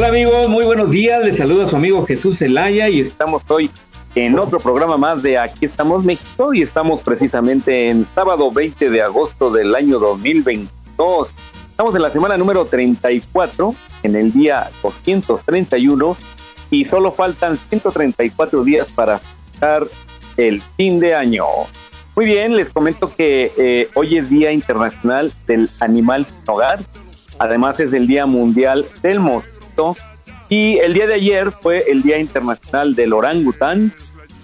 Hola amigos, muy buenos días. Les saluda su amigo Jesús Zelaya y estamos hoy en otro programa más de Aquí estamos México y estamos precisamente en sábado 20 de agosto del año 2022. Estamos en la semana número 34, en el día 231 y solo faltan 134 días para estar el fin de año. Muy bien, les comento que eh, hoy es Día Internacional del Animal sin Hogar. Además es el Día Mundial del Mosquito y el día de ayer fue el Día Internacional del Orangután.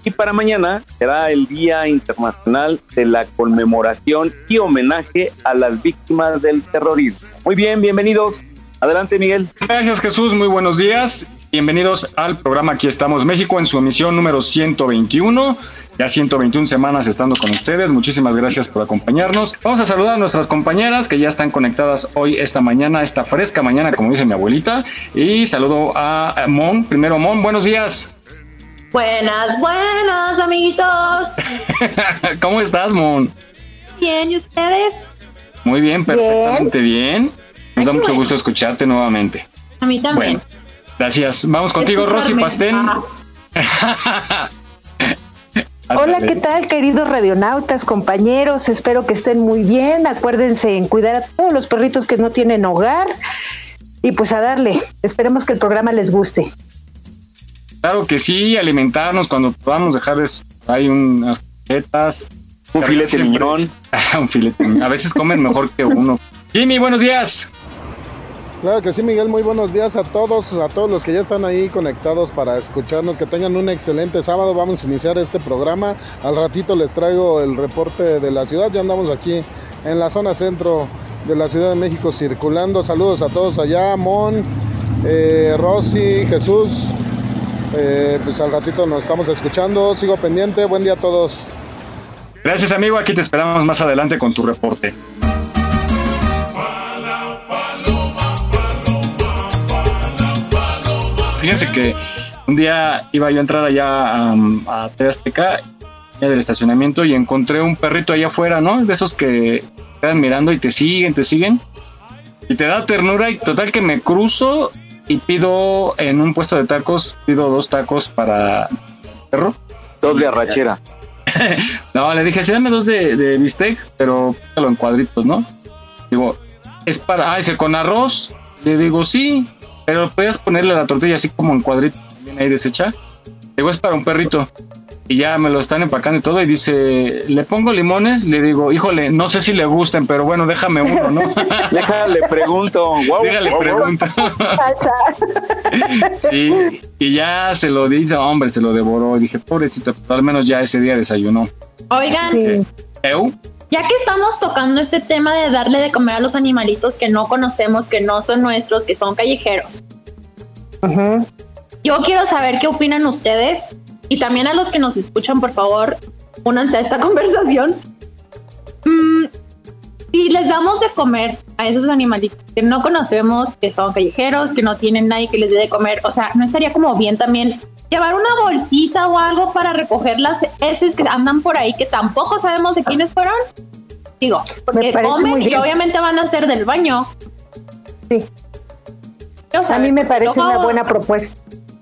Y para mañana será el Día Internacional de la Conmemoración y Homenaje a las Víctimas del Terrorismo. Muy bien, bienvenidos. Adelante, Miguel. Gracias, Jesús. Muy buenos días. Bienvenidos al programa Aquí estamos México en su emisión número 121. Ya 121 semanas estando con ustedes. Muchísimas gracias por acompañarnos. Vamos a saludar a nuestras compañeras que ya están conectadas hoy, esta mañana, esta fresca mañana, como dice mi abuelita. Y saludo a Mon. Primero, Mon, buenos días. Buenas, buenas, amiguitos. ¿Cómo estás, Mon? Bien, ¿y ustedes? Muy bien, perfectamente bien. Nos da mucho gusto escucharte nuevamente. A mí también. Bueno, gracias. Vamos contigo, Rosy Pastel. Hola, ¿qué tal, queridos radionautas, compañeros? Espero que estén muy bien. Acuérdense en cuidar a todos los perritos que no tienen hogar. Y pues a darle. Esperemos que el programa les guste. Claro que sí, alimentarnos cuando podamos dejarles hay unas recetas. Un filete miñón. un filete A veces comen mejor que uno. Jimmy, buenos días. Claro que sí, Miguel, muy buenos días a todos, a todos los que ya están ahí conectados para escucharnos, que tengan un excelente sábado, vamos a iniciar este programa, al ratito les traigo el reporte de la ciudad, ya andamos aquí en la zona centro de la Ciudad de México circulando, saludos a todos allá, Mon, eh, Rosy, Jesús, eh, pues al ratito nos estamos escuchando, sigo pendiente, buen día a todos. Gracias amigo, aquí te esperamos más adelante con tu reporte. Fíjense que un día iba yo a entrar allá a, a TV Azteca, del estacionamiento, y encontré un perrito allá afuera, ¿no? De esos que quedan mirando y te siguen, te siguen. Y te da ternura y total que me cruzo y pido en un puesto de tacos, pido dos tacos para perro. Dos de arrachera. no, le dije, sí, dame dos de, de bistec, pero en cuadritos, ¿no? Digo, es para, ah, dice, con arroz. Le digo, sí, pero puedes ponerle la tortilla así como en cuadritos, bien ahí deshecha. Digo, es para un perrito. Y ya me lo están empacando y todo. Y dice, ¿le pongo limones? Le digo, híjole, no sé si le gusten, pero bueno, déjame uno, ¿no? déjale pregunto. Wow, déjale wow, pregunto. sí, y ya se lo dice, hombre, se lo devoró. Y dije, pobrecito, pero al menos ya ese día desayunó. Oigan, Sí. ¿Eu? Ya que estamos tocando este tema de darle de comer a los animalitos que no conocemos, que no son nuestros, que son callejeros, yo quiero saber qué opinan ustedes y también a los que nos escuchan, por favor, únanse a esta conversación. Mm, si les damos de comer a esos animalitos que no conocemos, que son callejeros, que no tienen nadie que les dé de comer, o sea, ¿no estaría como bien también llevar una bolsita o algo para recoger las heces que andan por ahí que tampoco sabemos de quiénes fueron? Digo, porque comen y obviamente van a ser del baño. Sí. A mí me parece luego- una buena propuesta.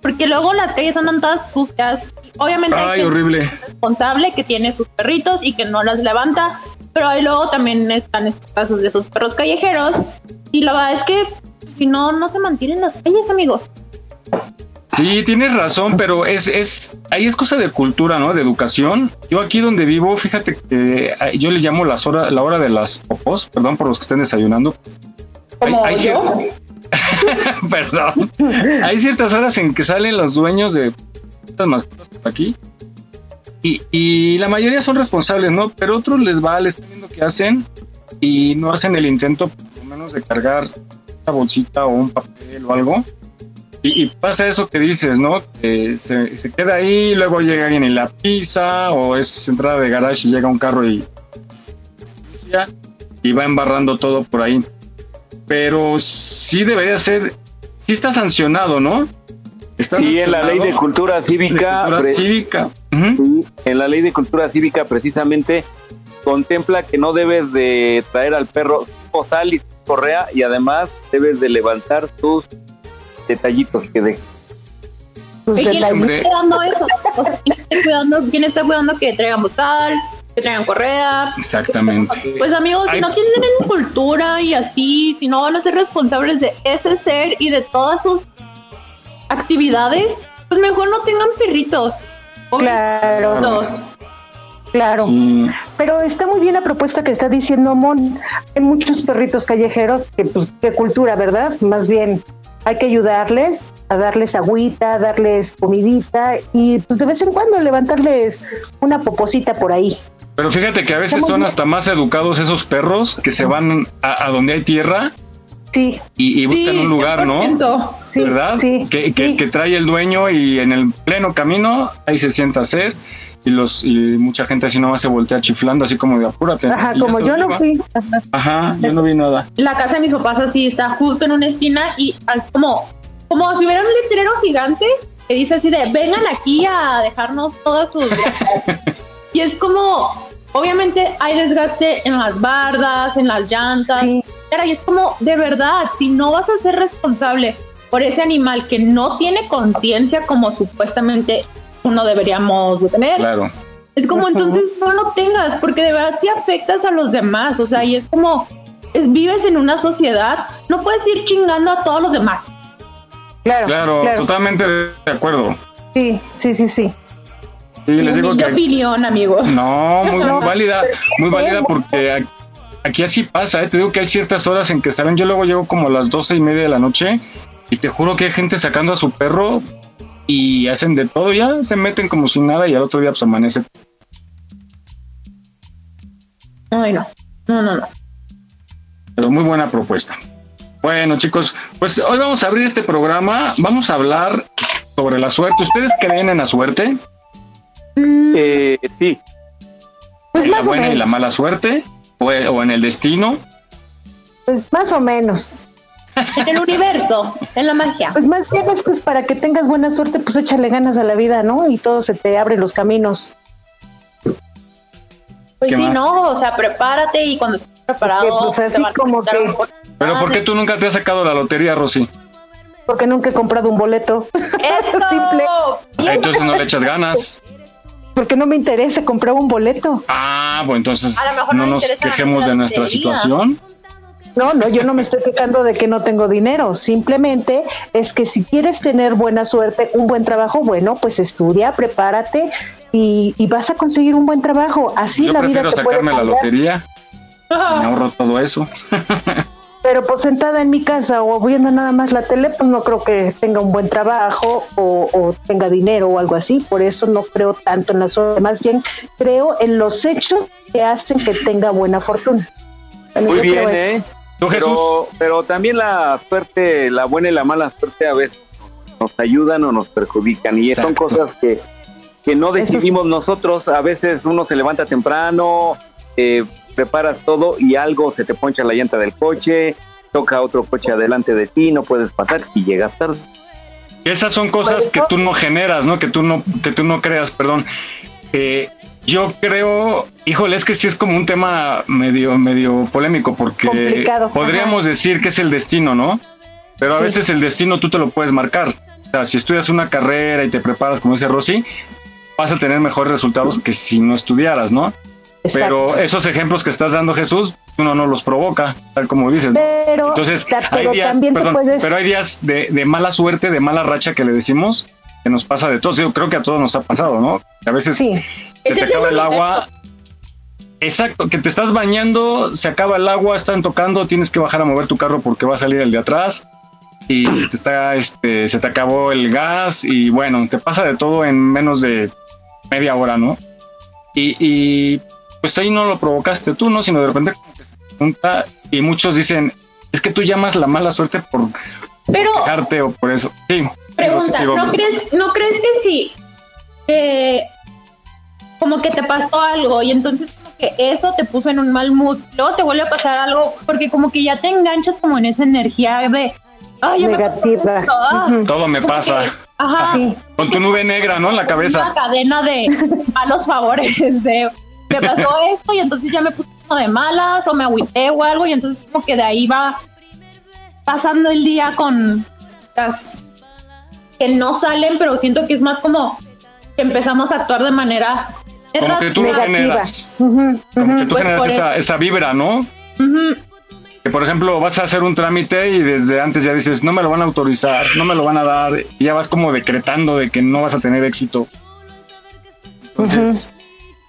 Porque luego las calles andan todas sucias. Obviamente hay Ay, gente horrible. responsable que tiene sus perritos y que no las levanta. pero ahí luego también están estos casos de esos perros callejeros y la verdad es que si no, no se mantienen las calles, amigos. Sí, tienes razón, pero es, es, ahí es cosa de cultura, ¿no? De educación. Yo aquí donde vivo, fíjate que eh, yo le llamo las horas, la hora de las popos, perdón por los que estén desayunando. Como yo. perdón. hay ciertas horas en que salen los dueños de estas mascotas por aquí. Y, y la mayoría son responsables, ¿no? Pero otros les va, les están viendo qué hacen y no hacen el intento, por lo menos, de cargar una bolsita o un papel o algo y, pasa eso que dices, ¿no? Que se, queda ahí, luego llega alguien y la pisa, o es entrada de garage y llega un carro y, y va embarrando todo por ahí. Pero sí debería ser, sí está sancionado, ¿no? sí, en la ley de cultura cívica. cívica. En la ley de cultura cívica precisamente contempla que no debes de traer al perro sal y correa y además debes de levantar tus detallitos que de ¿Quién está cuidando eso? ¿quién, está cuidando, que traigan sal, que traigan correa? Exactamente. Pues amigos, si no tienen cultura y así, si no van a ser responsables de ese ser y de todas sus actividades, pues mejor no tengan perritos. Claro. Claro, pero está muy bien la propuesta que está diciendo Mon. Hay muchos perritos callejeros que, pues, qué cultura, ¿verdad? Más bien hay que ayudarles a darles agüita, darles comidita y pues de vez en cuando levantarles una poposita por ahí. Pero fíjate que a veces son hasta más educados esos perros que se van a, donde hay tierra Sí. Y, buscan un lugar, ¿no? Sí, ¿Verdad? Sí, que, que, trae el dueño y en el pleno camino ahí se sienta a hacer y los y mucha gente así nomás se voltea chiflando así como de apúrate. Ajá, como yo no fui. Ajá, yo no vi nada. La casa de mis papás así está justo en una esquina y como como si hubiera un letrero gigante que dice así de vengan aquí a dejarnos todas sus y es como obviamente hay desgaste en las bardas, en las llantas. Sí. Y es como de verdad, si no vas a ser responsable por ese animal que no tiene conciencia como supuestamente uno deberíamos de tener. Claro. Es como entonces no lo tengas, porque de verdad sí afectas a los demás, o sea, y es como, es, vives en una sociedad, no puedes ir chingando a todos los demás. Claro, claro, totalmente de acuerdo. Sí, sí, sí, sí. Sí, les digo que... opinión, amigo. No, muy, válida, muy válida porque aquí así pasa, ¿eh? te digo que hay ciertas horas en que salen, yo luego llego como a las doce y media de la noche y te juro que hay gente sacando a su perro y hacen de todo, ya se meten como sin nada y al otro día pues amanece. Ay, no, no, no, no. Pero muy buena propuesta. Bueno, chicos, pues hoy vamos a abrir este programa. Vamos a hablar sobre la suerte. ¿Ustedes creen en la suerte? Eh, sí. Pues ¿En la buena y la mala suerte? ¿O, ¿O en el destino? Pues más o menos. En el universo, en la magia. Pues más bien es pues para que tengas buena suerte, pues échale ganas a la vida, ¿no? Y todo se te abre los caminos. Pues sí, no, o sea, prepárate y cuando estés preparado. pues así como que. Pero ¿por qué tú nunca te has sacado la lotería, Rosy? Porque nunca he comprado un boleto. Simple. Entonces no le echas ganas. Porque no me interesa comprar un boleto. Ah, bueno, entonces no, nos quejemos de nuestra situación. No, no, yo no me estoy quejando de que no tengo dinero. Simplemente es que si quieres tener buena suerte, un buen trabajo, bueno, pues estudia, prepárate y, vas a conseguir un buen trabajo. Así la vida te sacarme la lotería. Me ahorro todo eso. Pero pues sentada en mi casa o viendo nada más la tele, pues no creo que tenga un buen trabajo o, o tenga dinero o algo así. Por eso no creo tanto en la suerte. Más bien creo en los hechos que hacen que tenga buena fortuna. Muy bien, ¿eh? Pero, pero también la suerte, la buena y la mala suerte a veces nos ayudan o nos perjudican y son cosas que, que no decidimos nosotros. A veces uno se levanta temprano, eh, preparas todo y algo se te poncha la llanta del coche, toca otro coche adelante de ti, no puedes pasar y llegas tarde. Esas son cosas que tú no generas, ¿no? Que tú no, que tú no creas, perdón. Eh, yo creo, híjole, es que sí es como un tema medio, medio polémico, porque podríamos decir que es el destino, ¿no? Pero a veces el destino tú te lo puedes marcar. O sea, si estudias una carrera y te preparas, como dice Rosy, vas a tener mejores resultados que si no estudiaras, ¿no? Pero esos ejemplos que estás dando, Jesús, uno no los provoca, tal como dices. Pero, Entonces, pero hay días, también perdón, te puedes... pero hay días de, de, mala suerte, de mala racha que le decimos, que nos pasa de todos. Yo creo que a todos nos ha pasado, ¿no? A veces Sí. Se te acaba el agua. Exacto, que te estás bañando, se acaba el agua, están tocando, tienes que bajar a mover tu carro porque va a salir el de atrás y se te está, este, se te acabó el gas y bueno, te pasa de todo en menos de media hora, ¿no? Y, y, pues ahí no lo provocaste tú, ¿no? Sino de repente como que se junta y muchos dicen, es que tú llamas la mala suerte por Pero, o por eso. Sí. pregunta, digo, ¿no crees, ¿no crees que sí? Que como que te pasó algo y entonces como que eso te puso en un mal mood, luego te vuelve a pasar algo porque como que ya te enganchas como en esa energía de ay, me Negativa. ah. Todo me pasa. que, Ajá. Sí. Con tu nube negra, ¿no? En la cabeza. Una cadena de malos favores, de me pasó esto y entonces ya me puse como de malas o me agüité o algo y entonces como que de ahí va pasando el día con las que no salen, pero siento que es más como que empezamos a actuar de manera Como que tú Negativa. generas, como que tú Pues generas por esa, esa vibra, ¿no? Que por ejemplo vas a hacer un trámite y desde antes ya dices, no me lo van a autorizar, no me lo van a dar, y ya vas como decretando de que no vas a tener éxito. Entonces,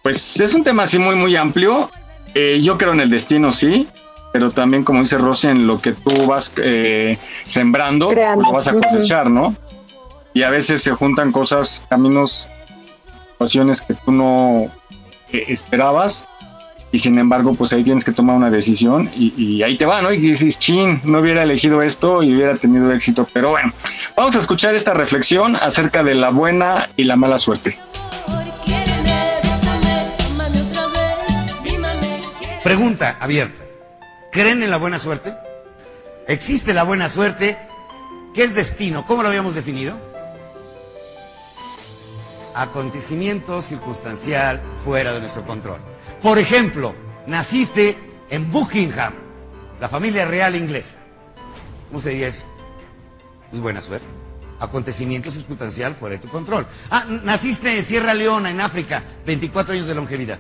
pues es un tema así muy, muy amplio. Eh, yo creo en el destino, sí, pero también, como dice Rosy, en lo que tú vas eh, sembrando, Creando. lo vas a cosechar, ¿no? Y a veces se juntan cosas, caminos, situaciones que tú no eh, esperabas y sin embargo pues ahí tienes que tomar una decisión y, y ahí te va, ¿no? Y dices, chin, no hubiera elegido esto y hubiera tenido éxito, pero bueno, vamos a escuchar esta reflexión acerca de la buena y la mala suerte. Pregunta abierta. ¿Creen en la buena suerte? ¿Existe la buena suerte? ¿Qué es destino? ¿Cómo lo habíamos definido? Acontecimiento circunstancial fuera de nuestro control. Por ejemplo, naciste en Buckingham, la familia real inglesa. ¿Cómo se diría eso? Es buena suerte. Acontecimiento circunstancial fuera de tu control. Ah, naciste en Sierra Leona, en África, 24 años de longevidad.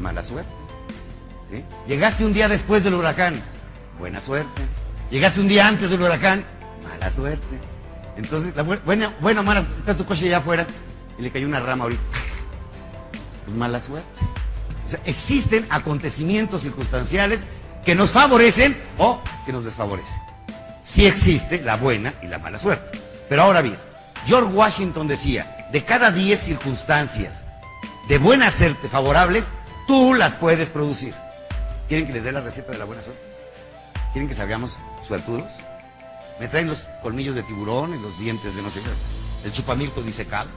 Mala suerte. ¿sí? Llegaste un día después del huracán. Buena suerte. Llegaste un día antes del huracán. Mala suerte. Entonces, la bu- buena, buena o mala, está tu coche allá afuera y le cayó una rama ahorita. Pues mala suerte. O sea, existen acontecimientos circunstanciales que nos favorecen o que nos desfavorecen. Sí existe la buena y la mala suerte. Pero ahora bien, George Washington decía, de cada 10 circunstancias de buena suerte favorables, tú las puedes producir. ¿Quieren que les dé la receta de la buena suerte? ¿Quieren que salgamos suertudos? Me traen los colmillos de tiburón y los dientes de no sé qué. El chupamirto disecado.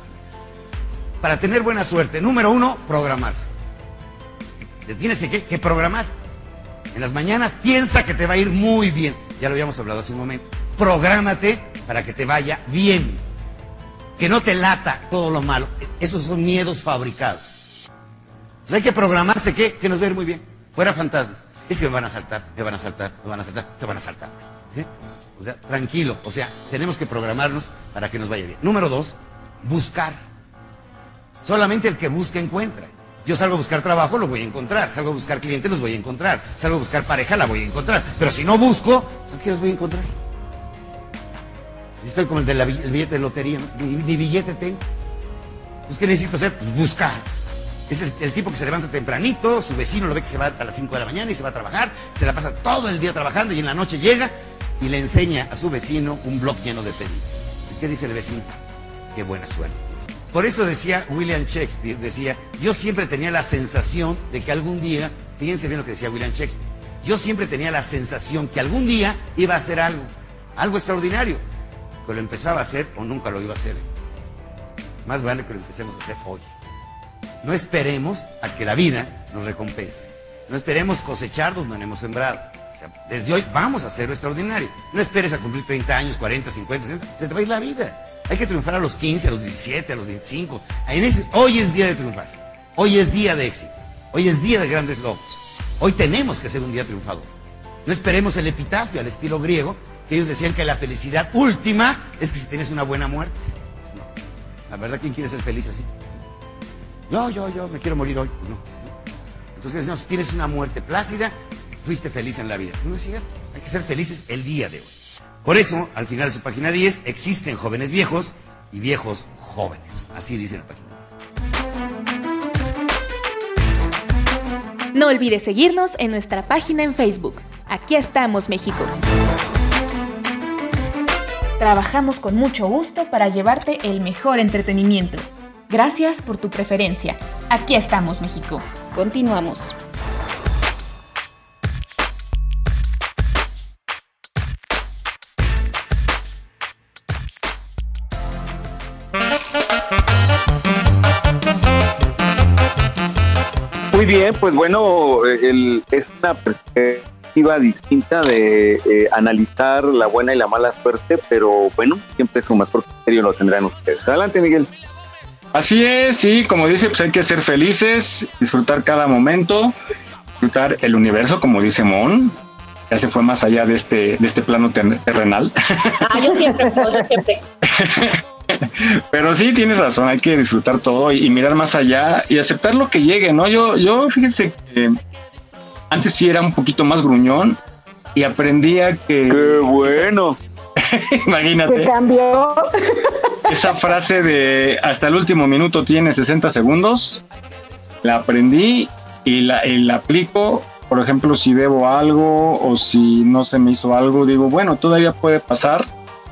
Para tener buena suerte, número uno, programarse. Te tienes que, que programar. En las mañanas piensa que te va a ir muy bien. Ya lo habíamos hablado hace un momento. Prográmate para que te vaya bien. Que no te lata todo lo malo. Esos son miedos fabricados. Pues hay que programarse que, que nos va a ir muy bien. Fuera fantasmas. Es que me van a saltar, me van a saltar, me van a saltar, te van a saltar. O sea, tranquilo. O sea, tenemos que programarnos para que nos vaya bien. Número dos, buscar. Solamente el que busca encuentra. Yo salgo a buscar trabajo, lo voy a encontrar. Salgo a buscar clientes, los voy a encontrar. Salgo a buscar pareja, la voy a encontrar. Pero si no busco, pues, ¿a qué los voy a encontrar? Estoy como el del billete de lotería, ni, ni billete tengo. Entonces, ¿qué necesito hacer? Pues buscar. Es el, el tipo que se levanta tempranito, su vecino lo ve que se va a las 5 de la mañana y se va a trabajar, se la pasa todo el día trabajando y en la noche llega y le enseña a su vecino un blog lleno de pedidos. ¿Y qué dice el vecino? Qué buena suerte. Por eso decía William Shakespeare, decía, yo siempre tenía la sensación de que algún día, fíjense bien lo que decía William Shakespeare, yo siempre tenía la sensación que algún día iba a hacer algo, algo extraordinario, que lo empezaba a hacer o nunca lo iba a hacer. Más vale que lo empecemos a hacer hoy. No esperemos a que la vida nos recompense. No esperemos cosechar donde no hemos sembrado. Desde hoy vamos a hacer lo extraordinario. No esperes a cumplir 30 años, 40, 50, 60. Se te va a ir la vida. Hay que triunfar a los 15, a los 17, a los 25. En ese- hoy es día de triunfar. Hoy es día de éxito. Hoy es día de grandes logros. Hoy tenemos que ser un día triunfador. No esperemos el epitafio al estilo griego, que ellos decían que la felicidad última es que si tienes una buena muerte. Pues no. La verdad, ¿quién quiere ser feliz así? Yo, yo, yo, me quiero morir hoy. Pues no. Entonces, si tienes una muerte plácida, fuiste feliz en la vida. No es cierto. Hay que ser felices el día de hoy. Por eso, al final de su página 10, existen jóvenes viejos y viejos jóvenes. Así dice la página 10. No olvides seguirnos en nuestra página en Facebook. Aquí estamos, México. Trabajamos con mucho gusto para llevarte el mejor entretenimiento. Gracias por tu preferencia. Aquí estamos, México. Continuamos. Bien, pues bueno, el, es una perspectiva distinta de eh, analizar la buena y la mala suerte, pero bueno, siempre su mejor criterio lo tendrán ustedes. Adelante, Miguel. Así es, sí, como dice, pues hay que ser felices, disfrutar cada momento, disfrutar el universo, como dice Mon. Ya se fue más allá de este, de este plano terrenal. Ah, yo siempre, yo siempre. Pero sí, tienes razón, hay que disfrutar todo y, mirar más allá y aceptar lo que llegue, ¿no? Yo, yo fíjese que antes sí era un poquito más gruñón y aprendía que... ¡Qué bueno! Imagínate. Que cambió. Esa frase de hasta el último minuto tiene 60 segundos, la aprendí y la, y la aplico. Por ejemplo, si debo algo o si no se me hizo algo, digo, bueno, todavía puede pasar,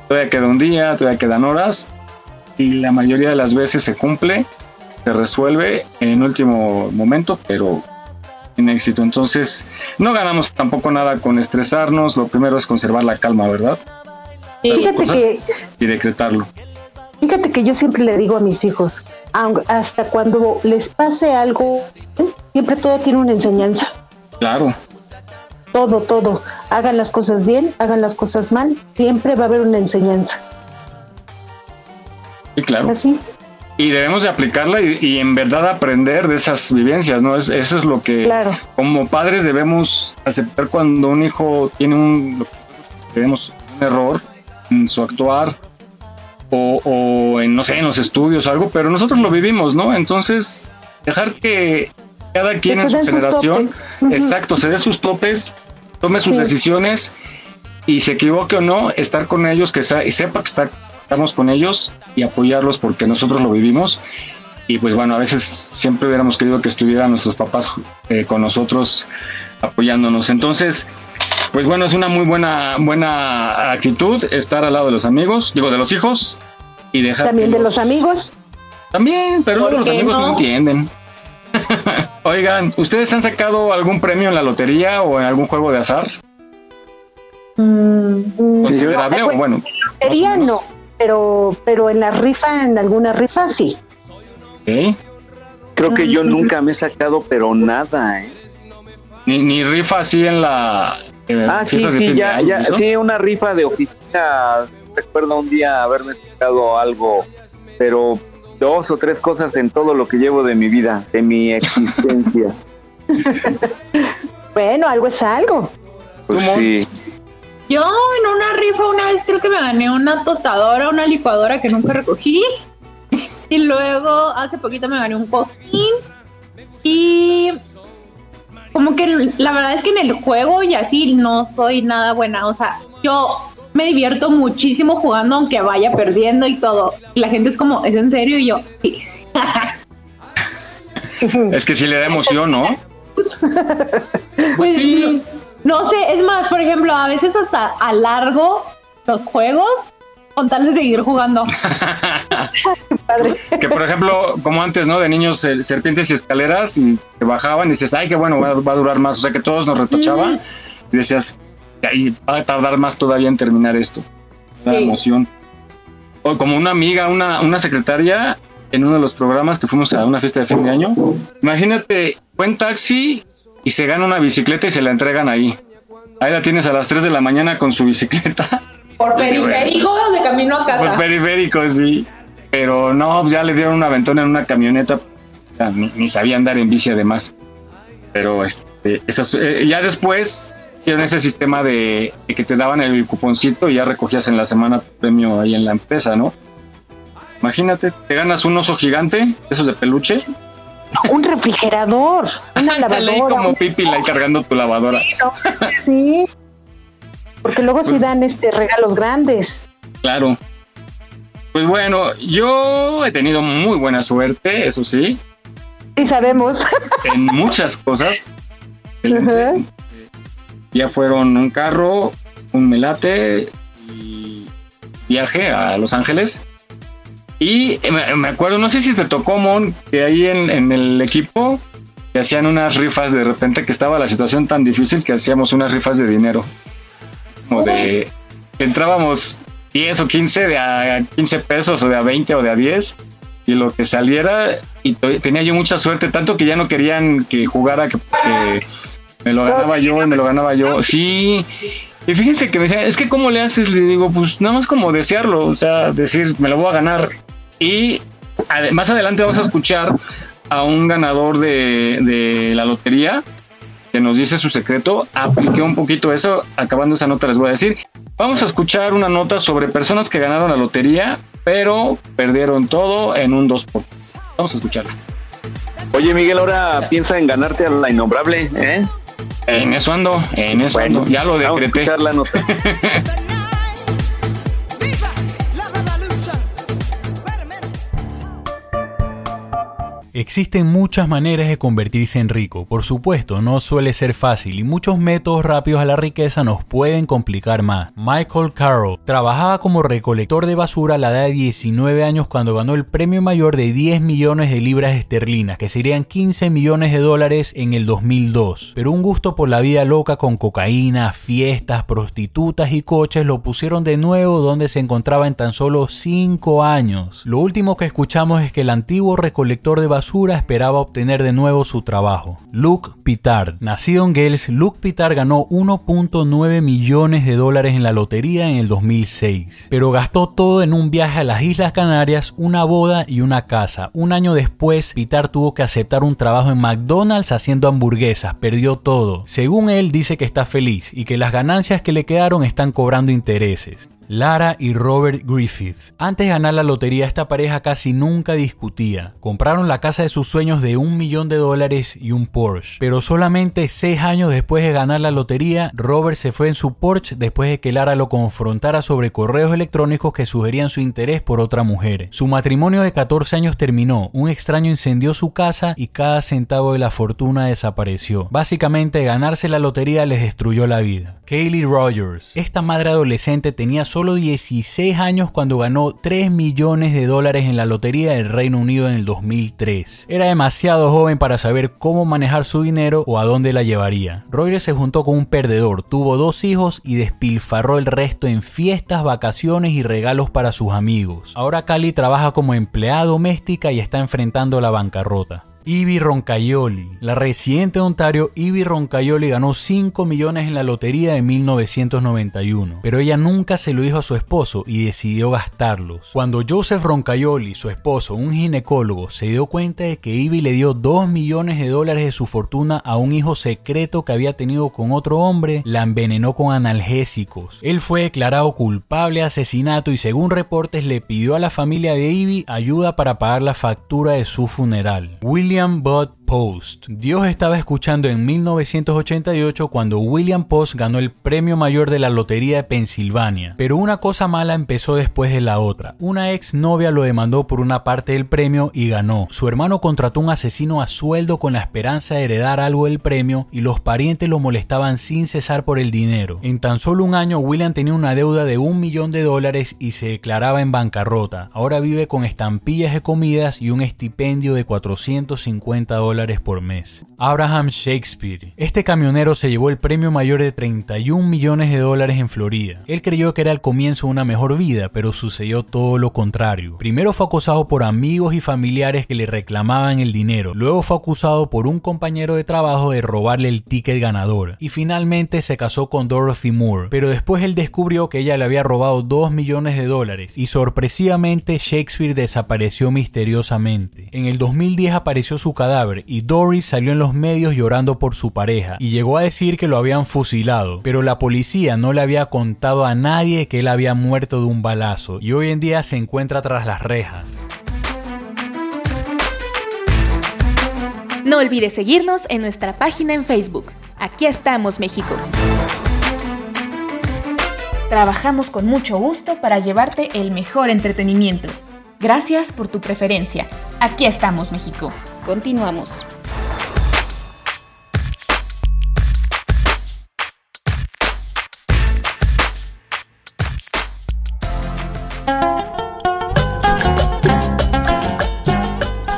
todavía queda un día, todavía quedan horas y la mayoría de las veces se cumple, se resuelve en último momento, pero en éxito. Entonces, no ganamos tampoco nada con estresarnos, lo primero es conservar la calma, ¿verdad? Fíjate que... Y decretarlo. Fíjate que yo siempre le digo a mis hijos, hasta cuando les pase algo, siempre todo tiene una enseñanza. Claro. Todo, todo. Hagan las cosas bien, hagan las cosas mal, siempre va a haber una enseñanza. Sí, claro. Así. Y debemos de aplicarla y, en verdad aprender de esas vivencias, ¿no? Es, eso es lo que claro. como padres debemos aceptar cuando un hijo tiene un, tenemos un error en su actuar o, o, en, no sé, en los estudios o algo, pero nosotros lo vivimos, ¿no? Entonces, dejar que cada quien en su generación, exacto, se dé sus topes, tome sus decisiones y se equivoque o no, estar con ellos, que y sepa que está estamos con ellos y apoyarlos porque nosotros lo vivimos. Y pues bueno, a veces siempre hubiéramos querido que estuvieran nuestros papás eh, con nosotros apoyándonos. Entonces, pues bueno, es una muy buena, buena actitud estar al lado de los amigos, digo, de los hijos y dejar. También de los amigos. También, pero los amigos no, entienden. Oigan, ¿ustedes han sacado algún premio en la lotería o en algún juego de azar? Mm, ¿Considerable o bueno? Lotería no pero, pero en la rifa, en alguna rifa, sí. Creo que yo nunca me he sacado, pero nada, ¿eh? Ni, ni rifa así en la... ah, sí, sí, ya, ya, sí, una rifa de oficina. Recuerdo un día haberme sacado algo, pero dos o tres cosas en todo lo que llevo de mi vida, de mi existencia. bueno, algo es algo. Pues sí. Yo en una rifa una vez creo que me gané una tostadora, una licuadora que nunca recogí. Y luego hace poquito me gané un cojín. Y como que la verdad es que en el juego y así no soy nada buena. O sea, yo me divierto muchísimo jugando aunque vaya perdiendo y todo. Y la gente es como, ¿es en serio? Y yo, sí. es que sí le da emoción, ¿no? pues sí. No sé, es más, por ejemplo, a veces hasta alargo los juegos con tal de seguir jugando. Que por ejemplo, como antes, ¿no? De niños, serpientes y escaleras, y te bajaban y dices, ay, qué bueno, va, a durar más. O sea, que todos nos retochaban y decías, y va a tardar más todavía en terminar esto. La emoción. O como una amiga, una, una secretaria en uno de los programas que fuimos a una fiesta de fin de año. Imagínate, fue en taxi y se gana una bicicleta y se la entregan ahí. Ahí la tienes a las 3 de la mañana con su bicicleta. Por periférico de camino a casa. Por periférico, sí. Pero no, ya le dieron una aventón en una camioneta. ni, sabía andar en bici además. Pero este, esas, eh, ya después hicieron ese sistema de, que te daban el cuponcito y ya recogías en la semana premio ahí en la empresa, ¿no? Imagínate, te ganas un oso gigante, esos de peluche, un refrigerador, una lavadora. como Pipi la cargando tu lavadora. Sí, porque luego sí pues dan este regalos grandes. Claro. Pues bueno, yo he tenido muy buena suerte, eso sí. Sí, sabemos. En muchas cosas. Ya fueron un carro, un melate y viaje a Los Ángeles. Y me, acuerdo, no sé si te tocó, Mon, que ahí en, el equipo que hacían unas rifas de repente que estaba la situación tan difícil que hacíamos unas rifas de dinero. Como de entrábamos 10 o 15 de a 15 pesos o de a 20 o de a 10 y lo que saliera y tenía yo mucha suerte tanto que ya no querían que jugara que, me lo ganaba yo me lo ganaba yo. Sí. Y fíjense que me decían es que cómo le haces le digo pues nada más como desearlo o sea decir me lo voy a ganar y más adelante vamos a escuchar a un ganador de, de la lotería que nos dice su secreto. Apliqué un poquito eso. Acabando esa nota les voy a decir. Vamos a escuchar una nota sobre personas que ganaron la lotería, pero perdieron todo en un 2 por. Vamos a escucharla. Oye, Miguel, ahora piensa en ganarte a la innombrable, ¿eh? En eso ando, en eso ando. Ya lo decreté. Vamos a la nota. Existen muchas maneras de convertirse en rico, por supuesto, no suele ser fácil y muchos métodos rápidos a la riqueza nos pueden complicar más. Michael Carroll trabajaba como recolector de basura a la edad de 19 años cuando ganó el premio mayor de 10 millones de libras esterlinas, que serían 15 millones de dólares en el 2002. Pero un gusto por la vida loca con cocaína, fiestas, prostitutas y coches lo pusieron de nuevo donde se encontraba en tan solo 5 años. Lo último que escuchamos es que el antiguo recolector de esperaba obtener de nuevo su trabajo. Luke Pitard. Nacido en Gales, Luke Pitard ganó 1.9 millones de dólares en la lotería en el 2006, pero gastó todo en un viaje a las Islas Canarias, una boda y una casa. Un año después, Pitard tuvo que aceptar un trabajo en McDonald's haciendo hamburguesas, perdió todo. Según él, dice que está feliz y que las ganancias que le quedaron están cobrando intereses. Lara y Robert Griffith. Antes de ganar la lotería, esta pareja casi nunca discutía. Compraron la casa de sus sueños de un millón de dólares y un Porsche. Pero solamente seis años después de ganar la lotería, Robert se fue en su Porsche después de que Lara lo confrontara sobre correos electrónicos que sugerían su interés por otra mujer. Su matrimonio de 14 años terminó, un extraño incendió su casa y cada centavo de la fortuna desapareció. Básicamente, ganarse la lotería les destruyó la vida. Kaylee Rogers. Esta madre adolescente tenía solo 16 años cuando ganó 3 millones de dólares en la lotería del Reino Unido en el 2003. Era demasiado joven para saber cómo manejar su dinero o a dónde la llevaría. Roger se juntó con un perdedor, tuvo dos hijos y despilfarró el resto en fiestas, vacaciones y regalos para sus amigos. Ahora Cali trabaja como empleada doméstica y está enfrentando la bancarrota. Ivy Roncaioli. La residente de Ontario, Ivy Roncaioli, ganó 5 millones en la lotería de 1991, pero ella nunca se lo dijo a su esposo y decidió gastarlos. Cuando Joseph Roncaioli, su esposo, un ginecólogo, se dio cuenta de que Ivy le dio 2 millones de dólares de su fortuna a un hijo secreto que había tenido con otro hombre, la envenenó con analgésicos. Él fue declarado culpable de asesinato y según reportes le pidió a la familia de Ivy ayuda para pagar la factura de su funeral. William William Bud Post. Dios estaba escuchando en 1988 cuando William Post ganó el premio mayor de la Lotería de Pensilvania. Pero una cosa mala empezó después de la otra. Una ex novia lo demandó por una parte del premio y ganó. Su hermano contrató un asesino a sueldo con la esperanza de heredar algo del premio y los parientes lo molestaban sin cesar por el dinero. En tan solo un año William tenía una deuda de un millón de dólares y se declaraba en bancarrota. Ahora vive con estampillas de comidas y un estipendio de 450 dólares por mes. Abraham Shakespeare. Este camionero se llevó el premio mayor de 31 millones de dólares en Florida. Él creyó que era el comienzo de una mejor vida, pero sucedió todo lo contrario. Primero fue acosado por amigos y familiares que le reclamaban el dinero. Luego fue acusado por un compañero de trabajo de robarle el ticket ganador. Y finalmente se casó con Dorothy Moore. Pero después él descubrió que ella le había robado 2 millones de dólares. Y sorpresivamente Shakespeare desapareció misteriosamente. En el 2010 apareció su cadáver y Doris salió en los medios llorando por su pareja y llegó a decir que lo habían fusilado, pero la policía no le había contado a nadie que él había muerto de un balazo y hoy en día se encuentra tras las rejas. No olvides seguirnos en nuestra página en Facebook. Aquí estamos, México. Trabajamos con mucho gusto para llevarte el mejor entretenimiento. Gracias por tu preferencia. Aquí estamos, México. Continuamos.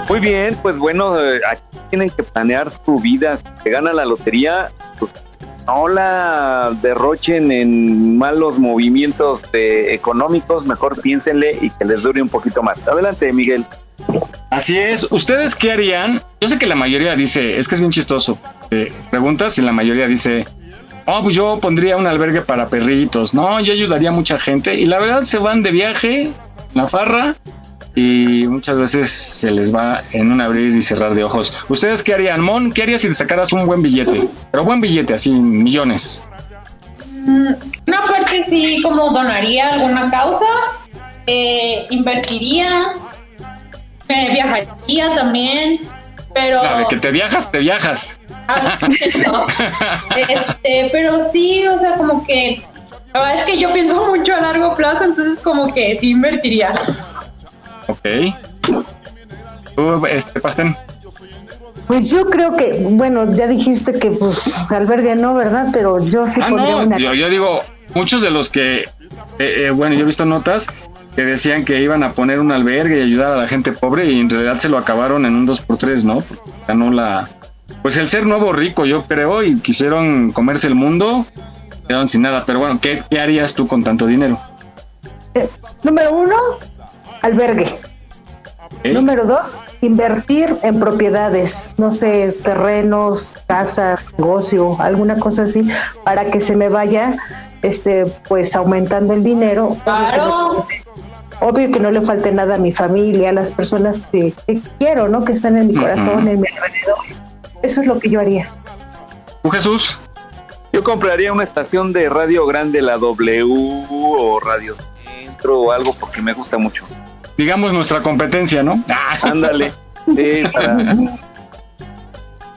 Muy bien, pues bueno, eh, aquí tienen que planear su vida. Si gana la lotería, pues no la derrochen en malos movimientos eh, económicos, mejor piénsenle y que les dure un poquito más. Adelante, Miguel. Así es. ¿Ustedes qué harían? Yo sé que la mayoría dice, es que es bien chistoso. Eh, preguntas y la mayoría dice, oh, pues yo pondría un albergue para perritos. No, yo ayudaría a mucha gente. Y la verdad se van de viaje, la farra, y muchas veces se les va en un abrir y cerrar de ojos. ¿Ustedes qué harían, Mon? ¿Qué harías si te sacaras un buen billete? Pero buen billete, así, millones. Mm, una parte sí, como donaría alguna causa, eh, invertiría, me viajaría también, pero... de que te viajas, te viajas. Ah, este, pero sí, o sea, como que... La verdad es que yo pienso mucho a largo plazo, entonces como que sí invertiría. Ok. ¿Tú, este, Pastén? Pues yo creo que, bueno, ya dijiste que pues albergue no, ¿verdad? Pero yo sí ah, pondría una... Yo, digo, muchos de los que, eh, eh, bueno, yo he visto notas que decían que iban a poner un albergue y ayudar a la gente pobre y en realidad se lo acabaron en un 2x3, ¿no? Porque ganó la... Pues el ser nuevo rico, yo creo, y quisieron comerse el mundo, quedaron sin nada. Pero bueno, ¿qué, qué harías tú con tanto dinero? Eh, número uno, albergue. Número dos, invertir en propiedades, no sé, terrenos, casas, negocio, alguna cosa así, para que se me vaya, este, pues aumentando el dinero. Claro. Obvio que no le falte nada a mi familia, a las personas que, quiero, ¿no? Que están en mi corazón, en mi alrededor. Eso es lo que yo haría. ¿Tú, Jesús? Yo compraría una estación de radio grande, la W o Radio Centro o algo porque me gusta mucho digamos, nuestra competencia, ¿no? Ándale.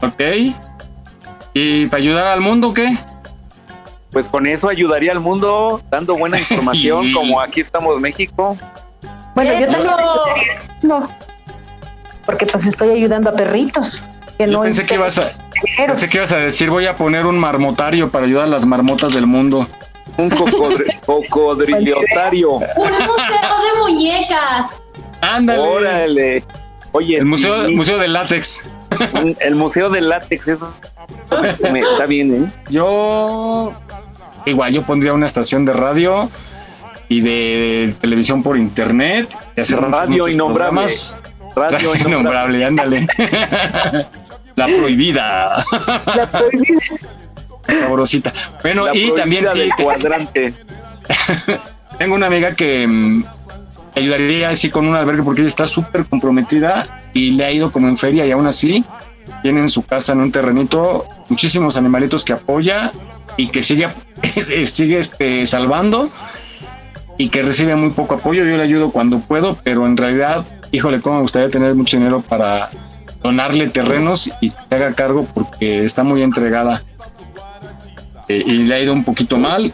Ok. ¿Y para ayudar al mundo qué? Pues con eso ayudaría al mundo, dando buena información, como aquí estamos México. Bueno, yo también no, porque pues estoy ayudando a perritos. Que no pensé que ibas a, pensé que ibas a decir voy a poner un marmotario para ayudar a las marmotas del mundo. Un cocodriliotario. Un museo de muñecas. Ándale. Órale. Oye, el museo, museo del látex. El museo del látex, eso está bien, ¿eh? Yo igual yo pondría una estación de radio y de televisión por internet y hacer radio innombrable. Radio innombrable, ándale. La prohibida. La prohibida sabrosita. Bueno, y también sí, cuadrante. tengo una amiga que mm, ayudaría así con un albergue porque ella está súper comprometida y le ha ido como en feria y aún así tiene en su casa en un terrenito muchísimos animalitos que apoya y que sigue, sigue este, salvando y que recibe muy poco apoyo. Yo le ayudo cuando puedo, pero en realidad, híjole, cómo me gustaría tener mucho dinero para donarle terrenos y que haga cargo porque está muy entregada eh, y le ha ido un poquito mal,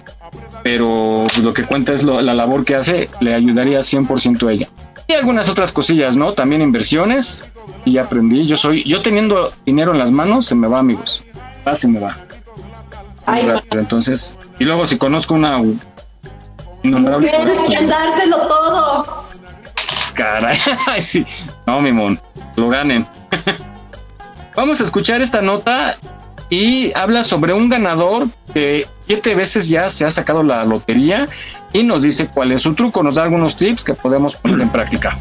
pero lo que cuenta es la labor que hace, le ayudaría 100% a ella. Y algunas otras cosillas, ¿no? También inversiones, y ya aprendí, yo soy, yo teniendo dinero en las manos, se me va, amigos, va, se me va. entonces, y luego si conozco una innombrable... dárselo todo. Caray, sí, no, mi mon, lo ganen. Vamos a escuchar esta nota y habla sobre un ganador que siete veces ya se ha sacado la lotería y nos dice cuál es su truco, nos da algunos tips que podemos poner en práctica.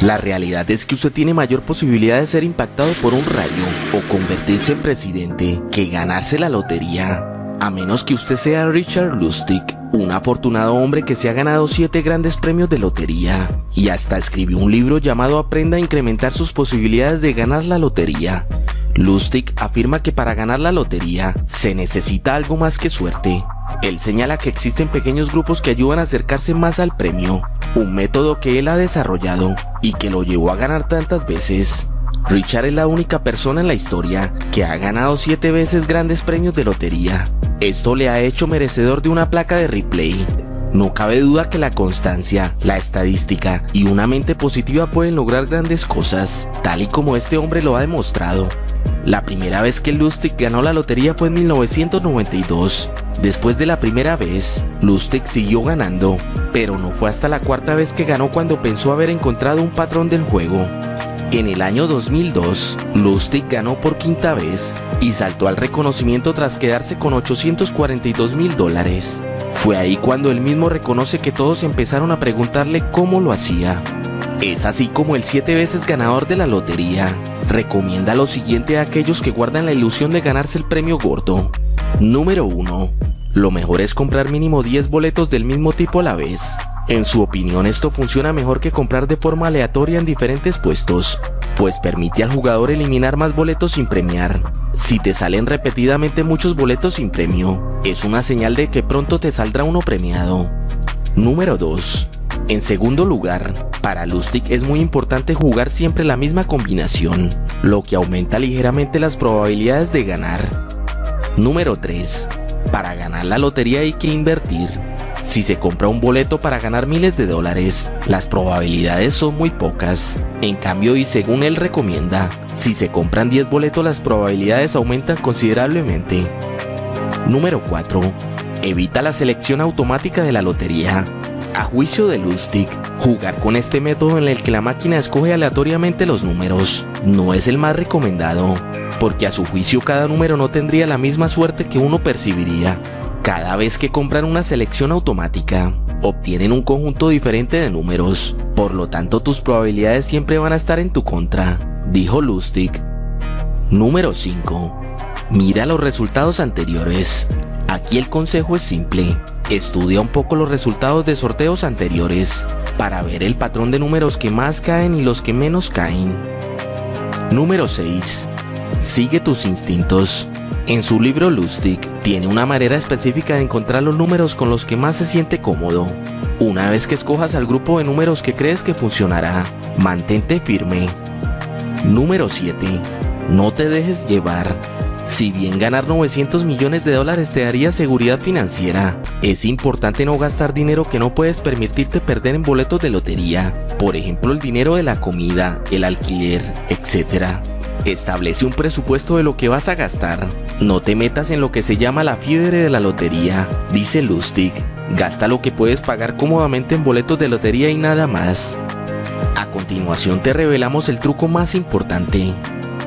La realidad es que usted tiene mayor posibilidad de ser impactado por un rayo o convertirse en presidente que ganarse la lotería. A menos que usted sea Richard Lustig, un afortunado hombre que se ha ganado siete grandes premios de lotería y hasta escribió un libro llamado Aprenda a incrementar sus posibilidades de ganar la lotería. Lustig afirma que para ganar la lotería se necesita algo más que suerte. Él señala que existen pequeños grupos que ayudan a acercarse más al premio, un método que él ha desarrollado y que lo llevó a ganar tantas veces. Richard es la única persona en la historia que ha ganado 7 veces grandes premios de lotería. Esto le ha hecho merecedor de una placa de replay. No cabe duda que la constancia, la estadística y una mente positiva pueden lograr grandes cosas, tal y como este hombre lo ha demostrado. La primera vez que Lustig ganó la lotería fue en 1992. Después de la primera vez, Lustig siguió ganando, pero no fue hasta la cuarta vez que ganó cuando pensó haber encontrado un patrón del juego. En el año 2002, Lustig ganó por quinta vez y saltó al reconocimiento tras quedarse con 842 mil dólares. Fue ahí cuando él mismo reconoce que todos empezaron a preguntarle cómo lo hacía. Es así como el siete veces ganador de la lotería recomienda lo siguiente a aquellos que guardan la ilusión de ganarse el premio gordo. Número 1. Lo mejor es comprar mínimo 10 boletos del mismo tipo a la vez. En su opinión esto funciona mejor que comprar de forma aleatoria en diferentes puestos, pues permite al jugador eliminar más boletos sin premiar. Si te salen repetidamente muchos boletos sin premio, es una señal de que pronto te saldrá uno premiado. Número 2. En segundo lugar, para Lustig es muy importante jugar siempre la misma combinación, lo que aumenta ligeramente las probabilidades de ganar. Número 3. Para ganar la lotería hay que invertir. Si se compra un boleto para ganar miles de dólares, las probabilidades son muy pocas. En cambio, y según él recomienda, si se compran 10 boletos las probabilidades aumentan considerablemente. Número 4. Evita la selección automática de la lotería. A juicio de Lustig, jugar con este método en el que la máquina escoge aleatoriamente los números no es el más recomendado, porque a su juicio cada número no tendría la misma suerte que uno percibiría. Cada vez que compran una selección automática, obtienen un conjunto diferente de números, por lo tanto tus probabilidades siempre van a estar en tu contra, dijo Lustig. Número 5. Mira los resultados anteriores. Aquí el consejo es simple. Estudia un poco los resultados de sorteos anteriores para ver el patrón de números que más caen y los que menos caen. Número 6. Sigue tus instintos. En su libro Lustig tiene una manera específica de encontrar los números con los que más se siente cómodo. Una vez que escojas al grupo de números que crees que funcionará, mantente firme. Número 7. No te dejes llevar. Si bien ganar 900 millones de dólares te daría seguridad financiera, es importante no gastar dinero que no puedes permitirte perder en boletos de lotería, por ejemplo el dinero de la comida, el alquiler, etc. Establece un presupuesto de lo que vas a gastar. No te metas en lo que se llama la fiebre de la lotería, dice Lustig. Gasta lo que puedes pagar cómodamente en boletos de lotería y nada más. A continuación te revelamos el truco más importante.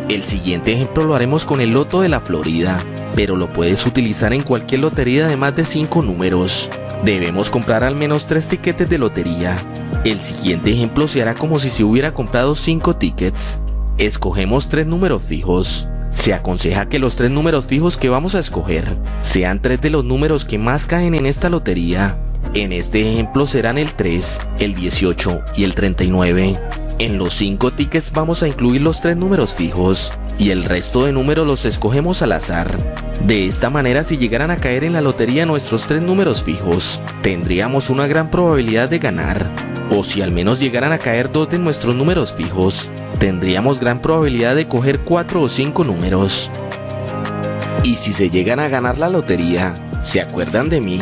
El siguiente ejemplo lo haremos con el loto de la Florida, pero lo puedes utilizar en cualquier lotería de más de 5 números. Debemos comprar al menos 3 tiquetes de lotería. El siguiente ejemplo se hará como si se hubiera comprado 5 tickets. Escogemos 3 números fijos. Se aconseja que los tres números fijos que vamos a escoger sean tres de los números que más caen en esta lotería. En este ejemplo serán el 3, el 18 y el 39. En los 5 tickets vamos a incluir los tres números fijos y el resto de números los escogemos al azar. De esta manera si llegaran a caer en la lotería nuestros tres números fijos, tendríamos una gran probabilidad de ganar. O si al menos llegaran a caer dos de nuestros números fijos, tendríamos gran probabilidad de coger 4 o 5 números. Y si se llegan a ganar la lotería, ¿se acuerdan de mí?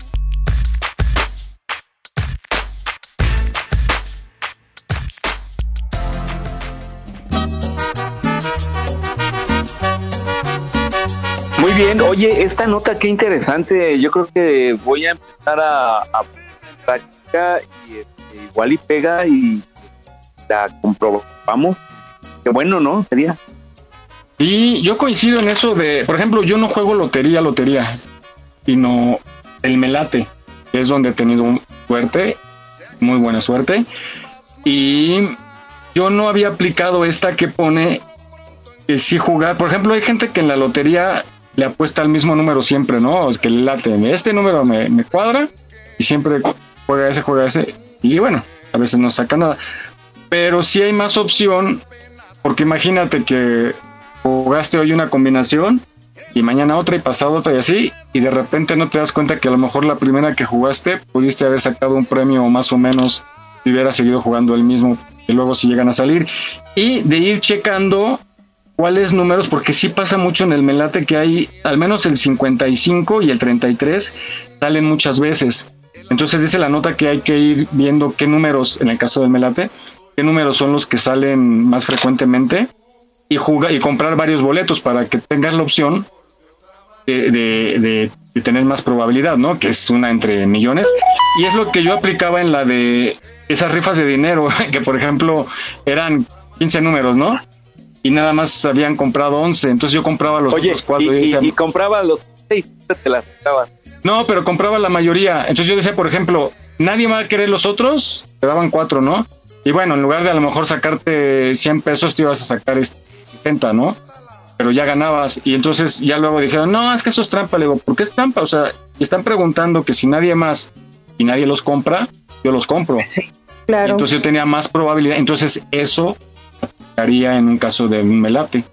Oye, esta nota qué interesante. Yo creo que voy a empezar a, a y este, igual y pega y la comprobamos. Qué bueno, ¿no? Sería. Sí, yo coincido en eso de, por ejemplo, yo no juego lotería, lotería, sino el melate, es donde he tenido suerte, muy buena suerte. Y yo no había aplicado esta que pone que sí jugar. Por ejemplo, hay gente que en la lotería le apuesta al mismo número siempre, ¿no? Es que le late, este número me, me cuadra y siempre juega ese, juega ese. Y bueno, a veces no saca nada. Pero sí hay más opción, porque imagínate que jugaste hoy una combinación y mañana otra y pasado otra y así, y de repente no te das cuenta que a lo mejor la primera que jugaste pudiste haber sacado un premio más o menos si hubiera seguido jugando el mismo, y luego si llegan a salir, y de ir checando cuáles números, porque sí pasa mucho en el melate que hay al menos el 55 y el 33 salen muchas veces. Entonces dice la nota que hay que ir viendo qué números, en el caso del melate, qué números son los que salen más frecuentemente y, jugar, y comprar varios boletos para que tengas la opción de, tener más probabilidad, ¿no? Que es una entre millones. Y es lo que yo aplicaba en la de esas rifas de dinero, que por ejemplo eran 15 números, ¿no? Y nada más habían comprado 11, entonces yo compraba los Oye, cuatro. Y, y, compraba los 6, te las No, pero compraba la mayoría. Entonces yo decía, por ejemplo, nadie va a querer los otros, te daban cuatro, ¿no? Y bueno, en lugar de a lo mejor sacarte 100 pesos, te ibas a sacar este 60, ¿no? Pero ya ganabas. Y entonces ya luego dijeron, no, es que eso es trampa. Le digo, ¿por qué es trampa? O sea, están preguntando que si nadie más y nadie los compra, yo los compro. Sí, claro. Entonces yo tenía más probabilidad. Entonces eso haría en un caso de un melate.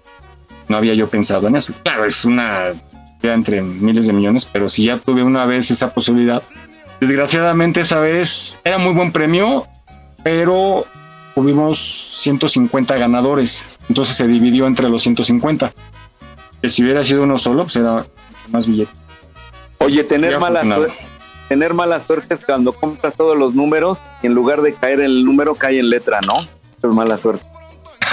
No había yo pensado en eso. Claro, es una idea entre miles de millones, pero si ya tuve una vez esa posibilidad, desgraciadamente esa vez era muy buen premio, pero tuvimos 150 ganadores, entonces se dividió entre los 150. Que si hubiera sido uno solo, pues era más billete. Oye, tener mala suerte, tener mala suerte es cuando compras todos los números y en lugar de caer en el número cae en letra, ¿no? Es mala suerte.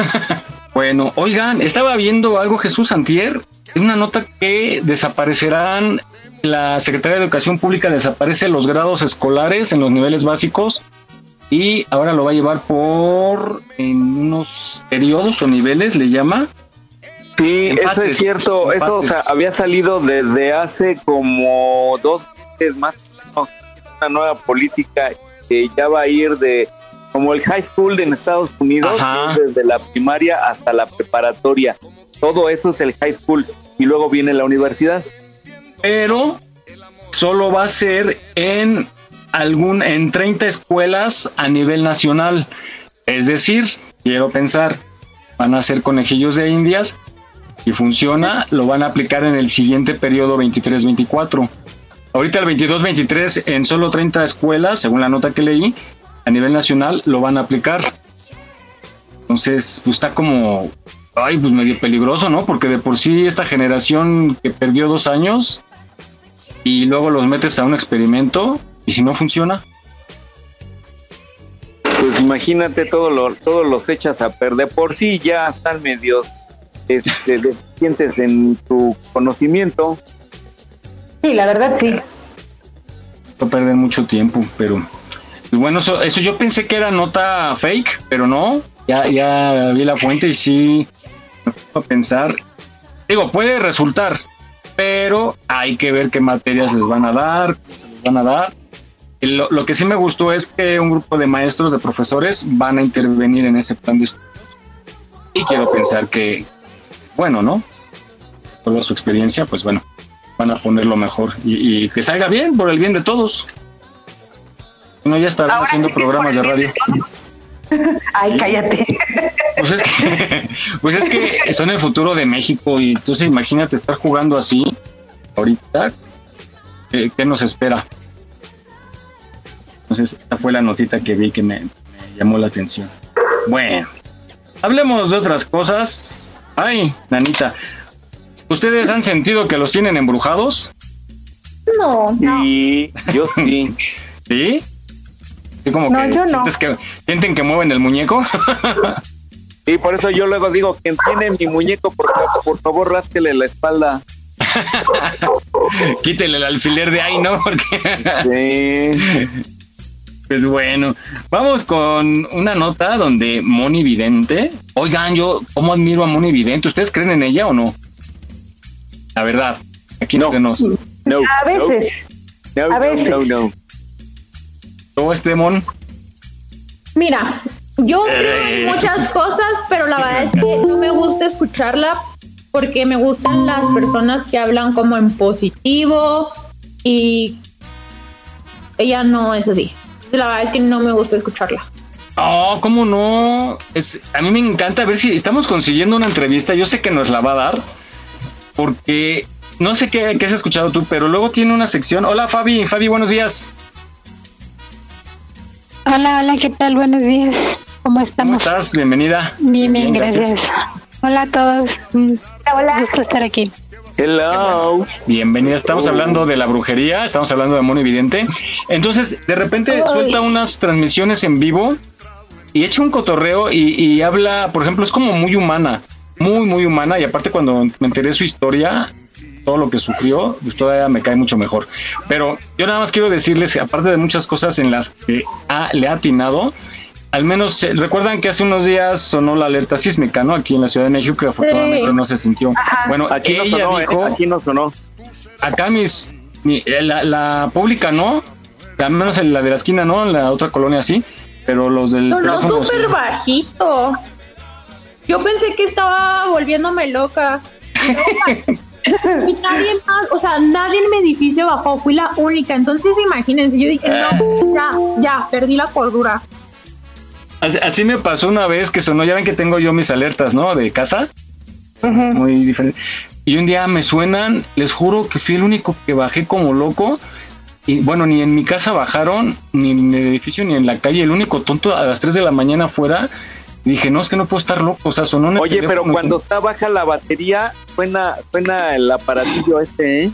bueno, oigan, estaba viendo algo Jesús Antier, una nota que desaparecerán la Secretaría de Educación Pública desaparece los grados escolares en los niveles básicos y ahora lo va a llevar por en unos periodos o niveles, le llama. Sí, eso es cierto, eso había salido desde hace como dos meses más, una nueva política que ya va a ir de como el high school en Estados Unidos, desde la primaria hasta la preparatoria. Todo eso es el high school y luego viene la universidad. Pero solo va a ser en algún, en 30 escuelas a nivel nacional. Es decir, quiero pensar, van a ser conejillos de indias. y funciona, lo van a aplicar en el siguiente periodo 23-24. Ahorita el 22-23 en solo 30 escuelas, según la nota que leí, a nivel nacional lo van a aplicar. Entonces, pues está como, ay, pues medio peligroso, ¿no? Porque de por sí esta generación que perdió dos años y luego los metes a un experimento, ¿Y si no funciona? Pues imagínate todo lo, todos los echas a perder. Por sí ya están medio este, deficientes en tu conocimiento. Sí, la verdad sí. No perder mucho tiempo, pero bueno, eso, eso, yo pensé que era nota fake, pero no. Ya, ya vi la fuente y sí a pensar. Digo, puede resultar, pero hay que ver qué materias les van a dar, les van a dar lo, que sí me gustó es que un grupo de maestros, de profesores, van a intervenir en ese plan de estudios. Y quiero pensar que, bueno, ¿no? Toda su experiencia, pues bueno, van a ponerlo mejor y, que salga bien, por el bien de todos. No, ya estarán haciendo programas de radio. Ay, cállate. Pues es, que, pues es que son el futuro de México y entonces imagínate estar jugando así ahorita. ¿Qué nos espera? Entonces, esta fue la notita que vi que me, llamó la atención. Bueno, hablemos de otras cosas. Ay, Nanita, ¿ustedes han sentido que los tienen embrujados? No, no. Sí, yo sí. ¿Sí? ¿Sí como no, yo no. que sienten que mueven el muñeco? sí, por eso yo luego digo, que tiene mi muñeco, por, por favor, rásquele la espalda. Quítele el alfiler de ahí, ¿no? Porque... sí. Pues bueno, vamos con una nota donde Moni Vidente. Oigan, yo, ¿cómo admiro a Moni Vidente? ¿Ustedes creen en ella o no? La verdad, aquí no. nos. No, a veces. a veces. No, no, ¿Cómo es, Mon? Mira, Yo creo en muchas cosas, pero la verdad es que no me gusta escucharla porque me gustan las personas que hablan como en positivo y ella no es así. La verdad es que no me gusta escucharla. Oh, ¿cómo no? Es, a mí me encanta ver si estamos consiguiendo una entrevista. Yo sé que nos la va a dar, porque no sé qué, qué has escuchado tú, pero luego tiene una sección. Hola Fabi, Fabi, buenos días. Hola, hola, ¿qué tal? Buenos días. ¿Cómo estamos? ¿Cómo estás? Bienvenida. Bien, bien, gracias. Hola a todos. Mm, Hola. Gusto estar aquí. Hello. Bienvenida. Estamos hablando de la brujería, estamos hablando de mono evidente. Entonces, de repente suelta unas transmisiones en vivo y echa un cotorreo y, y habla, por ejemplo, es como muy humana, muy, muy humana. Y aparte, cuando me enteré su historia, todo lo que sufrió, pues todavía me cae mucho mejor. Pero yo nada más quiero decirles que aparte de muchas cosas en las que ha- le ha atinado, al menos eh, recuerdan que hace unos días sonó la alerta sísmica, ¿no? Aquí en la Ciudad de México, que afortunadamente no se sintió. Bueno, Aquí no sonó, eh, dijo, aquí no sonó. acá mis, mi- eh, la, la pública no, al menos en la de la esquina no, en la otra colonia sí, pero los del No, no, teléfono sí. súper bajito. Yo pensé que estaba volviéndome loca. Y nadie más, o sea, nadie en mi edificio bajó, fui la única. Entonces, imagínense, yo dije, no, ya, ya, perdí la cordura. Así, así me pasó una vez que sonó, ya ven que tengo yo mis alertas, ¿no? De casa. Muy diferente. Y un día me suenan, les juro que fui el único que bajé como loco. Y bueno, ni en mi casa bajaron, ni en el edificio, ni en la calle. El único tonto a las 3 de la mañana afuera. Y dije, no, es que no puedo estar loco. O sea, sonó el Oye, pero cuando está baja la batería, suena, suena el aparatillo este, ¿eh?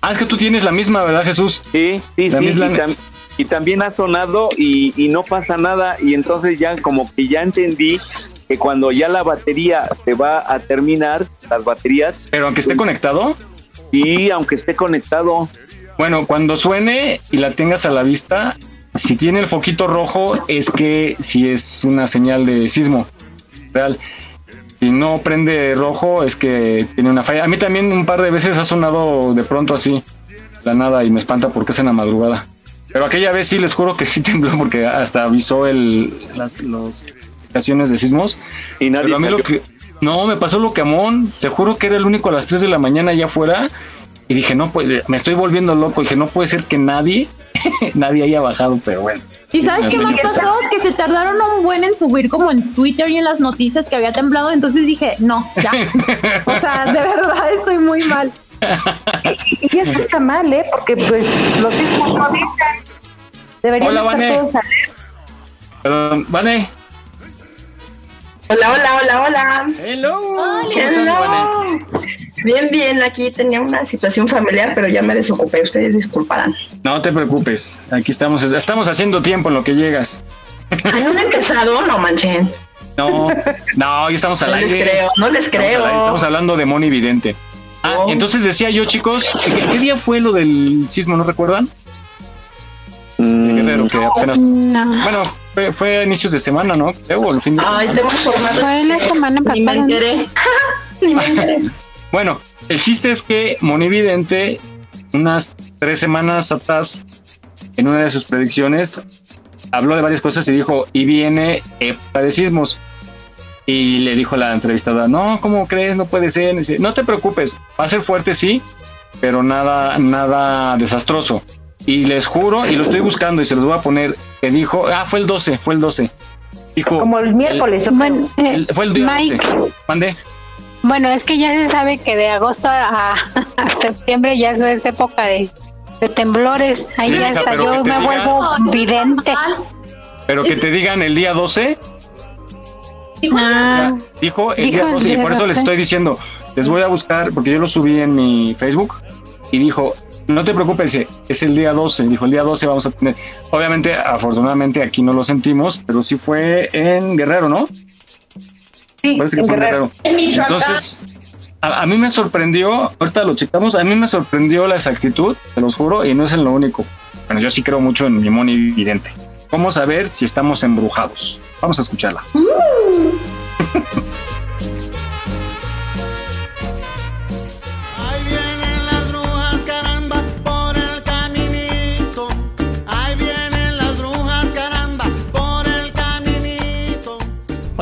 Ah, es que tú tienes la misma, ¿verdad, Jesús? Sí, sí, La sí. misma- Y, tam- y también ha sonado y, y no pasa nada. Y entonces ya como que ya entendí que cuando ya la batería se va a terminar, las baterías, Pero aunque esté conectado. y aunque esté conectado, Bueno, cuando suene y la tengas a la vista, si tiene el foquito rojo, es que si es una señal de sismo real. Si no prende rojo, es que tiene una falla. A mí también un par de veces ha sonado de pronto así, la nada, y me espanta porque es en la madrugada. Pero aquella vez sí les juro que sí tembló porque hasta avisó el, las los estaciones de sismos. y nadie Pero a mí lo que. No, me pasó lo que Amón. Te juro que era el único a las 3 de la mañana allá afuera. Y dije, no puede, me estoy volviendo loco. Dije, no puede ser que nadie, nadie haya bajado, pero bueno. ¿Y sabes qué más pasó? Que se tardaron un buen en subir como en Twitter y en las noticias que había temblado. Entonces dije, no, ya. O sea, de verdad estoy muy mal. Y eso está mal, ¿eh? Porque pues los sismos no avisan. Deberían Hola, estar Vane. todos alerta. Perdón, Vane. Hola, hola, hola, hola. Hello. ¿Cómo estás, Vane? Hello. Bien, bien, aquí tenía una situación familiar, pero ya me desocupé, ustedes disculparán. No te preocupes. Aquí estamos, estamos haciendo tiempo en lo que llegas. Ah, no han empezado, no manchen. No, no, ya estamos al No les aire. creo, no les Estamos creo. aire, Estamos hablando de Moni Vidente. Ah, Oh. entonces decía yo, chicos, ¿qué, qué día fue lo del sismo? ¿No recuerdan? Mm, Guerrero, que apenas. No. Bueno, fue, fue a inicios de semana, ¿no? Creo, o el fin de Ay, semana. tengo informado. Fue la semana Ni me pasada. enteré. Ni me enteré. Bueno, el chiste es que Monividente, unas tres semanas atrás, en una de sus predicciones, habló de varias cosas y dijo, y viene época de sismos. Y le dijo a la entrevistada, no, ¿cómo crees? No puede ser. Dice, no te preocupes, va a ser fuerte, sí, pero nada, nada desastroso. Y les juro, y lo estoy buscando y se los voy a poner, que dijo, ah, fue el 12, fue el 12. Dijo, Como el miércoles. el- fue el día Mike, 12. Mande. Bueno, es que ya se sabe que de agosto a, a septiembre ya eso es época de, de temblores. Ahí Sí, ya hija, hasta pero yo que te me diga- vuelvo vidente. Pero que te digan el día 12, Ah, Dijo el Dijo día el 12 y por eso les 12. estoy diciendo, les voy a buscar, porque yo lo subí en mi Facebook y dijo, no te preocupes, dice, es el día 12, dijo, el día 12 vamos a tener, obviamente, afortunadamente aquí no lo sentimos, pero sí fue en Guerrero, ¿no? Sí, Parece que en fue en Guerrero. Guerrero. En Michoacán. Entonces, a, a mí me sorprendió, ahorita lo checamos, a mí me sorprendió la exactitud, te los juro, y no es en lo único. Bueno, yo sí creo mucho en mi moni vidente. ¿Cómo saber si estamos embrujados? Vamos a escucharla.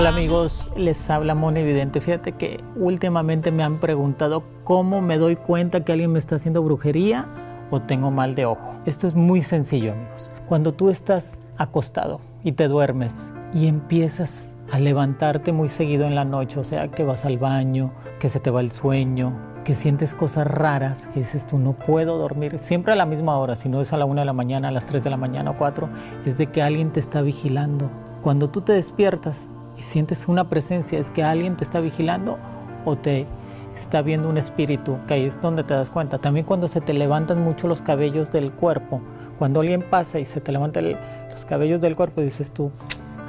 Hola amigos, les habla Moni Evidente. Fíjate que últimamente me han preguntado cómo me doy cuenta que alguien me está haciendo brujería o tengo mal de ojo. Esto es muy sencillo amigos. Cuando tú estás acostado y te duermes y empiezas a levantarte muy seguido en la noche, o sea que vas al baño, que se te va el sueño, que sientes cosas raras, que dices tú no puedo dormir, siempre a la misma hora, si no es a la una de la mañana, a las 3 de la mañana o 4, es de que alguien te está vigilando. Cuando tú te despiertas y sientes una presencia, es que alguien te está vigilando o te está viendo un espíritu, que ahí es donde te das cuenta. También cuando se te levantan mucho los cabellos del cuerpo, cuando alguien pasa y se te levantan los cabellos del cuerpo, dices tú,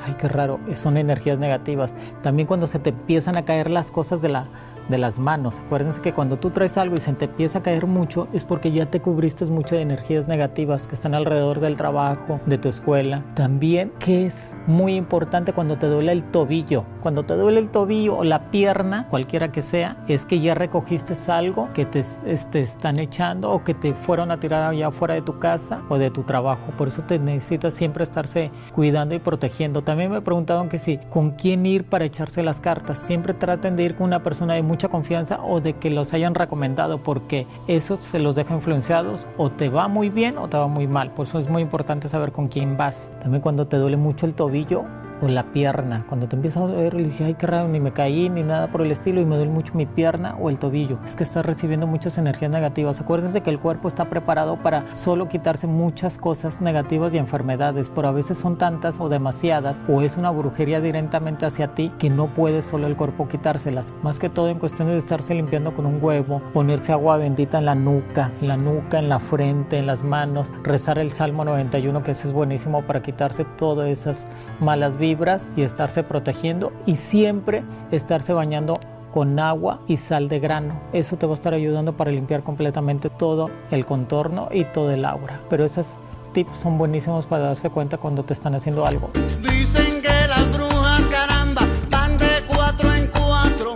ay, qué raro, son energías negativas. También cuando se te empiezan a caer las cosas de la de las manos. Acuérdense que cuando tú traes algo y se te empieza a caer mucho es porque ya te cubriste mucho de energías negativas que están alrededor del trabajo, de tu escuela. También que es muy importante cuando te duele el tobillo. Cuando te duele el tobillo o la pierna, cualquiera que sea, es que ya recogiste algo que te este, están echando o que te fueron a tirar allá fuera de tu casa o de tu trabajo. Por eso te necesitas siempre estarse cuidando y protegiendo. También me preguntaron que sí, con quién ir para echarse las cartas. Siempre traten de ir con una persona de mucha mucha confianza o de que los hayan recomendado porque eso se los deja influenciados o te va muy bien o te va muy mal. Por eso es muy importante saber con quién vas. También cuando te duele mucho el tobillo o la pierna. Cuando te empiezas a doler y dices, ay, qué raro, ni me caí, ni nada por el estilo, y me duele mucho mi pierna o el tobillo. Es que estás recibiendo muchas energías negativas. Acuérdense que el cuerpo está preparado para solo quitarse muchas cosas negativas y enfermedades, pero a veces son tantas o demasiadas, o es una brujería directamente hacia ti que no puede solo el cuerpo quitárselas. Más que todo en cuestión de estarse limpiando con un huevo, ponerse agua bendita en la nuca, en la nuca, en la frente, en las manos, rezar el Salmo 91, que ese es buenísimo para quitarse todas esas malas vidas y estarse protegiendo y siempre estarse bañando con agua y sal de grano. Eso te va a estar ayudando para limpiar completamente todo el contorno y todo el aura. Pero esos tips son buenísimos para darse cuenta cuando te están haciendo algo. Dicen que las brujas, caramba, van de cuatro en cuatro,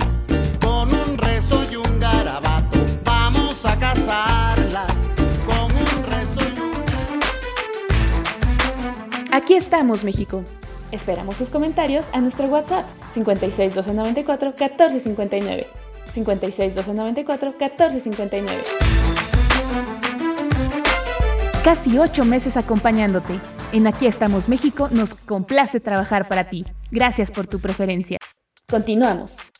con un rezo y un garabato. Vamos a casarlas con un rezo y un... Aquí estamos, México. Esperamos tus comentarios a nuestro WhatsApp 56 294 1459. 56 294 1459. Casi ocho meses acompañándote. En Aquí estamos México nos complace trabajar para ti. Gracias por tu preferencia. Continuamos.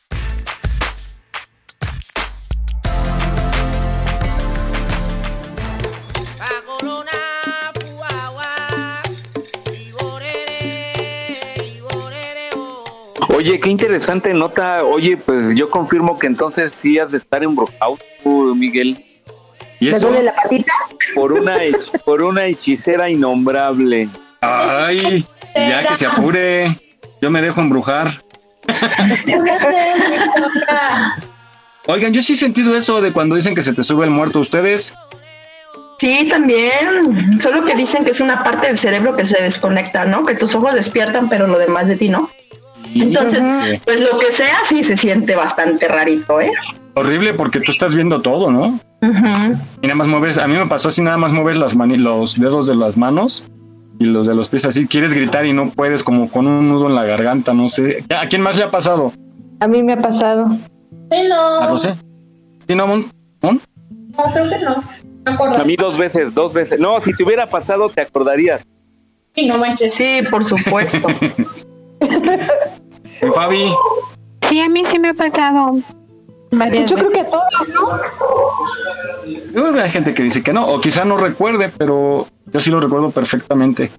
Oye, qué interesante nota. Oye, pues yo confirmo que entonces sí has de estar embrujado, Miguel. ¿Y ¿Le duele la patita? Por una, por una hechicera innombrable. Ay, ya que se apure. Yo me dejo embrujar. Oigan, yo sí he sentido eso de cuando dicen que se te sube el muerto. ¿Ustedes? Sí, también. Solo que dicen que es una parte del cerebro que se desconecta, ¿no? Que tus ojos despiertan, pero lo demás de ti no. Entonces, pues lo que sea, sí se siente bastante rarito, ¿eh? Horrible porque tú estás viendo todo, ¿no? Y nada más mueves, a mí me pasó así, nada más mueves las los dedos de las manos y los de los pies así. Quieres gritar y no puedes, como con un nudo en la garganta, no sé. ¿A quién más le ha pasado? A mí me ha pasado. ¿A José? ¿Sí, no, Mon? No, creo que no. A mí dos veces, dos veces. No, si te hubiera pasado, te acordarías. Sí, no manches. Sí, por supuesto. Fabi. Sí, a mí sí me ha pasado. Varias Yo creo que a todos, ¿no? Hay gente que dice que no, o quizá no recuerde, pero yo sí lo recuerdo perfectamente.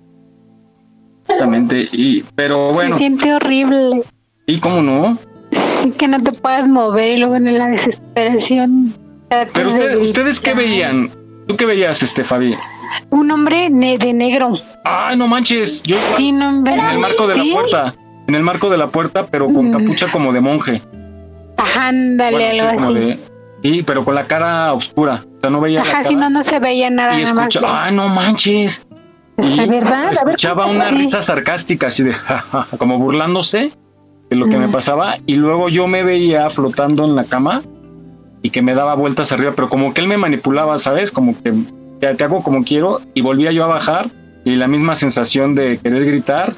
Exactamente, y, pero bueno. Se siente horrible. ¿Y cómo no? Sí, que no te puedas mover y luego en la desesperación. Pero ustedes, qué veían? ¿Tú qué veías, este, Fabi? Un hombre de negro. Ay, no manches. Yo sí, no, en el marco de la puerta en el marco de la puerta, pero con capucha como de monje. ándale, algo así. sí, pero con la cara oscura. O sea, no veía Ajá, si no, no se veía nada. Y escucha, ah, no manches. ¿De verdad? Escuchaba una risa sarcástica, así de, como burlándose de lo que me pasaba. Y luego yo me veía flotando en la cama y que me daba vueltas arriba, pero como que él me manipulaba, ¿sabes? Como que te, te hago como quiero y volvía yo a bajar y la misma sensación de querer gritar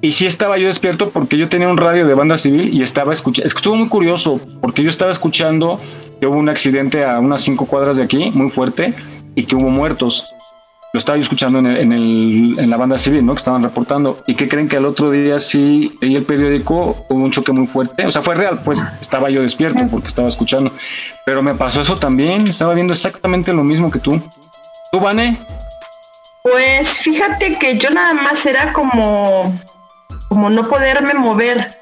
Y sí estaba yo despierto porque yo tenía un radio de banda civil y estaba escuchando. Es que estuvo muy curioso porque yo estaba escuchando que hubo un accidente a unas cinco cuadras de aquí, muy fuerte, y que hubo muertos. Lo estaba yo escuchando en, el- en, el- en la banda civil, ¿no? Que estaban reportando. ¿Y que creen que al otro día sí leí el periódico? Hubo un choque muy fuerte. O sea, fue real, pues estaba yo despierto porque estaba escuchando. Pero me pasó eso también. Estaba viendo exactamente lo mismo que tú. ¿Tú, Vane? Pues fíjate que yo nada más era como, como no poderme mover.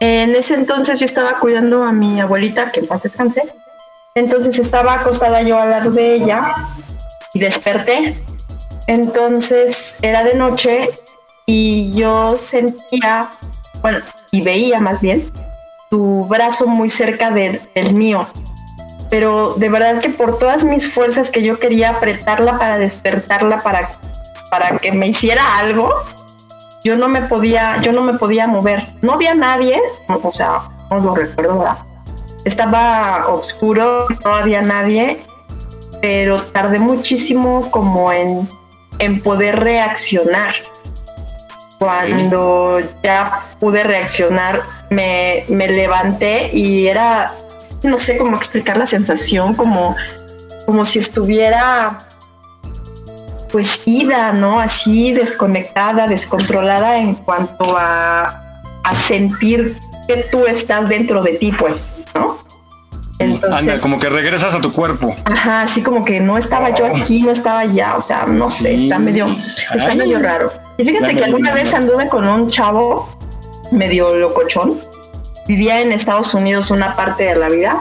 En ese entonces yo estaba cuidando a mi abuelita, que en paz descanse. Entonces estaba acostada yo al lado de ella y desperté. Entonces era de noche y yo sentía, bueno, y veía más bien, tu brazo muy cerca de- del mío. Pero de verdad que por todas mis fuerzas que yo quería apretarla para despertarla, para, para que me hiciera algo, yo no me podía, yo no me podía mover. No había nadie, o sea, no lo recuerdo. Estaba oscuro, no había nadie, pero tardé muchísimo como en, en poder reaccionar. Cuando ya pude reaccionar, me, me levanté y era, no sé cómo explicar la sensación, como, como si estuviera pues ida, ¿no? Así desconectada, descontrolada en cuanto a, a sentir que tú estás dentro de ti, pues, ¿no? Anda, como que regresas a tu cuerpo. Ajá, así como que no estaba yo aquí, no estaba allá, o sea, no sé, está medio, está Ay. medio raro. Y fíjense que alguna vez anduve con un chavo medio locochón, vivía en Estados Unidos una parte de la vida,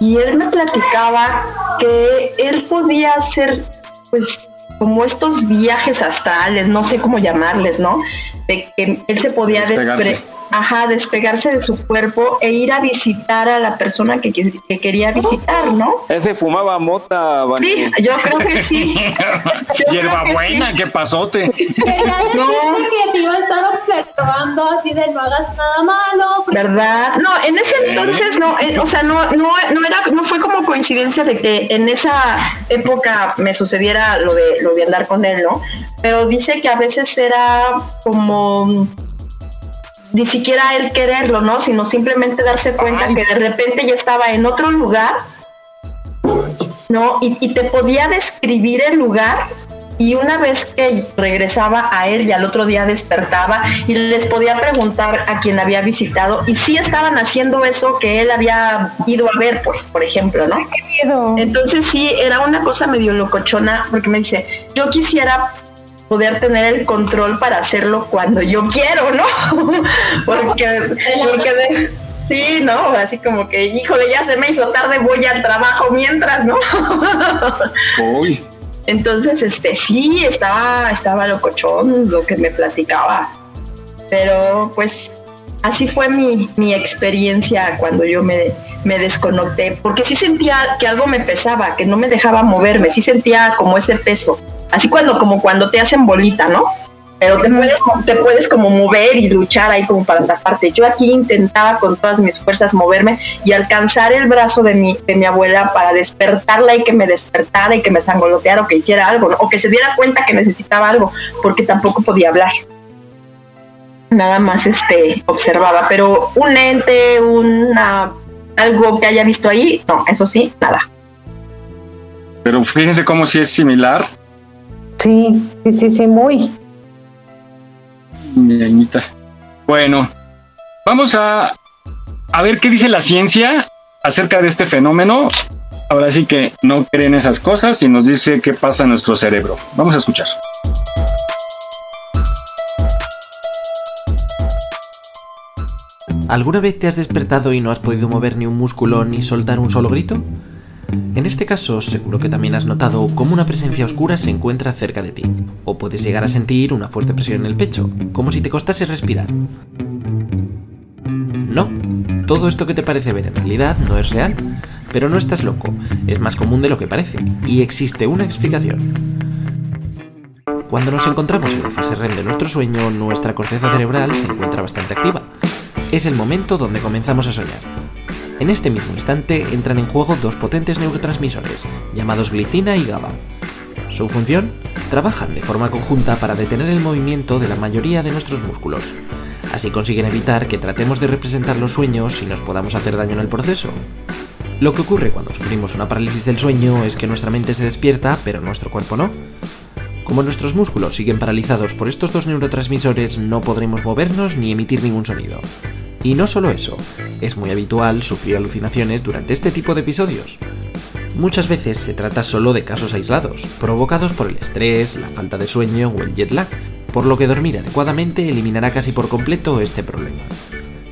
y él me platicaba que él podía hacer, pues, como estos viajes astrales, no sé cómo llamarles, ¿no? De que él se podía despre- ajá, despegarse de su cuerpo e ir a visitar a la persona que, quis- que quería visitar, ¿no? Ese fumaba mota. Sí, yo creo que sí. Hierbabuena, qué pasote. Quería decirte que te iba a estar observando así de no hagas nada malo. ¿Verdad? No, en ese entonces no, eh, o sea, no, no, no era, no fue como coincidencia de que en esa época me sucediera lo de lo de andar con él, ¿no? Pero dice que a veces era como ni siquiera él quererlo, ¿no? Sino simplemente darse cuenta que de repente ya estaba en otro lugar, ¿no? Y, y te podía describir el lugar y una vez que regresaba a él y al otro día despertaba y les podía preguntar a quien había visitado y si estaban haciendo eso que él había ido a ver, pues, por ejemplo, ¿no? Entonces sí, era una cosa medio locochona porque me dice, yo quisiera poder tener el control para hacerlo cuando yo quiero, ¿no? porque, porque de- sí, ¿no? Así como que, híjole, ya se me hizo tarde, voy al trabajo mientras, ¿no? Uy. Entonces, este, sí, estaba, estaba locochón lo que me platicaba. Pero pues así fue mi, mi experiencia cuando yo me, me desconecté, porque sí sentía que algo me pesaba, que no me dejaba moverme, sí sentía como ese peso. Así cuando, como cuando te hacen bolita, ¿no? Pero te puedes, te puedes como mover y luchar ahí como para zafarte. Yo aquí intentaba con todas mis fuerzas moverme y alcanzar el brazo de mi, de mi abuela para despertarla y que me despertara y que me sangoloteara o que hiciera algo, ¿no? o que se diera cuenta que necesitaba algo, porque tampoco podía hablar. Nada más este observaba, pero un ente, una algo que haya visto ahí, no, eso sí, nada. Pero fíjense cómo sí es similar. Sí, sí, sí, sí, muy. Mi Añita. Bueno, vamos a, a ver qué dice la ciencia acerca de este fenómeno. Ahora sí que no creen esas cosas y nos dice qué pasa en nuestro cerebro. Vamos a escuchar. ¿Alguna vez te has despertado y no has podido mover ni un músculo ni soltar un solo grito? En este caso, seguro que también has notado cómo una presencia oscura se encuentra cerca de ti, o puedes llegar a sentir una fuerte presión en el pecho, como si te costase respirar. No, todo esto que te parece ver en realidad no es real, pero no estás loco, es más común de lo que parece, y existe una explicación. Cuando nos encontramos en la fase REM de nuestro sueño, nuestra corteza cerebral se encuentra bastante activa. Es el momento donde comenzamos a soñar. En este mismo instante entran en juego dos potentes neurotransmisores, llamados glicina y GABA. Su función, trabajan de forma conjunta para detener el movimiento de la mayoría de nuestros músculos. Así consiguen evitar que tratemos de representar los sueños y nos podamos hacer daño en el proceso. Lo que ocurre cuando sufrimos una parálisis del sueño es que nuestra mente se despierta, pero nuestro cuerpo no. Como nuestros músculos siguen paralizados por estos dos neurotransmisores, no podremos movernos ni emitir ningún sonido. Y no solo eso, es muy habitual sufrir alucinaciones durante este tipo de episodios. Muchas veces se trata solo de casos aislados, provocados por el estrés, la falta de sueño o el jet lag, por lo que dormir adecuadamente eliminará casi por completo este problema.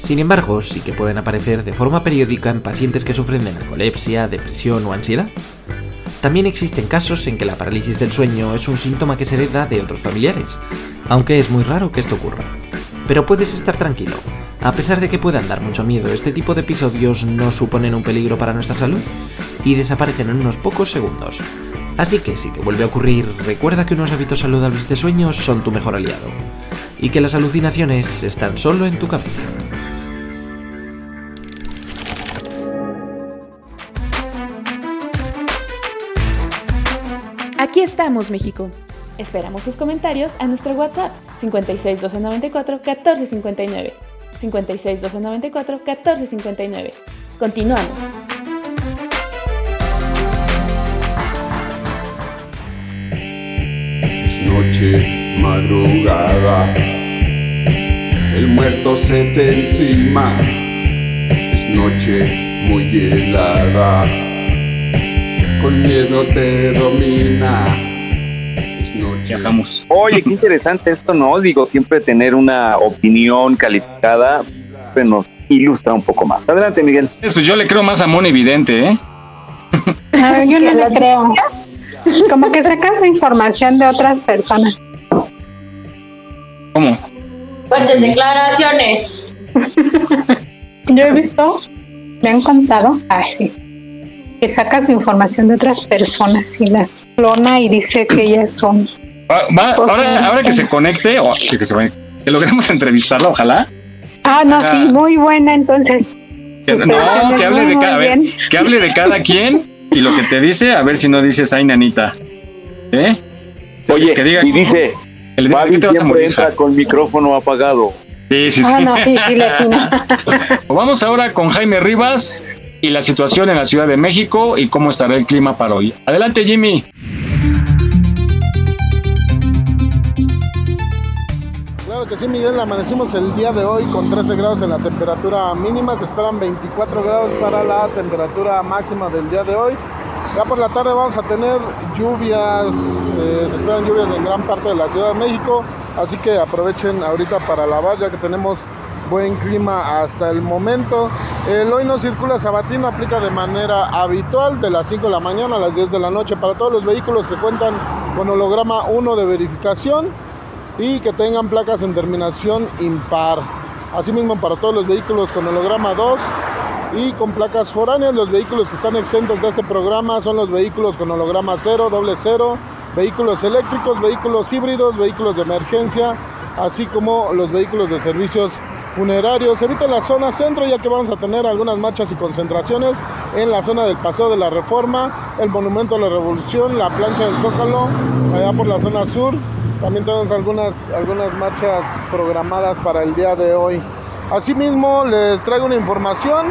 Sin embargo, sí que pueden aparecer de forma periódica en pacientes que sufren de narcolepsia, depresión o ansiedad. También existen casos en que la parálisis del sueño es un síntoma que se hereda de otros familiares, aunque es muy raro que esto ocurra. Pero puedes estar tranquilo, a pesar de que puedan dar mucho miedo, este tipo de episodios no suponen un peligro para nuestra salud y desaparecen en unos pocos segundos. Así que si te vuelve a ocurrir, recuerda que unos hábitos saludables de sueño son tu mejor aliado y que las alucinaciones están solo en tu cabeza. Aquí estamos, México. Esperamos tus comentarios a nuestro WhatsApp 56 294 1459. 56 294 1459. Continuamos. Es noche, madrugada. El muerto se te encima. Es noche muy helada. Con miedo te domina. Viajamos. Oye, qué interesante esto, ¿no? Digo, siempre tener una opinión calificada pues, nos ilustra un poco más. Adelante, Miguel. Pues yo le creo más a Mon Evidente, ¿eh? No, yo no le creo. Como que saca su información de otras personas. ¿Cómo? Fuertes declaraciones. Yo he visto, me han contado, ay, sí, que saca su información de otras personas y las clona y dice que ellas son. Va- va- ahora, ahora que se conecte, o que, que se que logremos entrevistarla, ojalá. Ah, no, Ah. sí, muy buena entonces. No, que hable, muy, de cada, a ver, que hable de cada quien y lo que te dice, a ver si no dices, ay, nanita. ¿Eh? Oye, que diga, y dice, que le diga, Fabi "¿Qué te vas a morir, entra hija?". con micrófono apagado. Sí, sí, Ah, sí. no, sí, sí, atina. Vamos ahora con Jaime Rivas y la situación en la Ciudad de México y cómo estará el clima para hoy. Adelante, Jimmy. Miguel. Amanecimos el día de hoy con 13 grados en la temperatura mínima. Se esperan 24 grados para la temperatura máxima del día de hoy. Ya por la tarde vamos a tener lluvias, eh, se esperan lluvias en gran parte de la Ciudad de México, así que aprovechen ahorita para lavar ya que tenemos buen clima hasta el momento. El hoy no circula sabatino, aplica de manera habitual de las 5 de la mañana a las 10 de la noche para todos los vehículos que cuentan con holograma 1 de verificación y que tengan placas en terminación impar. Asimismo, para todos los vehículos con holograma 2 y con placas foráneas, los vehículos que están exentos de este programa son los vehículos con holograma 0, doble 0, vehículos eléctricos, vehículos híbridos, vehículos de emergencia, así como los vehículos de servicios funerarios. Evita la zona centro ya que vamos a tener algunas marchas y concentraciones en la zona del Paseo de la Reforma, el Monumento a la Revolución, la plancha del Zócalo, allá por la zona sur. También tenemos algunas, algunas marchas programadas para el día de hoy. Asimismo, les traigo una información,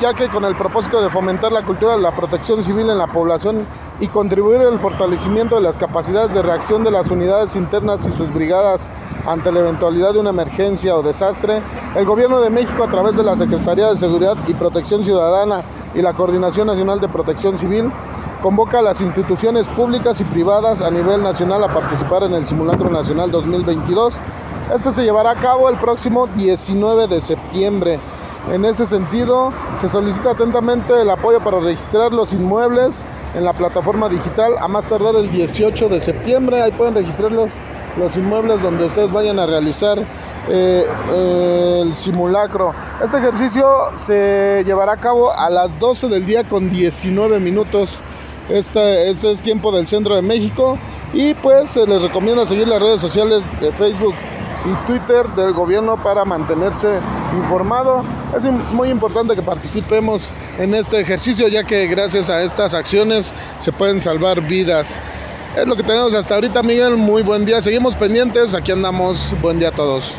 ya que con el propósito de fomentar la cultura de la protección civil en la población y contribuir al fortalecimiento de las capacidades de reacción de las unidades internas y sus brigadas ante la eventualidad de una emergencia o desastre, el Gobierno de México a través de la Secretaría de Seguridad y Protección Ciudadana y la Coordinación Nacional de Protección Civil convoca a las instituciones públicas y privadas a nivel nacional a participar en el Simulacro Nacional 2022. Este se llevará a cabo el próximo 19 de septiembre. En este sentido, se solicita atentamente el apoyo para registrar los inmuebles en la plataforma digital a más tardar el 18 de septiembre. Ahí pueden registrar los, los inmuebles donde ustedes vayan a realizar eh, eh, el simulacro. Este ejercicio se llevará a cabo a las 12 del día con 19 minutos. Este, este es tiempo del centro de México y pues se les recomienda seguir las redes sociales de Facebook y Twitter del gobierno para mantenerse informado. Es muy importante que participemos en este ejercicio ya que gracias a estas acciones se pueden salvar vidas. Es lo que tenemos hasta ahorita, Miguel. Muy buen día. Seguimos pendientes. Aquí andamos. Buen día a todos.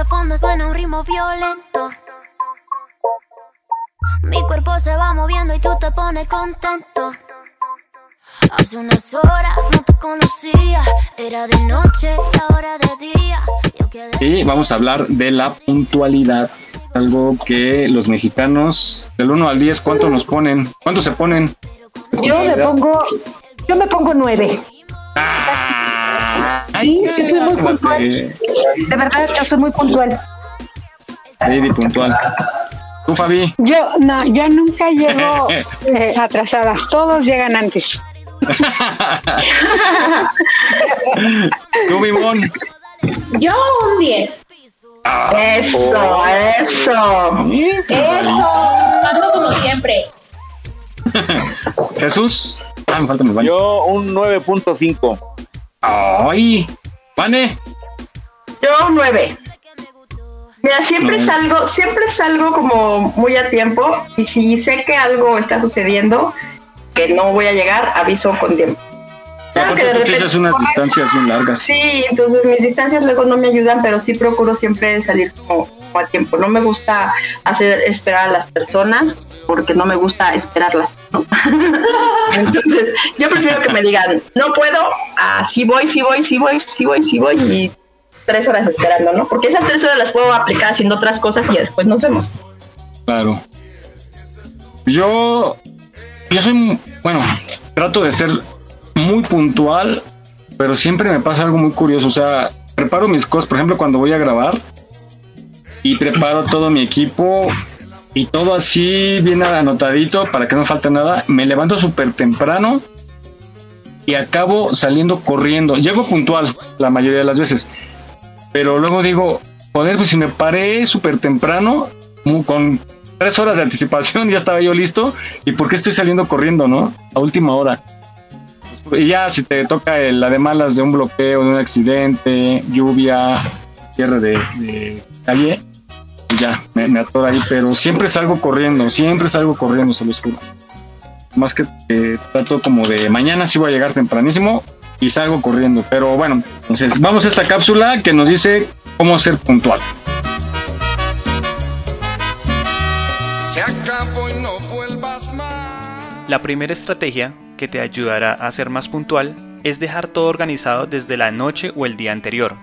De fondo suena un ritmo violento. Mi cuerpo se va moviendo y tú te pones contento. Hace unas horas no te conocía, era de noche y ahora de día. Y vamos a hablar de la puntualidad. Algo que los mexicanos, del 1 al 10, ¿cuánto nos ponen? ¿Cuánto se ponen? Yo me pongo, yo me pongo 9. Sí, yo soy muy puntual. De verdad, yo soy muy puntual. Lady puntual. ¿Tú, Fabi? Yo, no, yo nunca llego eh, atrasada. Todos llegan antes. ¿Tú, Mimón? Yo un 10. Eso, eso. Eso. Hazlo como siempre. Jesús. Ah, me falta mi baño. Yo un 9.5. Ay, Vane. Yo 9. Mira, siempre salgo, siempre salgo como muy a tiempo y si sé que algo está sucediendo, que no voy a llegar, aviso con tiempo. Claro que de repente- unas distancias bien largas. Sí, entonces mis distancias luego no me ayudan, pero sí procuro siempre salir como, como a tiempo. No me gusta hacer esperar a las personas porque no me gusta esperarlas, ¿no? entonces yo prefiero que me digan, no puedo, ah, sí voy, sí voy, sí voy, sí voy, sí voy y tres horas esperando, ¿no? Porque esas tres horas las puedo aplicar haciendo otras cosas y después nos vemos. Claro. Yo, yo soy, bueno, trato de ser muy puntual, pero siempre me pasa algo muy curioso. O sea, preparo mis cosas, por ejemplo, cuando voy a grabar y preparo todo mi equipo y todo así bien anotadito para que no falte nada. Me levanto súper temprano y acabo saliendo corriendo. Llego puntual la mayoría de las veces, pero luego digo, joder, pues si me paré súper temprano, con tres horas de anticipación ya estaba yo listo, ¿y por qué estoy saliendo corriendo, no? A última hora. Y ya si te toca el- la de malas de un bloqueo, de un accidente, lluvia, cierre de, de calle, pues ya, me, me atoro ahí, pero siempre salgo corriendo, siempre salgo corriendo, se los juro. Más que eh, trato como de mañana sí voy a llegar tempranísimo y salgo corriendo. Pero bueno, entonces vamos a esta cápsula que nos dice cómo ser puntual. Se acabó y no vuelvas más. La primera estrategia que te ayudará a ser más puntual es dejar todo organizado desde la noche o el día anterior.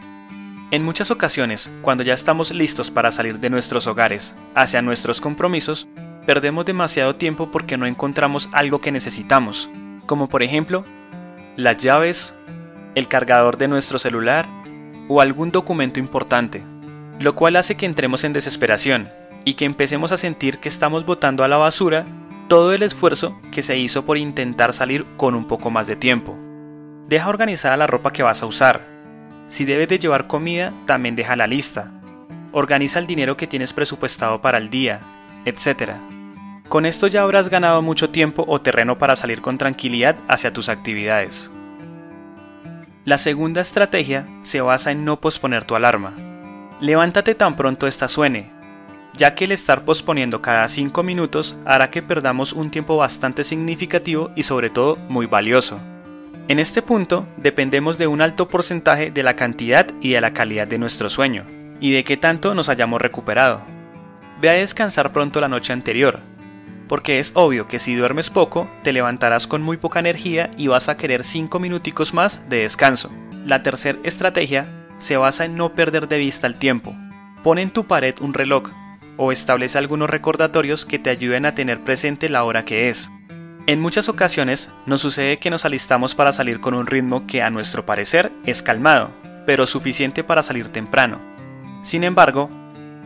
En muchas ocasiones, cuando ya estamos listos para salir de nuestros hogares hacia nuestros compromisos, perdemos demasiado tiempo porque no encontramos algo que necesitamos, como por ejemplo, las llaves, el cargador de nuestro celular o algún documento importante, lo cual hace que entremos en desesperación y que empecemos a sentir que estamos botando a la basura todo el esfuerzo que se hizo por intentar salir con un poco más de tiempo. Deja organizada la ropa que vas a usar. Si debes de llevar comida, también deja la lista. Organiza el dinero que tienes presupuestado para el día, etc. Con esto ya habrás ganado mucho tiempo o terreno para salir con tranquilidad hacia tus actividades. La segunda estrategia se basa en no posponer tu alarma. Levántate tan pronto esta suene, ya que el estar posponiendo cada 5 minutos hará que perdamos un tiempo bastante significativo y sobre todo muy valioso. En este punto dependemos de un alto porcentaje de la cantidad y de la calidad de nuestro sueño, y de qué tanto nos hayamos recuperado. Ve a descansar pronto la noche anterior, porque es obvio que si duermes poco, te levantarás con muy poca energía y vas a querer 5 minuticos más de descanso. La tercera estrategia se basa en no perder de vista el tiempo. Pon en tu pared un reloj o establece algunos recordatorios que te ayuden a tener presente la hora que es. En muchas ocasiones nos sucede que nos alistamos para salir con un ritmo que a nuestro parecer es calmado, pero suficiente para salir temprano. Sin embargo,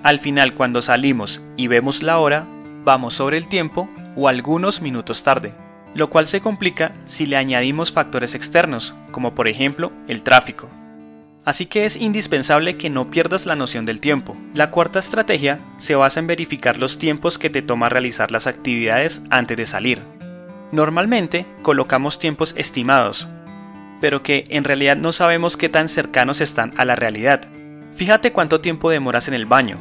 al final cuando salimos y vemos la hora, vamos sobre el tiempo o algunos minutos tarde, lo cual se complica si le añadimos factores externos, como por ejemplo el tráfico. Así que es indispensable que no pierdas la noción del tiempo. La cuarta estrategia se basa en verificar los tiempos que te toma realizar las actividades antes de salir. Normalmente colocamos tiempos estimados, pero que en realidad no sabemos qué tan cercanos están a la realidad. Fíjate cuánto tiempo demoras en el baño,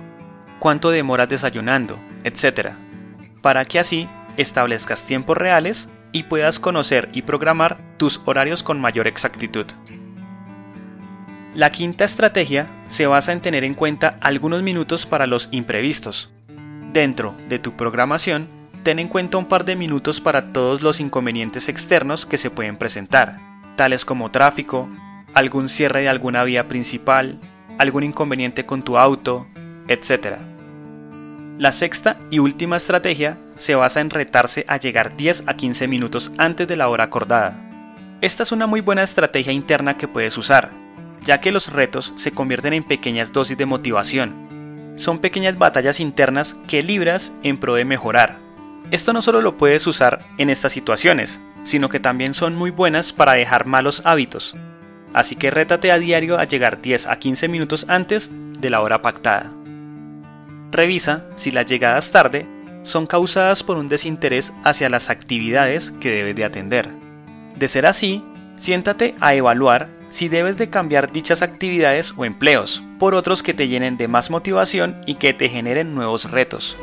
cuánto demoras desayunando, etc. Para que así establezcas tiempos reales y puedas conocer y programar tus horarios con mayor exactitud. La quinta estrategia se basa en tener en cuenta algunos minutos para los imprevistos. Dentro de tu programación, ten en cuenta un par de minutos para todos los inconvenientes externos que se pueden presentar, tales como tráfico, algún cierre de alguna vía principal, algún inconveniente con tu auto, etc. La sexta y última estrategia se basa en retarse a llegar 10 a 15 minutos antes de la hora acordada. Esta es una muy buena estrategia interna que puedes usar, ya que los retos se convierten en pequeñas dosis de motivación. Son pequeñas batallas internas que libras en pro de mejorar. Esto no solo lo puedes usar en estas situaciones, sino que también son muy buenas para dejar malos hábitos. Así que rétate a diario a llegar 10 a 15 minutos antes de la hora pactada. Revisa si las llegadas tarde son causadas por un desinterés hacia las actividades que debes de atender. De ser así, siéntate a evaluar si debes de cambiar dichas actividades o empleos por otros que te llenen de más motivación y que te generen nuevos retos.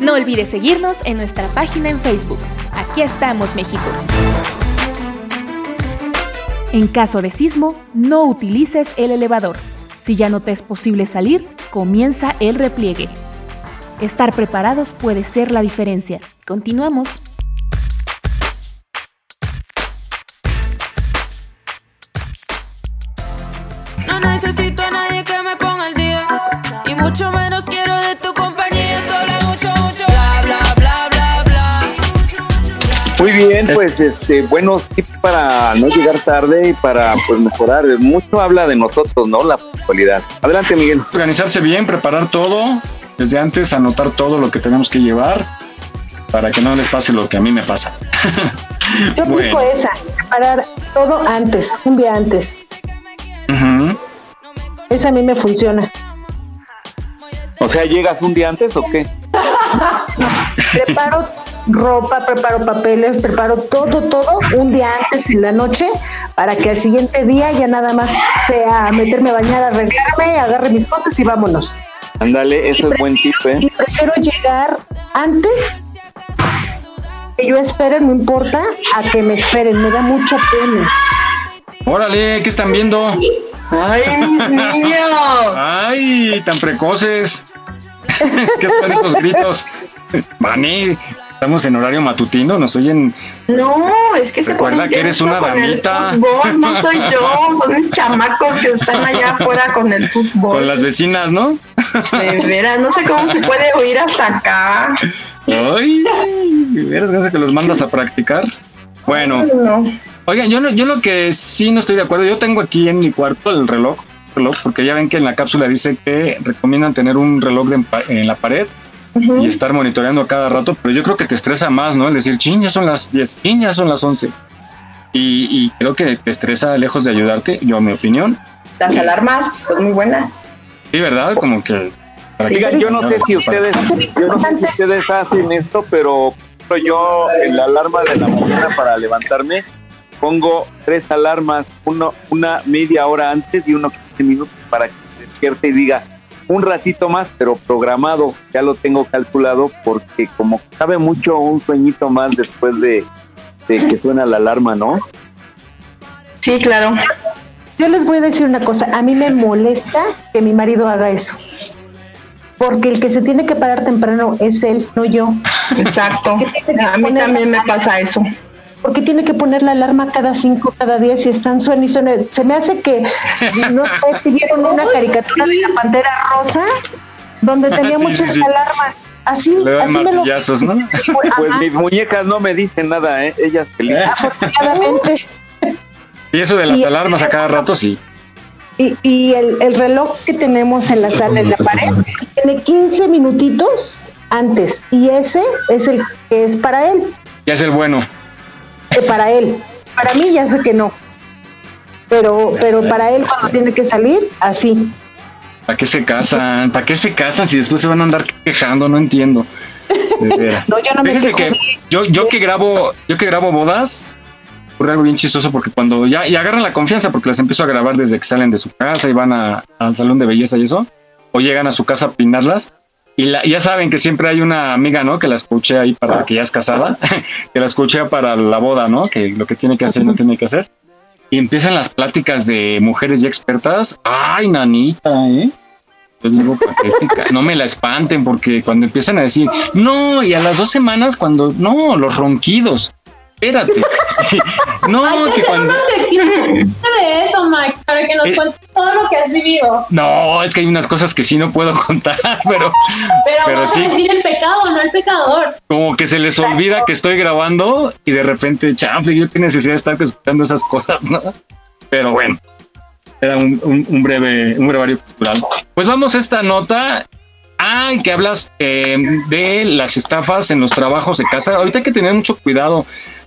No olvides seguirnos en nuestra página en Facebook. Aquí estamos, México. En caso de sismo, no utilices el elevador. Si ya no te es posible salir, comienza el repliegue. Estar preparados puede ser la diferencia. Continuamos. Necesito a nadie que me ponga al día. Y mucho menos quiero de tu compañía. Tú hablas mucho, mucho. Bla, bla, bla, bla, bla. Muy bien, pues este, buenos tips para no llegar tarde y para pues mejorar. Mucho habla de nosotros, ¿no? La puntualidad. Adelante, Miguel. Organizarse bien, preparar todo, desde antes anotar todo lo que tenemos que llevar para que no les pase lo que a mí me pasa. Yo aplico esa, preparar todo antes, un día antes. Esa a mí me funciona. O sea, ¿llegas un día antes o qué? Preparo ropa, preparo papeles, preparo todo, todo un día antes en la noche para que al siguiente día ya nada más sea meterme a bañar, arreglarme, agarre mis cosas y vámonos. Ándale, eso es buen tip, ¿eh? Y prefiero llegar antes que yo espere, no importa, a que me esperen, me da mucha pena. Órale, ¿qué están viendo? ¡Ay, mis niños! ¡Ay, tan precoces! ¿Qué son estos gritos? Vani, estamos en horario matutino, nos oyen. No, es que se Recuerda ponen que eres una damita. fútbol, no soy yo, son mis chamacos que están allá afuera con el fútbol. Con las vecinas, ¿no? De veras, no sé cómo se puede oír hasta acá. Ay, de veras, gracias que los mandas a practicar. Bueno, No. Oigan, yo, no- yo lo que sí no estoy de acuerdo, yo tengo aquí en mi cuarto el reloj, reloj porque ya ven que en la cápsula dice que recomiendan tener un reloj de en, la pared y estar monitoreando cada rato, pero yo creo que te estresa más, ¿no? El decir, ching, ya son las 10, ching, ya son las 11. Y, y creo que te estresa lejos de ayudarte, yo, mi opinión. Las alarmas son muy buenas. Sí, ¿verdad? Como que... Oigan, yo no sé si ustedes, yo no sé si ustedes hacen esto, pero yo en la alarma de la mañana para levantarme pongo tres alarmas, uno, una media hora antes y uno 15 minutos para que se despierte y diga un ratito más, pero programado, ya lo tengo calculado porque como sabe mucho un sueñito más después de, de que suena la alarma, ¿no? Sí, claro. Yo les voy a decir una cosa, a mí me molesta que mi marido haga eso. Porque el que se tiene que parar temprano es él, no yo. Exacto. A mí también me pasa eso. Porque tiene que poner la alarma cada cinco, cada diez y están suena y suena. Se me hace que, no sé si vieron una caricatura de la pantera rosa donde tenía Sí, muchas sí, alarmas. Así, Le dan así me lo. ¿no? Pues Ajá. mis muñecas no me dicen nada, ¿eh? Ellas felices. Afortunadamente. Y eso de las Y- alarmas a cada rato, sí. Y, y el, el reloj que tenemos en la sala, en la pared, tiene 15 minutitos antes. Y ese es el que es para él, Ya es el bueno. Que para él. Para mí ya sé que no. Pero, pero para él cuando tiene que salir, así. ¿Para qué se casan? ¿Para qué se casan si después se van a andar quejando? No entiendo. De veras. No, yo no me que yo, yo que grabo, yo que grabo bodas, ocurre algo bien chistoso porque cuando ya y agarran la confianza porque las empiezo a grabar desde que salen de su casa y van a- al salón de belleza y eso, o llegan a su casa a peinarlas. Y la- ya saben que siempre hay una amiga, ¿no? Que la escuché ahí para que ya es casada, que la escuché para la boda, ¿no? Que lo que tiene que hacer no tiene que hacer. Y empiezan las pláticas de mujeres ya expertas. Ay, nanita, ¿eh? Yo digo. No me la espanten porque cuando empiezan a decir, no, y a las dos semanas cuando, no, los ronquidos. Espérate. no, Hay que cuando... una sección de eso, Mike, para que nos Eh. cuentes todo lo que has vivido. No, es que hay unas cosas que sí no puedo contar, pero, Pero, pero vas sí, a decir el pecado, no el pecador. como que se les olvida que estoy grabando y de repente, chanfle, yo qué necesidad de estar escuchando esas cosas, ¿no? Pero bueno, era un, un- un breve, un brevario cultural. Pues vamos a esta nota. Ah, que hablas eh, de las estafas en los trabajos de casa. Ahorita hay que tener mucho cuidado.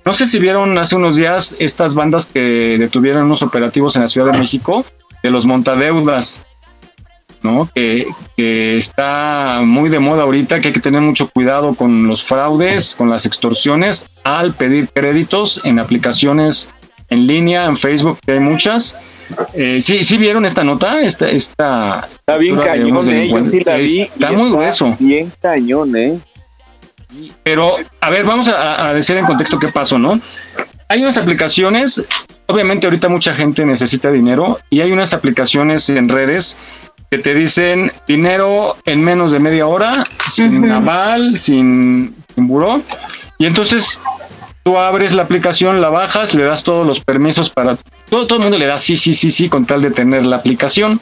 No sé si vieron hace unos días estas bandas que detuvieron unos operativos en la Ciudad de México de los montadeudas. ¿no? Que, que está muy de moda ahorita, que hay que tener mucho cuidado con los fraudes, con las extorsiones al pedir créditos en aplicaciones en línea, en Facebook, que hay muchas. Eh, sí, sí vieron esta nota, esta, esta Está bien cañón, eh, yo sí la vi. Está y muy grueso. Bien cañón, ¿eh? Pero, a ver, vamos a, a decir en contexto qué pasó, ¿no? Hay unas aplicaciones, obviamente ahorita mucha gente necesita dinero y hay unas aplicaciones en redes que te dicen dinero en menos de media hora, sin aval, sin, sin buró. Y entonces tú abres la aplicación, la bajas, le das todos los permisos para... Todo, todo el mundo le da sí, sí, sí, sí, con tal de tener la aplicación.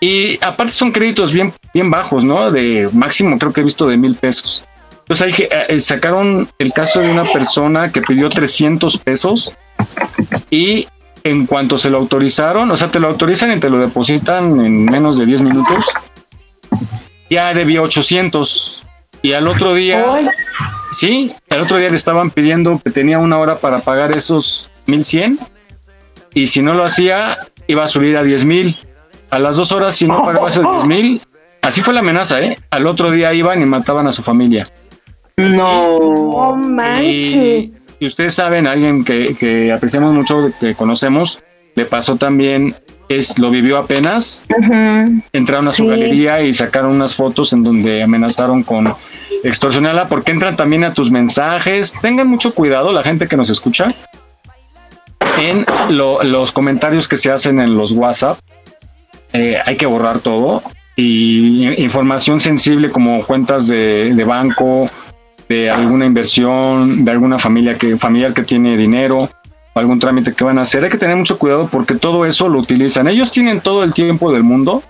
Y aparte son créditos bien, bien bajos, ¿no? De máximo creo que he visto de mil pesos. Entonces ahí que, eh, sacaron el caso de una persona que pidió 300 pesos y en cuanto se lo autorizaron, o sea, te lo autorizan y te lo depositan en menos de 10 minutos, ya debía 800 y al otro día, sí, al otro día le estaban pidiendo que tenía una hora para pagar esos 1100 y si no lo hacía iba a subir a 10 mil. A las dos horas, si no pagaba esos 10 mil, así fue la amenaza, ¿eh? Al otro día iban y mataban a su familia. No Y, y ustedes saben, alguien que, que apreciamos mucho, que conocemos, le pasó también, es lo vivió apenas. Entraron a su Sí. galería y sacaron unas fotos en donde amenazaron con extorsionarla, porque entran también a tus mensajes. Tengan mucho cuidado, la gente que nos escucha, en lo- los comentarios que se hacen en los WhatsApp. eh, hay que borrar todo y información sensible como cuentas de, de banco, de alguna inversión, de alguna familia que familiar que tiene dinero, algún trámite que van a hacer. Hay que tener mucho cuidado porque todo eso lo utilizan. Ellos tienen todo el tiempo del mundo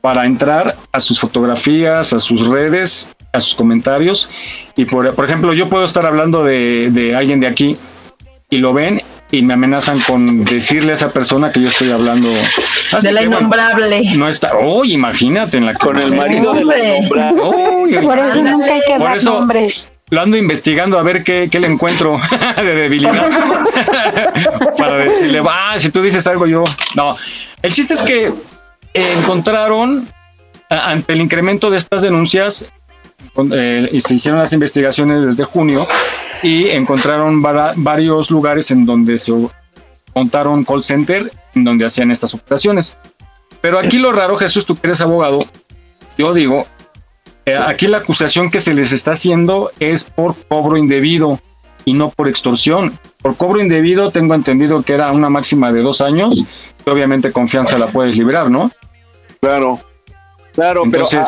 para entrar a sus fotografías, a sus redes, a sus comentarios. Y por, por ejemplo, yo puedo estar hablando de, de alguien de aquí y lo ven y me amenazan con decirle a esa persona que yo estoy hablando. Así De la que, bueno, innombrable. no está. Oh, imagínate en la Con el marido de la Hombre. innombrable. Uy, Por eso nunca hay que Por dar eso- nombres. lo ando investigando a ver qué, qué le encuentro de debilidad para decirle, va, si tú dices algo yo. No, el chiste es que encontraron ante el incremento de estas denuncias eh, y se hicieron las investigaciones desde junio y encontraron varios lugares en donde se montaron call center en donde hacían estas operaciones. Pero aquí lo raro, Jesús, tú que eres abogado, yo digo, eh, aquí la acusación que se les está haciendo es por cobro indebido y no por extorsión. Por cobro indebido tengo entendido que era una máxima de dos años, que obviamente confianza la puedes librar, ¿no? Claro, claro, Entonces-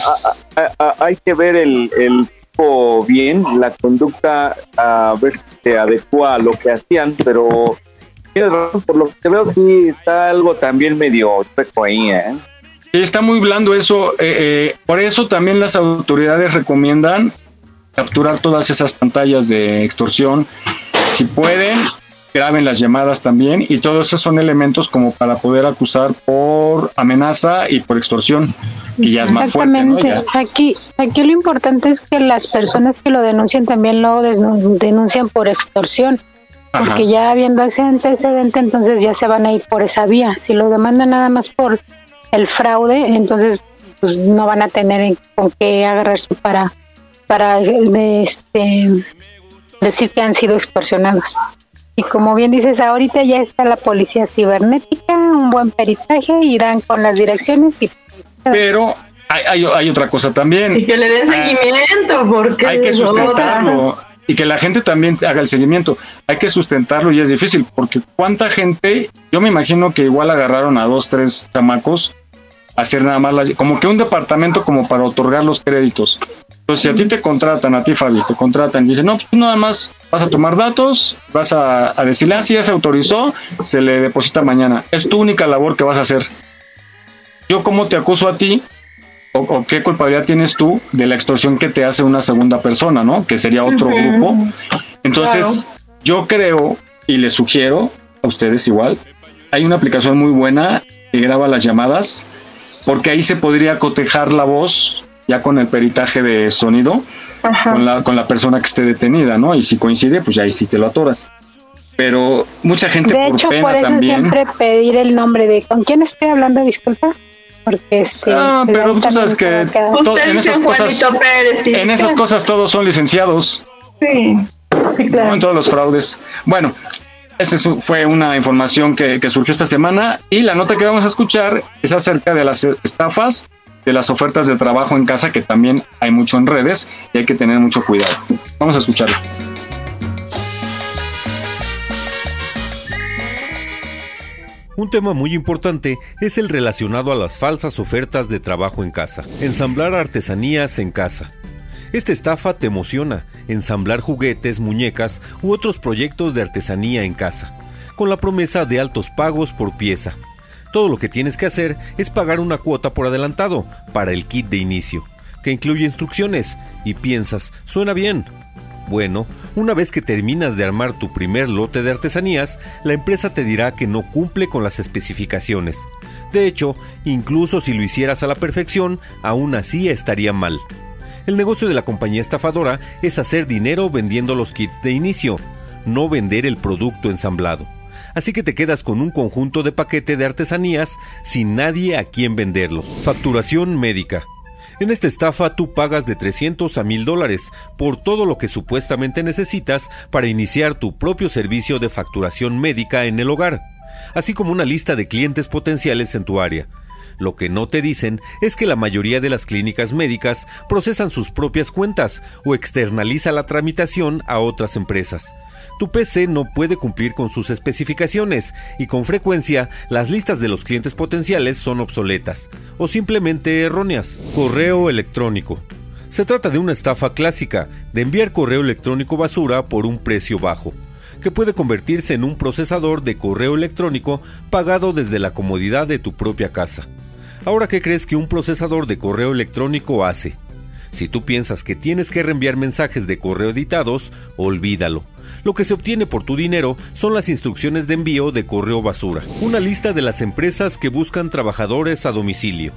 pero a- a- a- hay que ver el, bien, la conducta, a ver se adecua a lo que hacían, pero por lo que veo sí está algo también medio chueco ahí, ¿eh? Sí, está muy blando eso. eh, eh, por eso también las autoridades recomiendan capturar todas esas pantallas de extorsión. Si pueden, graben las llamadas también. Y todos esos son elementos como para poder acusar por amenaza y por extorsión, que ya es más fuerte, ¿no? Ya. Aquí, aquí lo importante es que las personas que lo denuncian también lo denuncian por extorsión. Ajá. Porque ya habiendo ese antecedente, entonces ya se van a ir por esa vía. Si lo demandan nada más por el fraude, entonces pues no van a tener en- con qué agarrarse para, para este, decir que han sido extorsionados. Y como bien dices, ahorita ya está la policía cibernética, un buen peritaje y dan con las direcciones y... Pero hay, hay, hay otra cosa también. Y que le den Ah, seguimiento, porque hay que sustentarlo y que la gente también haga el seguimiento. Hay que sustentarlo y es difícil porque cuánta gente, yo me imagino que igual agarraron a dos, tres chamacos hacer nada más las, como que un departamento como para otorgar los créditos. Entonces, si a ti te contratan, a ti Fabi, te contratan y dicen, no, pues tú nada más vas a tomar datos, vas a, a decirle, ah, sí, ya se autorizó, se le deposita mañana. Es tu única labor que vas a hacer. Yo como te acuso a ti, o, o qué culpabilidad tienes tú de la extorsión que te hace una segunda persona, ¿no? Que sería otro grupo. Entonces, yo creo y les sugiero a ustedes igual, hay una aplicación muy buena que graba las llamadas, porque ahí se podría cotejar la voz ya con el peritaje de sonido con la, con la persona que esté detenida, ¿no? Y si coincide, pues ya ahí sí te lo atoras. Pero mucha gente De por hecho, pena por eso también. siempre pedir el nombre de con quién estoy hablando, disculpa. Porque este. Ah, pues, pero tú sabes que en esas cosas, en esas cosas todos son licenciados. Sí, sí, ¿no? En todos los fraudes. Bueno, esa fue una información que, surgió esta semana y la nota que vamos a escuchar es acerca de las estafas, de las ofertas de trabajo en casa, que también hay mucho en redes y hay que tener mucho cuidado. Vamos a escucharlo. Un tema muy importante es el relacionado a las falsas ofertas de trabajo en casa. Ensamblar artesanías en casa. Esta estafa te emociona, ensamblar juguetes, muñecas u otros proyectos de artesanía en casa, con la promesa de altos pagos por pieza. Todo lo que tienes que hacer es pagar una cuota por adelantado para el kit de inicio, que incluye instrucciones, y piensas, suena bien. Bueno, una vez que terminas de armar tu primer lote de artesanías, la empresa te dirá que no cumple con las especificaciones. De hecho, incluso si lo hicieras a la perfección, aún así estaría mal. El negocio de la compañía estafadora es hacer dinero vendiendo los kits de inicio, no vender el producto ensamblado. Así que te quedas con un conjunto de paquete de artesanías sin nadie a quien venderlos. Facturación médica. En esta estafa tú pagas de 300 a 1000 dólares por todo lo que supuestamente necesitas para iniciar tu propio servicio de facturación médica en el hogar, así como una lista de clientes potenciales en tu área. Lo que no te dicen es que la mayoría de las clínicas médicas procesan sus propias cuentas o externaliza la tramitación a otras empresas. Tu PC no puede cumplir con sus especificaciones y con frecuencia las listas de los clientes potenciales son obsoletas o simplemente erróneas. Correo electrónico. Se trata de una estafa clásica de enviar correo electrónico basura por un precio bajo, que puede convertirse en un procesador de correo electrónico pagado desde la comodidad de tu propia casa. Ahora, ¿qué crees que un procesador de correo electrónico hace? Si tú piensas que tienes que reenviar mensajes de correo editados, olvídalo. Lo que se obtiene por tu dinero son las instrucciones de envío de correo basura, una lista de las empresas que buscan trabajadores a domicilio.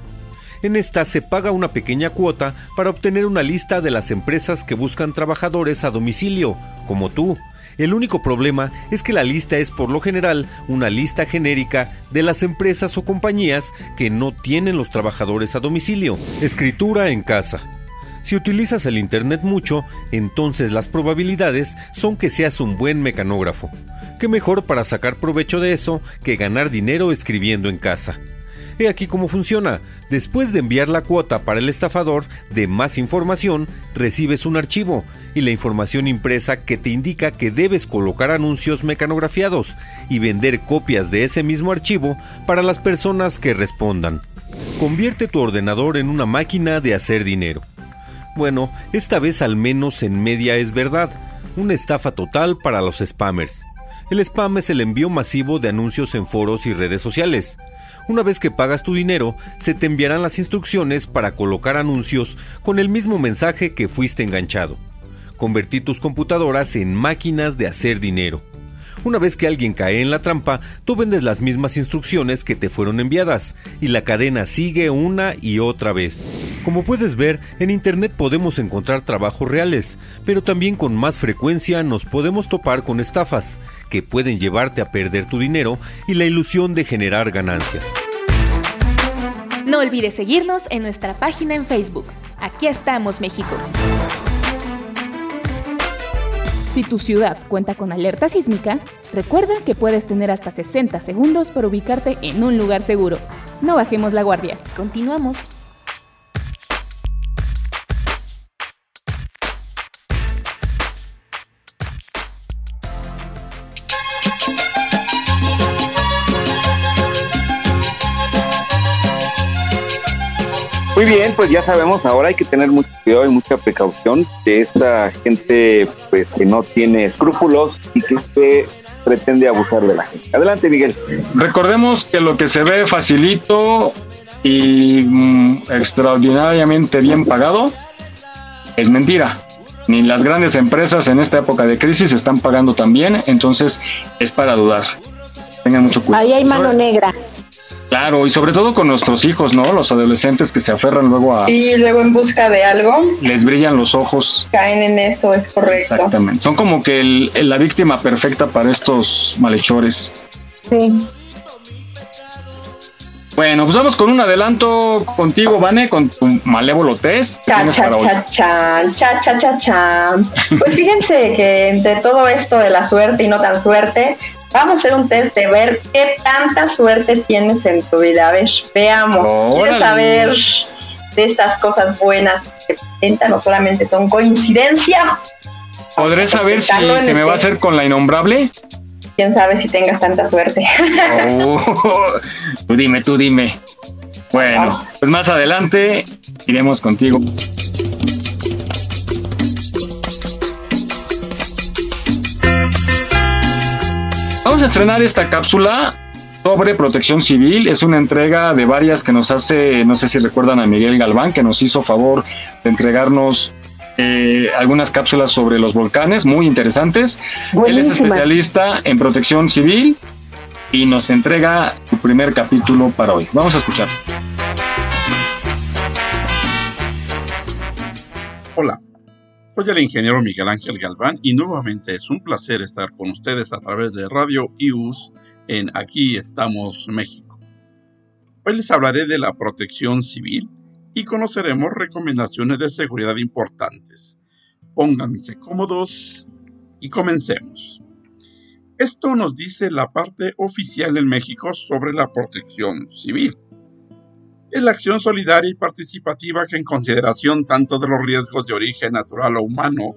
En esta se paga una pequeña cuota para obtener una lista de las empresas que buscan trabajadores a domicilio, como tú. El único problema es que la lista es por lo general una lista genérica de las empresas o compañías que no tienen los trabajadores a domicilio. Escritura en casa. Si utilizas el Internet mucho, entonces las probabilidades son que seas un buen mecanógrafo. ¿Qué mejor para sacar provecho de eso que ganar dinero escribiendo en casa? He aquí cómo funciona. Después de enviar la cuota para el estafador de más información, recibes un archivo y la información impresa que te indica que debes colocar anuncios mecanografiados y vender copias de ese mismo archivo para las personas que respondan. Convierte tu ordenador en una máquina de hacer dinero. Bueno, esta vez al menos en media es verdad, una estafa total para los spammers. El spam es el envío masivo de anuncios en foros y redes sociales. Una vez que pagas tu dinero, se te enviarán las instrucciones para colocar anuncios con el mismo mensaje que fuiste enganchado. Convertí tus computadoras en máquinas de hacer dinero. Una vez que alguien cae en la trampa, tú vendes las mismas instrucciones que te fueron enviadas, y la cadena sigue una y otra vez. Como puedes ver, en Internet podemos encontrar trabajos reales, pero también con más frecuencia nos podemos topar con estafas, que pueden llevarte a perder tu dinero y la ilusión de generar ganancias. No olvides seguirnos en nuestra página en Facebook. Aquí estamos, México. Si tu ciudad cuenta con alerta sísmica, recuerda que puedes tener hasta 60 segundos para ubicarte en un lugar seguro. No bajemos la guardia. Continuamos. Muy bien, pues ya sabemos, ahora hay que tener mucho cuidado y mucha precaución de esta gente pues que no tiene escrúpulos y que se pretende abusar de la gente. Adelante, Miguel. Recordemos que lo que se ve facilito y mm, extraordinariamente bien pagado es mentira. Ni las grandes empresas en esta época de crisis están pagando tan bien, entonces es para dudar. Tengan mucho cuidado. Ahí hay mano negra. Claro, y sobre todo con nuestros hijos, ¿no? Los adolescentes que se aferran luego a... Y luego en busca de algo, Les brillan los ojos. caen en eso, es correcto. Exactamente. Son como que el- el- la víctima perfecta para estos malhechores. Sí. Bueno, pues vamos con un adelanto contigo, Vane, con tu malévolo test. Cha, cha, cha, chan, cha, cha, cha, chan. Pues fíjense que entre todo esto de la suerte y no tan suerte, vamos a hacer un test de ver qué tanta suerte tienes en tu vida. A ver, veamos. ¿Quieres saber de estas cosas buenas que presentan o solamente son coincidencia? ¿Podré saber si se me va a hacer con la innombrable? Quién sabe si tengas tanta suerte. Oh, tú dime, tú dime. Bueno, pues más adelante iremos contigo. Vamos a estrenar esta cápsula sobre protección civil. Es una entrega de varias que nos hace, no sé si recuerdan a Miguel Galván, que nos hizo favor de entregarnos eh, algunas cápsulas sobre los volcanes, muy interesantes. Él es especialista en protección civil y nos entrega su primer capítulo para hoy. Vamos a escuchar. Hola, soy el ingeniero Miguel Ángel Galván y nuevamente es un placer estar con ustedes a través de Radio IUS en Aquí estamos México. Hoy les hablaré de la protección civil y conoceremos recomendaciones de seguridad importantes. Pónganse cómodos y comencemos. Esto nos dice la parte oficial en México sobre la protección civil es la acción solidaria y participativa que en consideración tanto de los riesgos de origen natural o humano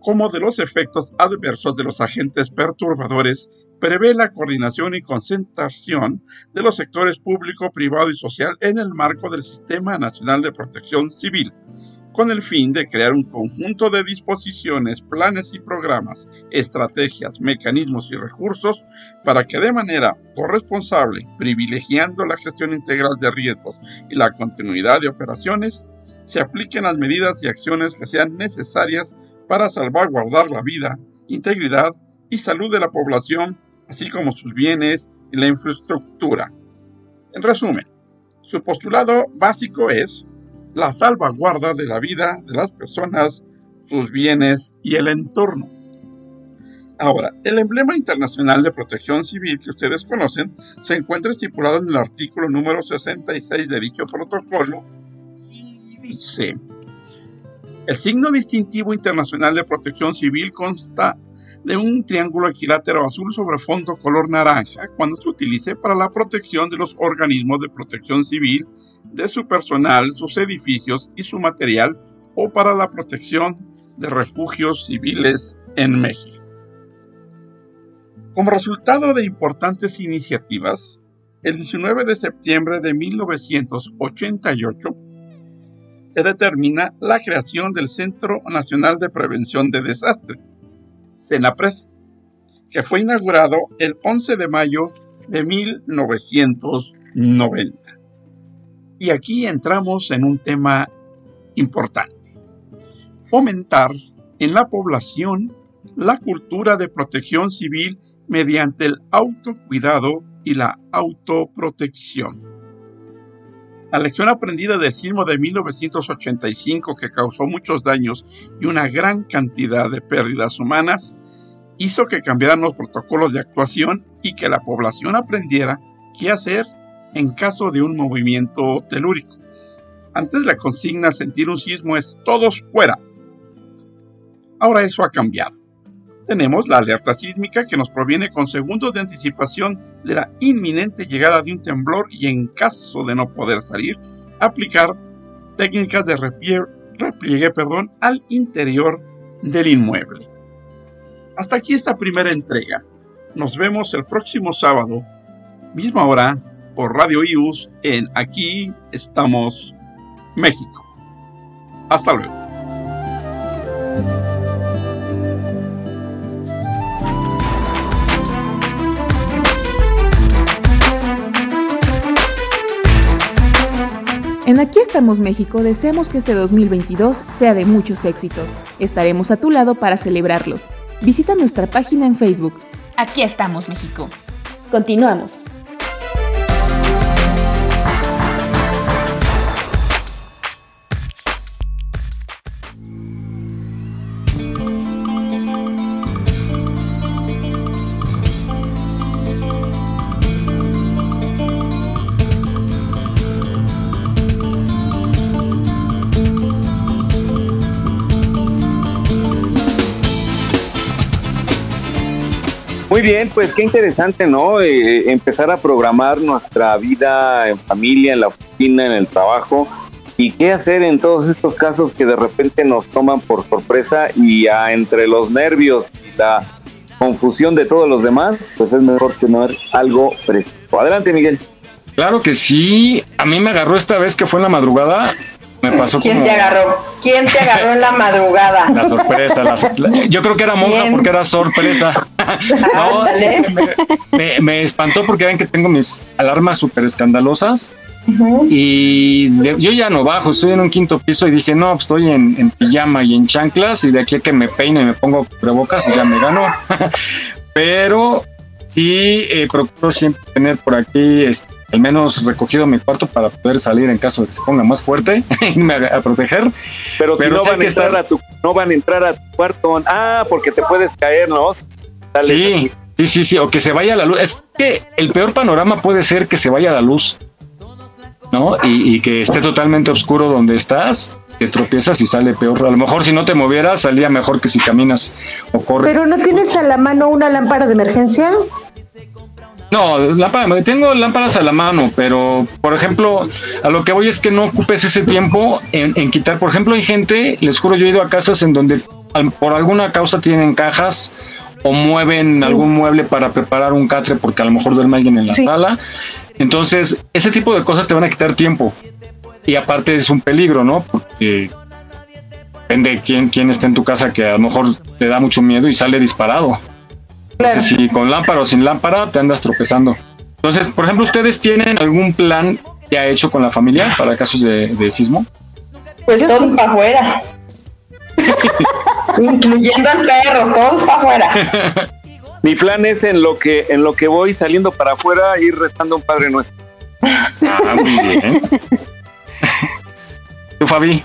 como de los efectos adversos de los agentes perturbadores prevé la coordinación y concentración de los sectores público, privado y social en el marco del Sistema Nacional de Protección Civil, con el fin de crear un conjunto de disposiciones, planes y programas, estrategias, mecanismos y recursos para que de manera corresponsable, privilegiando la gestión integral de riesgos y la continuidad de operaciones, se apliquen las medidas y acciones que sean necesarias para salvaguardar la vida, integridad y salud de la población, así como sus bienes y la infraestructura. En resumen, su postulado básico es la salvaguarda de la vida de las personas, sus bienes y el entorno. Ahora, el emblema internacional de protección civil que ustedes conocen se encuentra estipulado en el artículo número 66 de dicho protocolo y dice, el signo distintivo internacional de protección civil consta de un triángulo equilátero azul sobre fondo color naranja cuando se utilice para la protección de los organismos de protección civil, de su personal, sus edificios y su material o para la protección de refugios civiles en México. Como resultado de importantes iniciativas, el 19 de septiembre de 1988 se determina la creación del Centro Nacional de Prevención de Desastres, CENAPRED, que fue inaugurado el 11 de mayo de 1990. Y aquí entramos en un tema importante. Fomentar en la población la cultura de protección civil mediante el autocuidado y la autoprotección. La lección aprendida del sismo de 1985 que causó muchos daños y una gran cantidad de pérdidas humanas hizo que cambiaran los protocolos de actuación y que la población aprendiera qué hacer en caso de un movimiento telúrico. Antes la consigna sentir un sismo es todos fuera. Ahora eso ha cambiado. Tenemos la alerta sísmica que nos proviene con segundos de anticipación de la inminente llegada de un temblor y en caso de no poder salir, aplicar técnicas de repliegue, perdón, al interior del inmueble. Hasta aquí esta primera entrega. Nos vemos el próximo sábado, misma hora, por Radio IUS en Aquí estamos México. Hasta luego. En Aquí estamos México deseamos que este 2022 sea de muchos éxitos. Estaremos a tu lado para celebrarlos. Visita nuestra página en Facebook. Aquí estamos México. Continuamos. Muy bien, pues qué interesante, ¿no? Eh, empezar a programar nuestra vida en familia, en la oficina, en el trabajo. ¿Y qué hacer en todos estos casos que de repente nos toman por sorpresa y entre los nervios y la confusión de todos los demás, pues es mejor tener algo preciso. Adelante, Miguel. Claro que sí. A mí me agarró esta vez que fue en la madrugada ¿Quién te agarró? ¿Quién te agarró en la madrugada? La sorpresa. yo creo que era monja porque era sorpresa. no, me, espantó porque ven que tengo mis alarmas súper escandalosas. Y yo ya no bajo, estoy en un quinto piso y dije, no, pues estoy en, pijama y en chanclas y de aquí a que me peine y me pongo prebocas, pues ya me gano. Pero sí eh, procuro siempre tener por aquí este, al menos recogido mi cuarto para poder salir en caso de que se ponga más fuerte y a, proteger. Pero, si no van a entrar a tu no van a entrar a tu cuarto, ah, porque te puedes caer, ¿no? sí, sí, sí, sí, o que se vaya la luz. Es que el peor panorama puede ser que se vaya la luz, ¿no? Y, y que esté totalmente oscuro donde estás, que tropiezas y sale peor. A lo mejor si no te movieras, salía mejor que si caminas o corres. Pero no tienes a la mano una lámpara de emergencia. No, lámpara, tengo lámparas a la mano, pero por ejemplo, a lo que voy es que no ocupes ese tiempo en, quitar. Por ejemplo, hay gente, les juro, yo he ido a casas en donde por alguna causa tienen cajas o mueven algún mueble para preparar un catre porque a lo mejor duerme alguien en la sala. Entonces, ese tipo de cosas te van a quitar tiempo. Y aparte es un peligro, ¿no? Porque depende quién, quién está en tu casa que a lo mejor te da mucho miedo y sale disparado. Si con lámpara o sin lámpara te andas tropezando. Entonces, por ejemplo, ¿ustedes tienen algún plan ha hecho con la familia para casos de, sismo? Pues todos para afuera. Incluyendo al perro, todos para afuera. Mi plan es en lo que en lo que voy saliendo para afuera ir rezando un Padre Nuestro. Ah, muy bien. ¿Tú, Fabi?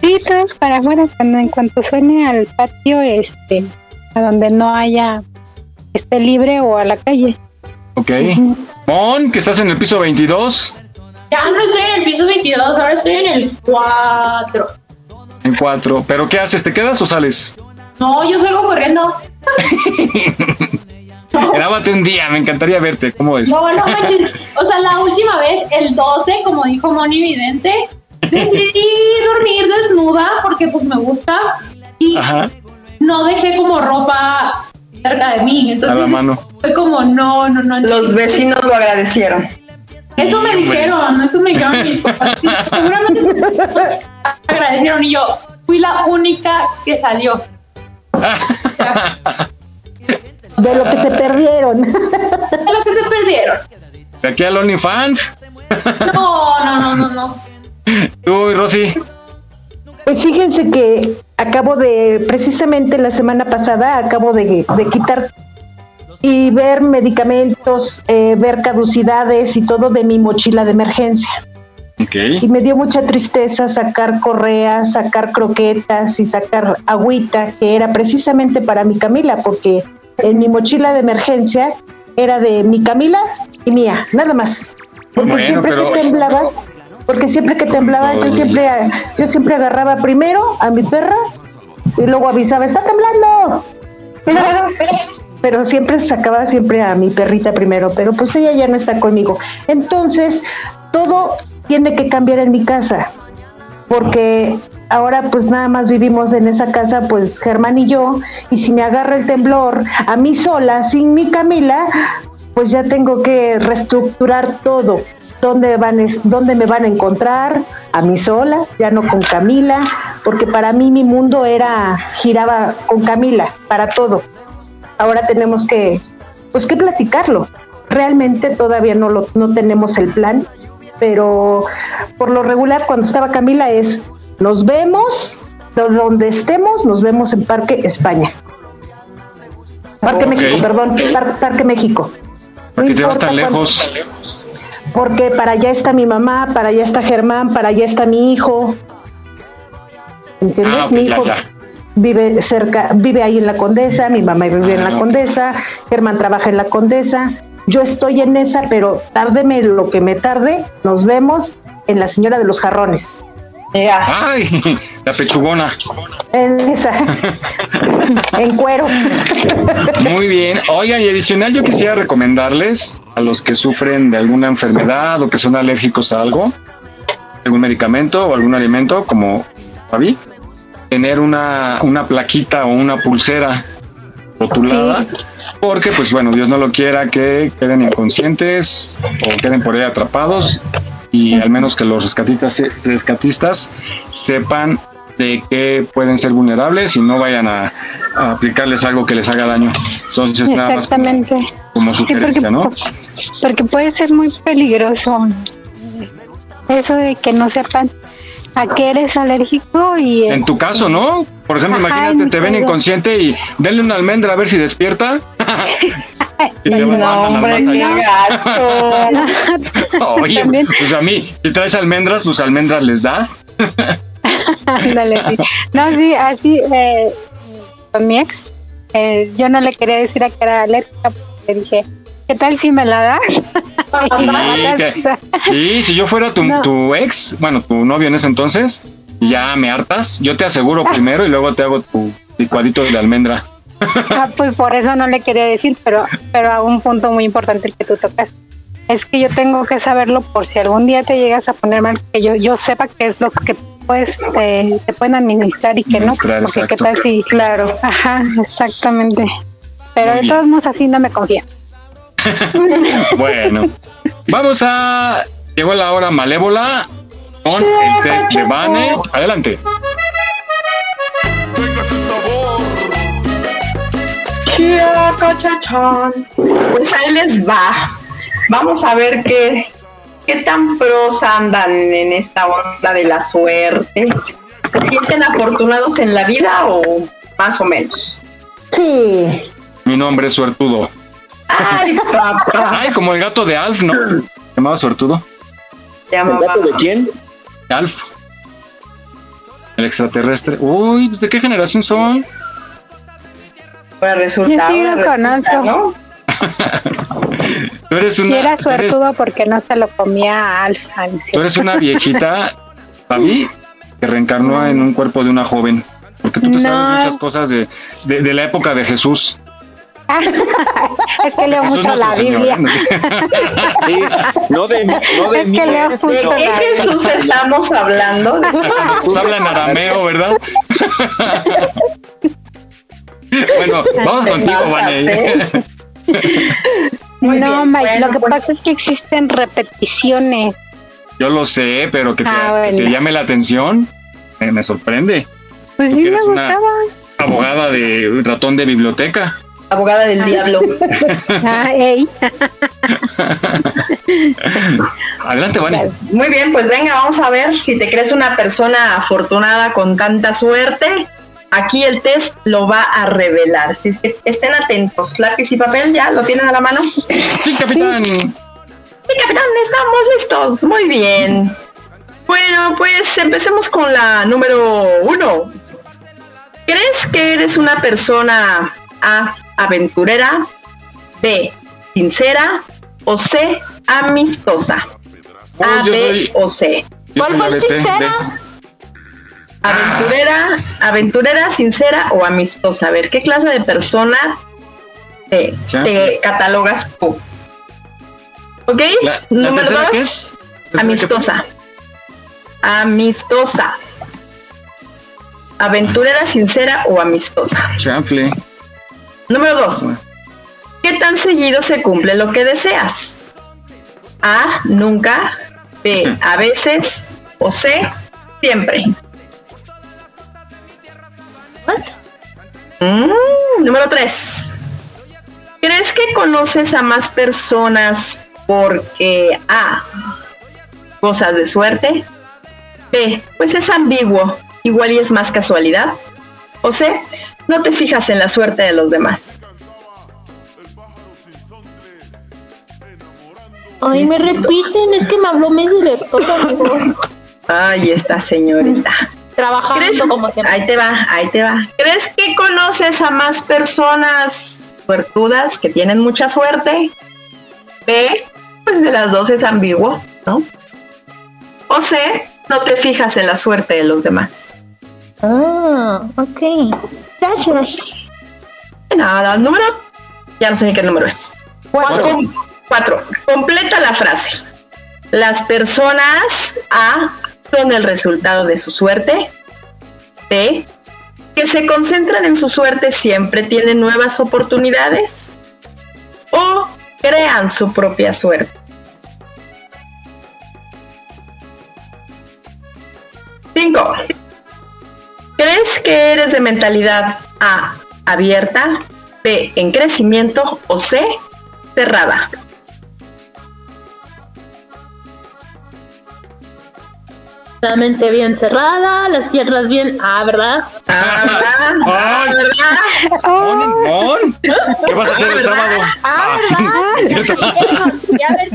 Sí, todos para afuera. Cuando en cuanto suene al patio, este, a donde no haya esté libre o a la calle. Ok. Mon, que estás en el piso 22. Ya no estoy en el piso 22, ahora estoy en el 4. En 4. ¿Pero qué haces? ¿Te quedas o sales? No, yo salgo corriendo. Grábate un día, me encantaría verte. ¿Cómo es? No, no manches. O sea, la última vez, el 12, como dijo Moni Vidente, decidí dormir desnuda porque pues me gusta. Y no dejé como ropa cerca de mí. Entonces fue como, no, no, no. Los vecinos lo agradecieron. Eso me dijeron, eso me dijeron mis papás. Seguramente agradecieron y yo fui la única que salió. De lo que se perdieron. De lo que se perdieron. ¿De aquí al OnlyFans? No, no, no, no, no. Tú, Rosy. Pues fíjense que acabo de, precisamente la semana pasada, acabo de, quitar y ver medicamentos, eh, ver caducidades y todo de mi mochila de emergencia. Y me dio mucha tristeza sacar correas, sacar croquetas y sacar agüita, que era precisamente para mi Camila, porque en mi mochila de emergencia era de mi Camila y mía, nada más. Porque siempre que temblaba, porque siempre que temblaba yo siempre yo siempre agarraba primero a mi perra y luego avisaba está temblando pero siempre sacaba siempre a mi perrita primero, pero pues ella ya no está conmigo. Entonces, todo tiene que cambiar en mi casa, porque ahora pues nada más vivimos en esa casa pues Germán y yo, y si me agarra el temblor a mí sola, sin mi Camila, pues ya tengo que reestructurar todo. ¿Dónde, van, ¿Dónde me van a encontrar? A mí sola, ya no con Camila, porque para mí mi mundo era, giraba con Camila, para todo ahora tenemos que, pues que platicarlo. Realmente todavía no lo, no tenemos el plan, pero por lo regular cuando estaba Camila es, nos vemos, donde estemos, nos vemos en Parque España. Parque México, perdón, Parque México. No te vas tan lejos? Porque para allá está mi mamá, para allá está Germán, para allá está mi hijo. ¿Entiendes? Ah, mi hijo vive cerca, vive ahí en la Condesa, mi mamá vive en la ah, Condesa, Germán trabaja en la Condesa, yo estoy en esa, pero tárdeme lo que me tarde, nos vemos en la Señora de los Jarrones. Ay, la pechugona. En esa. en cueros. Muy bien. Oigan, y adicional yo quisiera recomendarles a los que sufren de alguna enfermedad o que son alérgicos a algo, algún medicamento o algún alimento, como Fabi, tener una, una plaquita o una pulsera rotulada. Porque, pues bueno, Dios no lo quiera que queden inconscientes o queden por ahí atrapados y al menos que los rescatistas, rescatistas sepan de que pueden ser vulnerables y no vayan a, aplicarles algo que les haga daño. Entonces, nada más como, sugerencia, ¿no? Porque puede ser muy peligroso eso de que no sepan a qué eres alérgico y... En tu caso, ¿no? Por ejemplo, imagínate, te ven inconsciente y denle una almendra a ver si despierta. no, hombre, Oye, pues a mí, si traes almendras, tus almendras les das. No, sí, así, eh, con mi ex, eh, yo no le quería decir a que era alérgica, porque dije, ¿qué tal si me la das? sí, si yo fuera tu, ex, bueno, tu novio en ese entonces, ya me hartas, yo te aseguro primero y luego te hago tu licuadito de almendra. Ah, pues por eso no le quería decir, pero, pero a un punto muy importante el que tú tocas. Es que yo tengo que saberlo por si algún día te llegas a poner mal, que yo, yo sepa qué es lo que pues te, te pueden administrar y que no, porque qué tal si, claro, ajá, exactamente. Pero de todos modos así no me confía. Bueno, vamos a. Llegó la hora malévola con el test de Bane. Adelante. Pues ahí les va. Vamos a ver qué, qué tan pros andan en esta onda de la suerte. ¿Se sienten afortunados en la vida o más o menos? Sí. Mi nombre es Suertudo. Ay, papá. Ay, como el gato de Alf, ¿no? ¿Se llamaba Suertudo? ¿El gato de quién? Alf. El extraterrestre. Uy, ¿de qué generación son? Pues resulta. Yo sí lo conozco. Tú eres una. Si era suertudo porque no se lo comía Alf. Tú eres una viejita, Fabi, que reencarnó en un cuerpo de una joven. Porque tú te sabes muchas cosas de, de la época de Jesús. es que leo mucho la Biblia. no de, no de es que leo mucho ¿De qué Jesús estamos hablando? Jesús habla en arameo, ¿verdad? bueno, vamos contigo, Vane. no, Mike, lo que pasa es que existen repeticiones. Yo lo sé, pero que te, ah, llame la atención, me, sorprende. Pues sí, me gustaba. abogada de ratón de biblioteca abogada del diablo. Ah, Adelante, Vane. Muy bien, pues venga, vamos a ver si te crees una persona afortunada con tanta suerte. Aquí el test lo va a revelar. Si es que estén atentos, lápiz y papel, ¿ya lo tienen a la mano? Sí, capitán. Sí, capitán, estamos listos. Muy bien. Bueno, pues empecemos con la número uno. ¿Crees que eres una persona A aventurera, B, sincera o C, amistosa. A, B o C. ¿Cuál fue sincera? Aventurera, aventurera, sincera o amistosa. A ver, ¿qué clase de persona te, catalogas tú? ¿Ok? La- la Número dos, amistosa. Amistosa. Aventurera, sincera o amistosa. Chanfle. Número dos. ¿Qué tan seguido se cumple lo que deseas? A. Nunca. B. A veces. O C. Siempre. Mm, número tres. ¿Crees que conoces a más personas porque A. Cosas de suerte. B. Pues es ambiguo. Igual y es más casualidad. O C. No te fijas en la suerte de los demás. Ay, me repiten, es que me habló mi director, amigos. Ay, esta señorita. Trabajando ¿Crees? como siempre. Ahí te va, ahí te va. ¿Crees que conoces a más personas suertudas que tienen mucha suerte? B, pues de las dos es ambiguo, ¿no? O C, no te fijas en la suerte de los demás. Ah, ok. Gracias. De Nada, número. Ya no sé ni qué número es. Cuatro. Cuatro. Completa la frase. Las personas A son el resultado de su suerte. B. Que se concentran en su suerte siempre tienen nuevas oportunidades. O crean su propia suerte. Cinco. ¿Crees que eres de mentalidad A abierta, B en crecimiento o C cerrada? La mente bien cerrada, las piernas bien. Ah, ¿verdad? Ah, ¿verdad? ¿Qué vas a hacer el sábado? Ah, ¿verdad? Ya ver,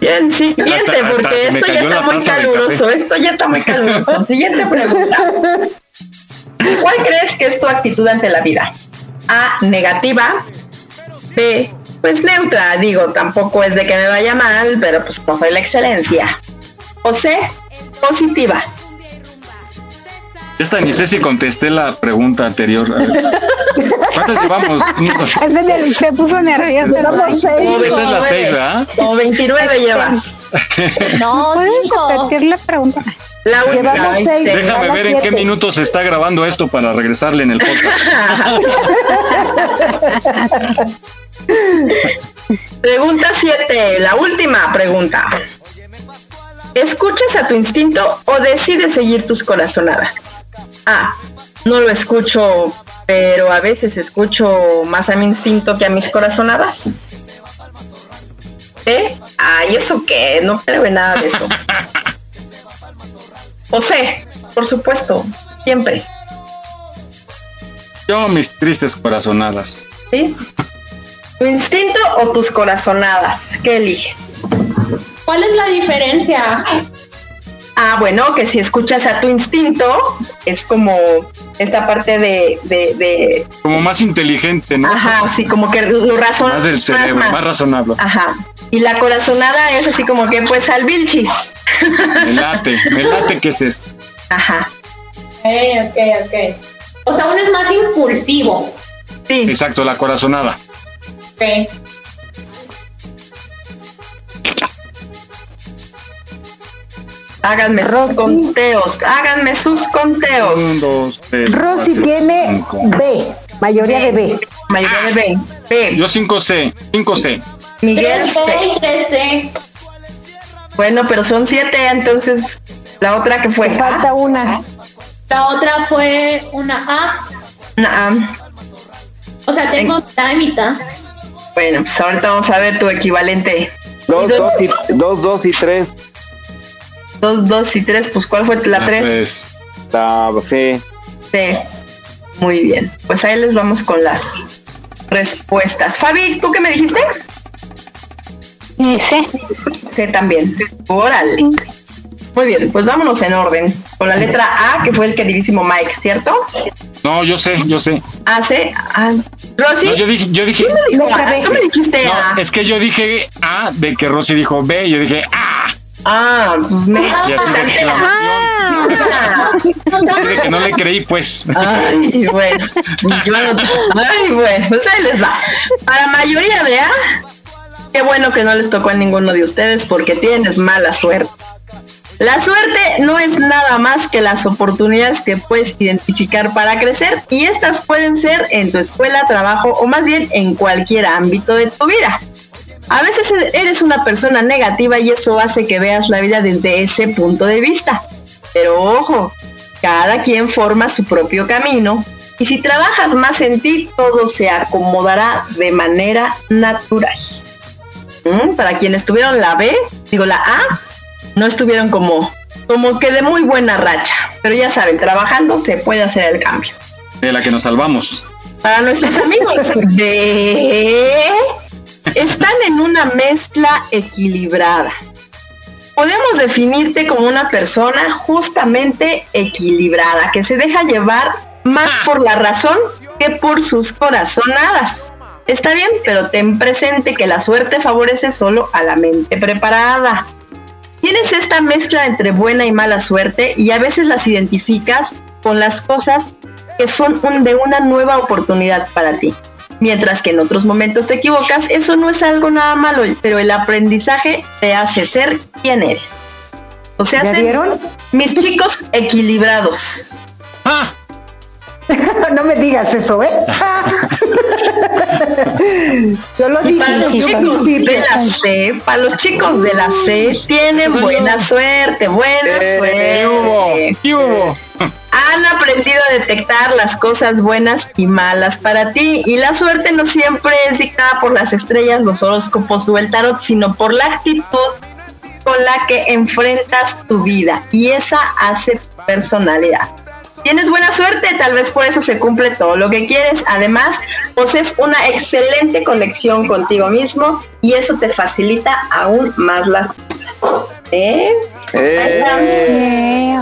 Bien, siguiente, Hasta- porque esto ya está muy caluroso. Esto ya está muy caluroso. Siguiente pregunta. ¿Cuál crees que es tu actitud ante la vida? A, negativa. B, pues neutra. Digo, tampoco es de que me vaya mal, pero pues no soy la excelencia. O C, positiva. Esta ni sé si contesté la pregunta anterior. A ver. ¿Cuántas llevamos? Ese se puso nervioso. Llevamos seis. Esta es la 6, ¿verdad? Como 29 llevas. No, ¿Puedes cinco. repetir la pregunta? La única. Llevamos seis. Déjame ver en qué siete. minutos se está grabando esto para regresarle en el podcast. Pregunta 7, la última pregunta. ¿Escuchas a tu instinto o decides seguir tus corazonadas? A. No lo escucho, pero a veces escucho más a mi instinto que a mis corazonadas. B. Ay, ¿eso qué? No creo en nada de eso. O C. Por supuesto, siempre. Yo, mis tristes corazonadas. ¿Sí? ¿Tu instinto o tus corazonadas? ¿Qué eliges? ¿Cuál es la diferencia? Ah, bueno, que si escuchas a tu instinto, es como esta parte de, de, de- Como más inteligente, ¿no? ajá, así como que lo razonas Más del cerebro, más. más razonable. Ajá. Y la corazonada es así como que pues al vilchis. Me late, me late que es esto. Ajá. Eh, ok, ok. O sea, uno es más impulsivo. Sí. Exacto, la corazonada. Ok. Háganme sus Rosy. conteos, háganme sus conteos. Un, dos, tres. Rosy cuatro, tiene cinco. B, mayoría de B. Mayoría de B. B. Yo 5C, 5C. Miguel, 3C C. y 3C. Bueno, pero son siete, entonces la otra que fue. Te falta una. La otra fue una A. Nah. O sea, tengo mitad y mitad. Bueno, pues ahorita vamos a ver tu equivalente. Dos, dos y, dos, dos y tres. Dos, dos y tres, pues ¿cuál fue la tres? Pues, La C. Sí. Muy bien. Pues ahí les vamos con las respuestas. Fabi, ¿tú qué me dijiste? C. C también. Órale. Muy bien, pues vámonos en orden. Con la letra A, que fue el queridísimo Mike, ¿cierto? no, yo sé, yo sé. A, C, A. Rosy, No, yo dije, yo dije. ¿tú me dijiste A? Tú me dijiste A. No, es que yo dije A de que Rosy dijo B, yo dije A. Ah, pues me. Y así de exclamación. Así de que no le creí, pues. Ay, bueno. Yo no- Ay, bueno. Pues ahí les va. Para la mayoría de A, qué bueno que no les tocó a ninguno de ustedes porque tienes mala suerte. La suerte no es nada más que las oportunidades que puedes identificar para crecer y estas pueden ser en tu escuela, trabajo o más bien en cualquier ámbito de tu vida. A veces eres una persona negativa y eso hace que veas la vida desde ese punto de vista. Pero ojo, cada quien forma su propio camino y si trabajas más en ti, todo se acomodará de manera natural. ¿Mm? Para quienes tuvieron la B, digo la A, no estuvieron como, como que de muy buena racha. Pero ya saben, trabajando se puede hacer el cambio. De la que nos salvamos. Para nuestros amigos de están en una mezcla equilibrada. Podemos definirte como una persona justamente equilibrada, que se deja llevar más por la razón que por sus corazonadas. Está bien, pero ten presente que la suerte favorece solo a la mente preparada. Tienes esta mezcla entre buena y mala suerte y a veces las identificas con las cosas que son un- de una nueva oportunidad para ti. Mientras que en otros momentos te equivocas, eso no es algo nada malo, pero el aprendizaje te hace ser quien eres. O sea, ¿Ya ser vieron? mis chicos equilibrados. no me digas eso, ¿eh? Yo lo dije para en los chicos principio. de la C, para los chicos de la C, tienen buena suerte, buena suerte. ¿Qué hubo? ¿Qué hubo? Han aprendido a detectar las cosas buenas y malas para ti y la suerte no siempre es dictada por las estrellas, los horóscopos o el tarot, sino por la actitud con la que enfrentas tu vida y esa hace tu personalidad. Tienes buena suerte, tal vez por eso se cumple todo lo que quieres. Además, posees una excelente conexión contigo mismo y eso te facilita aún más las cosas. ¿Eh? Ahí están. Eh,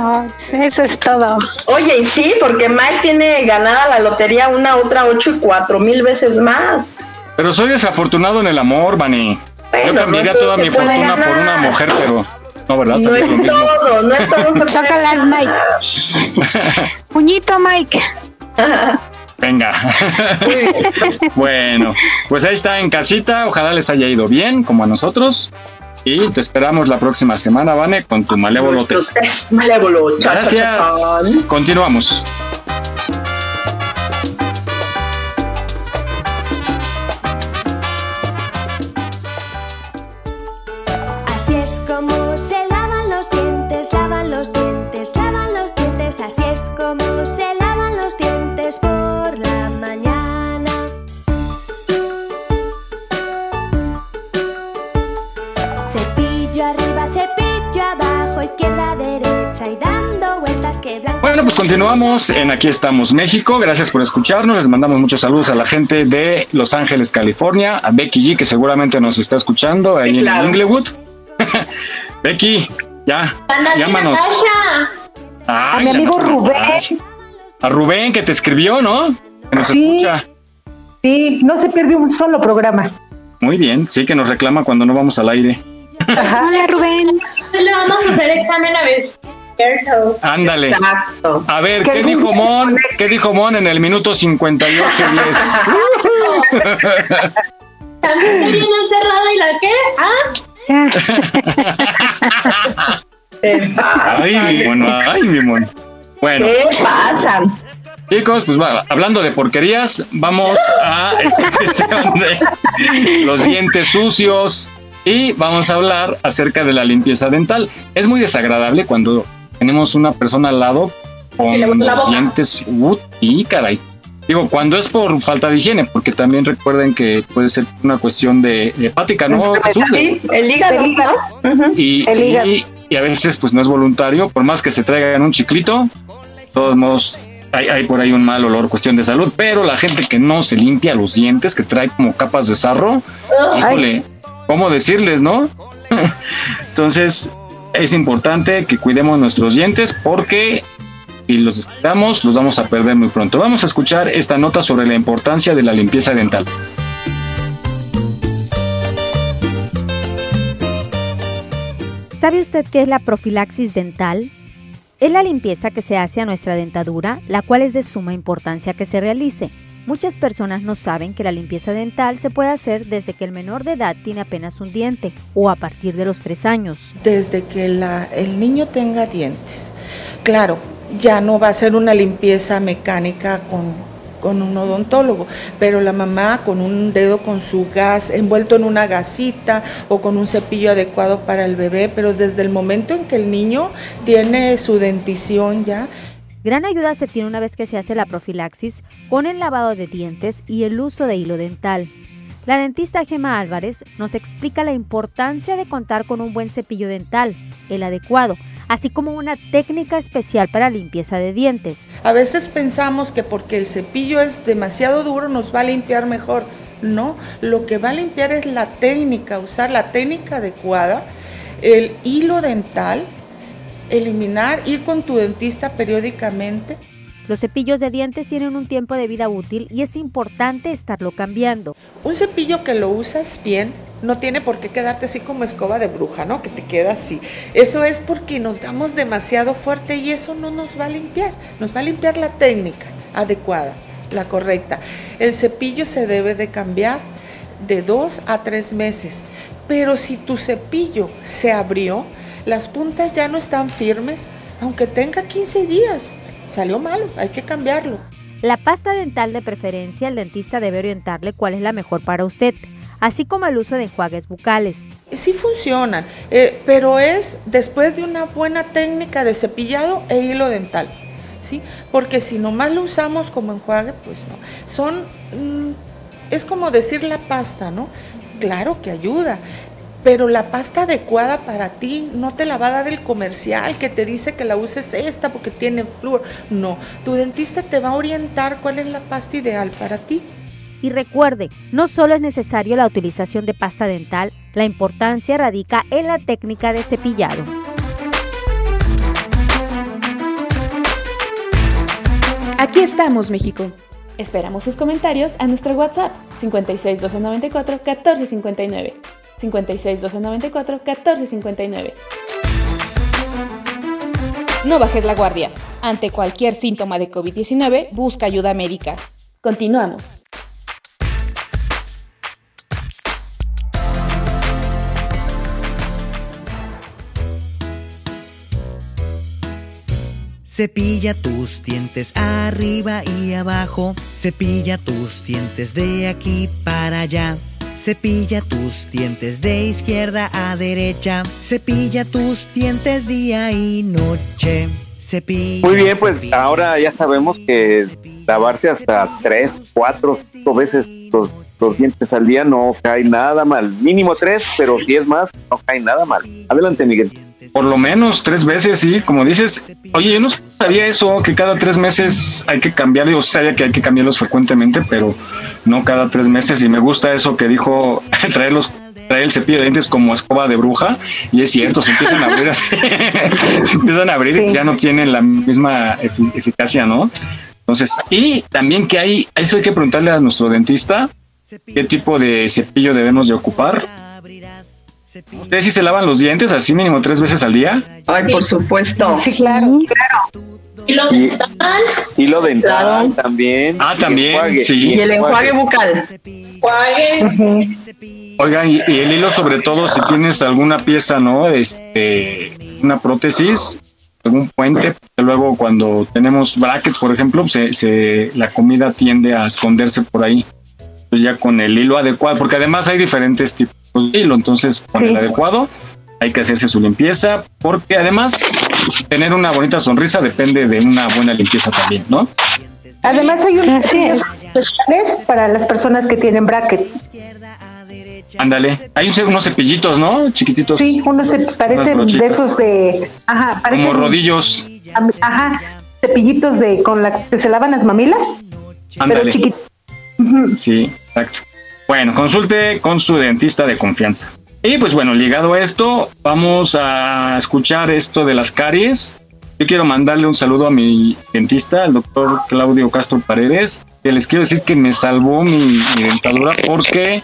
eso es todo. Oye, y sí, porque Mike tiene ganada la lotería una, otra, ocho y cuatro mil veces más. Pero soy desafortunado en el amor, Vani. Yo cambiaría no toda mi fortuna ganar. por una mujer, pero no, ¿verdad? No es todo, no es todo. Chócalas, Mike. Puñito, Mike. Venga. bueno, pues ahí está en casita. Ojalá les haya ido bien, como a nosotros. Y te esperamos la próxima semana, Vane, con tu malévolo malévolo. Gracias. chan. Continuamos. Bueno, pues continuamos en Aquí estamos México. Gracias por escucharnos. Les mandamos muchos saludos a la gente de Los Ángeles, California, a Becky G, que seguramente nos está escuchando ahí claro. en Inglewood. Becky, ya, llámanos. A mi amigo Rubén. A Rubén, que te escribió, ¿no? Que nos Sí. escucha. Sí, no se pierde un solo programa. Muy bien, sí, que nos reclama cuando no vamos al aire. Hola, Rubén. Le vamos a hacer examen a veces. Cierto. Ándale. Exacto. A ver, ¿qué dijo Mon? ¿Qué dijo Mon en el minuto 58 También te viene encerrada y la qué? Ah. Ay, mi mon, ay, mi mon. Bueno, ¿Qué pasa? chicos, pues va, hablando de porquerías, vamos a esta cuestión de los dientes sucios y vamos a hablar acerca de la limpieza dental. Es muy desagradable cuando tenemos una persona al lado con la dientes. Uh, y caray. Digo, cuando es por falta de higiene, porque también recuerden que puede ser una cuestión de hepática, ¿no? Sí, el hígado. El hígado. y, El hígado. y- y a veces pues no es voluntario, por más que se traigan un chiclito, de todos modos hay, hay por ahí un mal olor, cuestión de salud, pero la gente que no se limpia los dientes, que trae como capas de sarro, híjole, ¿cómo decirles, no? Entonces es importante que cuidemos nuestros dientes porque si los descuidamos los vamos a perder muy pronto. Vamos a escuchar esta nota sobre la importancia de la limpieza dental. ¿Sabe usted qué es la profilaxis dental? Es la limpieza que se hace a nuestra dentadura, la cual es de suma importancia que se realice. Muchas personas no saben que la limpieza dental se puede hacer desde que el menor de edad tiene apenas un diente o a partir de los tres años. Desde que la- el niño tenga dientes. Claro, ya no va a ser una limpieza mecánica con, con un odontólogo, pero la mamá con un dedo con su gas envuelto en una gasita o con un cepillo adecuado para el bebé, pero desde el momento en que el niño tiene su dentición ya, Gran ayuda se tiene una vez que se hace la profilaxis con el lavado de dientes y el uso de hilo dental. La dentista Gema Álvarez nos explica la importancia de contar con un buen cepillo dental, el adecuado, así como una técnica especial para limpieza de dientes. A veces pensamos que porque el cepillo es demasiado duro nos va a limpiar mejor. No, lo que va a limpiar es la técnica, usar la técnica adecuada, el hilo dental, eliminar, ir con tu dentista periódicamente. Los cepillos de dientes tienen un tiempo de vida útil y es importante estarlo cambiando. Un cepillo que lo usas bien no tiene por qué quedarte así como escoba de bruja, ¿no? Que te queda así. Eso es porque nos damos demasiado fuerte y eso no nos va a limpiar. Nos va a limpiar la técnica adecuada, la correcta. El cepillo se debe de cambiar de dos a tres meses. Pero si tu cepillo se abrió, las puntas ya no están firmes, aunque tenga 15 días. Salió malo, hay que cambiarlo. La pasta dental de preferencia, el dentista debe orientarle cuál es la mejor para usted, así como el uso de enjuagues bucales. Sí funcionan, eh, pero es después de una buena técnica de cepillado e hilo dental, ¿sí? Porque si nomás lo usamos como enjuague, pues no. Son, mm, es como decir la pasta, ¿no? Claro que ayuda, pero la pasta adecuada para ti no te la va a dar el comercial que te dice que la uses esta porque tiene flúor. No, tu dentista te va a orientar cuál es la pasta ideal para ti. Y recuerde, no solo es necesario la utilización de pasta dental, la importancia radica en la técnica de cepillado. Aquí estamos, México. Esperamos tus comentarios a nuestro WhatsApp 56 294 1459. 56 294 1459. No bajes la guardia. Ante cualquier síntoma de COVID-19, busca ayuda médica. Continuamos. Cepilla tus dientes arriba y abajo. Cepilla tus dientes de aquí para allá. Cepilla tus dientes de izquierda a derecha. Cepilla tus dientes día y noche. Cepilla. Muy bien, pues ahora ya sabemos que lavarse hasta tres, cuatro, cinco veces los, los dientes al día no cae nada mal. Mínimo tres, pero si es más, no cae nada mal. Adelante, Miguel. Por lo menos tres veces, sí, como dices. Oye, yo no sabía eso, que cada tres meses hay que cambiar. Yo sabía que hay que cambiarlos frecuentemente, pero no cada tres meses. Y me gusta eso que dijo, traerlos traer el cepillo de dientes como escoba de bruja y es cierto, se empiezan a abrir, se empiezan a abrir y ya no tienen la misma efi- eficacia, ¿no? Entonces, y también que hay, eso hay que preguntarle a nuestro dentista qué tipo de cepillo debemos de ocupar. ¿Ustedes sí se lavan los dientes así mínimo tres veces al día? Ay, por supuesto. Sí, claro. Y lo Y- dental. Hilo dental Claro. también. Ah, y también, enjuague, sí. Y el enjuague bucal. Enjuague. Oigan, y, y el hilo sobre todo si tienes alguna pieza, ¿no? Este, una prótesis, algún puente, luego cuando tenemos brackets, por ejemplo, se, se, la comida tiende a esconderse por ahí. Pues ya con el hilo adecuado, porque además hay diferentes tipos hilo, entonces con el adecuado hay que hacerse su limpieza, porque además tener una bonita sonrisa depende de una buena limpieza también, ¿no? Además hay unos especiales para las personas que tienen brackets. Ándale, hay un- unos cepillitos, ¿no? Chiquititos. Sí, unos se parecen Unas de esos de, ajá, parecen Como rodillos. ajá, cepillitos de con las que se lavan las mamilas, pero chiquitos. Sí, exacto. Bueno, consulte con su dentista de confianza. Y pues bueno, ligado a esto, vamos a escuchar esto de las caries. Yo quiero mandarle un saludo a mi dentista, el doctor Claudio Castro Paredes, que les quiero decir que me salvó mi, mi dentadura porque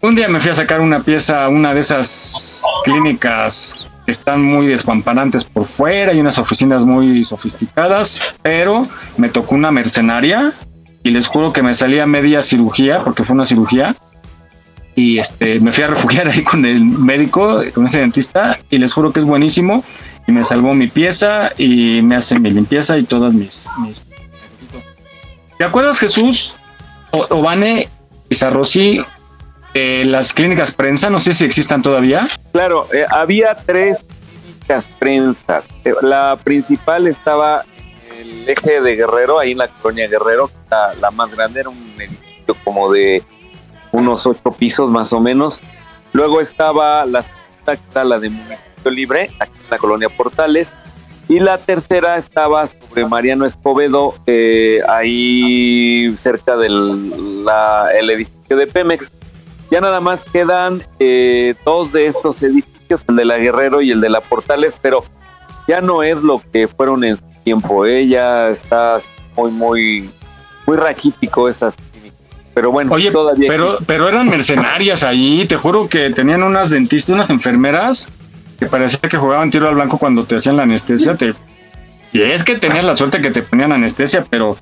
un día me fui a sacar una pieza a una de esas clínicas están muy despampanantes por fuera y unas oficinas muy sofisticadas, pero me tocó una mercenaria y les juro que me salía media cirugía, porque fue una cirugía, y este, me fui a refugiar ahí con el médico, con ese dentista, y les juro que es buenísimo, y me salvó mi pieza y me hace mi limpieza y todas mis... mis... ¿Te acuerdas Jesús, o, o Vane y Sarrosi, eh, las clínicas prensa, no sé si existan todavía. Claro, eh, había tres clínicas prensa. Eh, la principal estaba el eje de Guerrero, ahí en la colonia Guerrero, la, la más grande, era un edificio como de unos ocho pisos más o menos. Luego estaba la segunda, la de Municipio Libre, aquí en la colonia Portales. Y la tercera estaba sobre Mariano Escobedo, eh, ahí cerca del el edificio de Pemex. Ya nada más quedan eh, dos de estos edificios, el de la Guerrero y el de la Portales, pero ya no es lo que fueron en tiempo. Ella está muy, muy, muy raquítico esas pero bueno, Oye, todavía pero, pero eran mercenarias ahí, te juro que tenían unas dentistas, unas enfermeras que parecía que jugaban tiro al blanco cuando te hacían la anestesia. Te, y es que tenías la suerte que te ponían anestesia, pero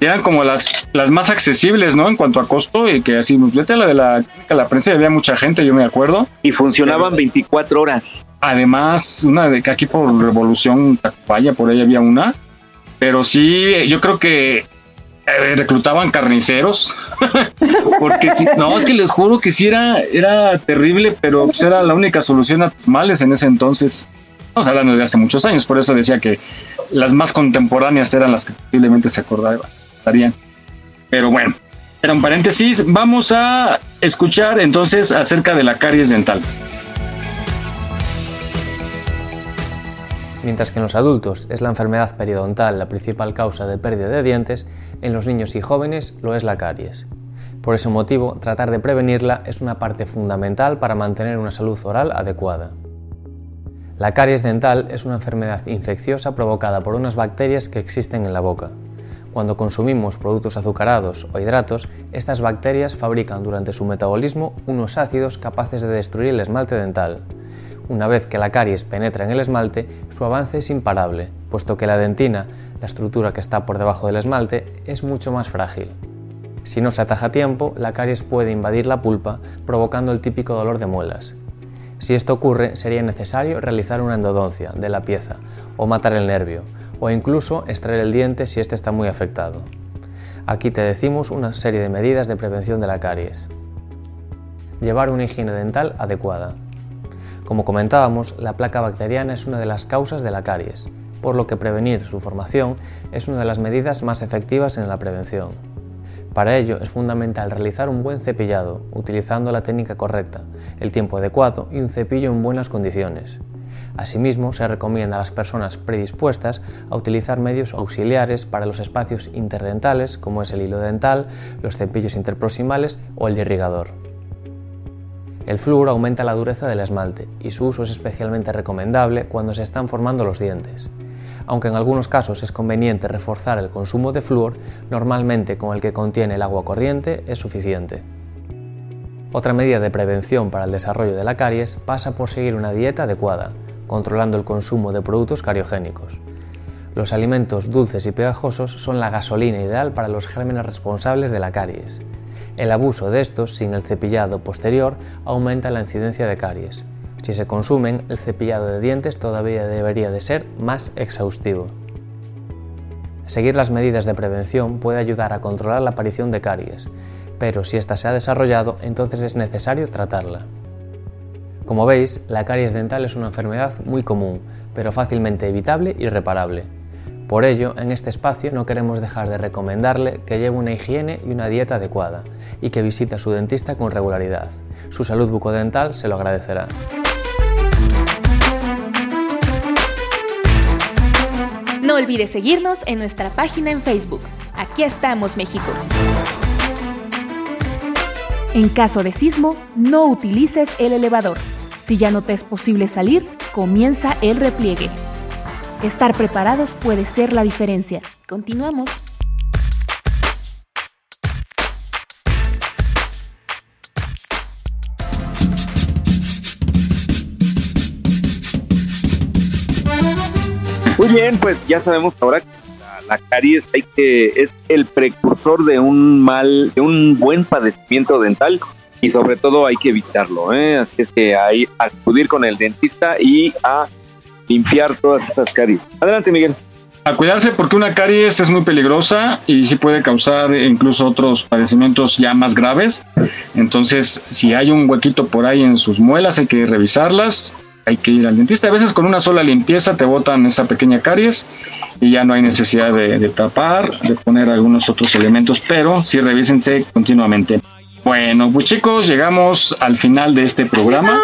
eran como las, las más accesibles, ¿no? En cuanto a costo, y que así, fíjate la de la, la prensa, había mucha gente, yo me acuerdo. Y funcionaban 24 horas. Además, una de que aquí por Revolución Tacubaya, por ahí había una. Pero sí, yo creo que eh, reclutaban carniceros. Porque sí, no, es que les juro que sí era, era terrible, pero pues era la única solución a males en ese entonces. Estamos hablando de hace muchos años, por eso decía que las más contemporáneas eran las que posiblemente se acordarían. Pero bueno, era un paréntesis. Vamos a escuchar entonces acerca de la caries dental. Mientras que en los adultos es la enfermedad periodontal la principal causa de pérdida de dientes, en los niños y jóvenes lo es la caries. Por ese motivo, tratar de prevenirla es una parte fundamental para mantener una salud oral adecuada. La caries dental es una enfermedad infecciosa provocada por unas bacterias que existen en la boca. Cuando consumimos productos azucarados o hidratos, estas bacterias fabrican durante su metabolismo unos ácidos capaces de destruir el esmalte dental. Una vez que la caries penetra en el esmalte, su avance es imparable, puesto que la dentina, la estructura que está por debajo del esmalte, es mucho más frágil. Si no se ataja a tiempo, la caries puede invadir la pulpa, provocando el típico dolor de muelas. Si esto ocurre, sería necesario realizar una endodoncia de la pieza o matar el nervio, o incluso extraer el diente si éste está muy afectado. Aquí te decimos una serie de medidas de prevención de la caries. Llevar una higiene dental adecuada. Como comentábamos, la placa bacteriana es una de las causas de la caries, por lo que prevenir su formación es una de las medidas más efectivas en la prevención. Para ello es fundamental realizar un buen cepillado, utilizando la técnica correcta, el tiempo adecuado y un cepillo en buenas condiciones. Asimismo, se recomienda a las personas predispuestas a utilizar medios auxiliares para los espacios interdentales, como es el hilo dental, los cepillos interproximales o el irrigador. El flúor aumenta la dureza del esmalte y su uso es especialmente recomendable cuando se están formando los dientes. Aunque en algunos casos es conveniente reforzar el consumo de flúor, normalmente con el que contiene el agua corriente es suficiente. Otra medida de prevención para el desarrollo de la caries pasa por seguir una dieta adecuada, controlando el consumo de productos cariogénicos. Los alimentos dulces y pegajosos son la gasolina ideal para los gérmenes responsables de la caries. El abuso de estos sin el cepillado posterior aumenta la incidencia de caries. Si se consumen, el cepillado de dientes todavía debería de ser más exhaustivo. Seguir las medidas de prevención puede ayudar a controlar la aparición de caries, pero si ésta se ha desarrollado, entonces es necesario tratarla. Como veis, la caries dental es una enfermedad muy común, pero fácilmente evitable y reparable. Por ello, en este espacio no queremos dejar de recomendarle que lleve una higiene y una dieta adecuada y que visite a su dentista con regularidad. Su salud bucodental se lo agradecerá. No olvides seguirnos en nuestra página en Facebook. Aquí estamos, México. En caso de sismo, no utilices el elevador. Si ya no te es posible salir, comienza el repliegue. Estar preparados puede ser la diferencia. Continuamos. Muy bien, pues ya sabemos ahora que la, caries es el precursor de un mal, de un buen padecimiento dental y sobre todo hay que evitarlo, ¿eh? así es que hay acudir con el dentista y a limpiar todas esas caries. Adelante, Miguel. A cuidarse porque una caries es muy peligrosa y sí puede causar incluso otros padecimientos ya más graves. Entonces, si hay un huequito por ahí en sus muelas, hay que revisarlas. Hay que ir al dentista. A veces con una sola limpieza te botan esa pequeña caries y ya no hay necesidad de, de tapar, de poner algunos otros elementos, pero sí revísense continuamente. Bueno, pues chicos, llegamos al final de este programa.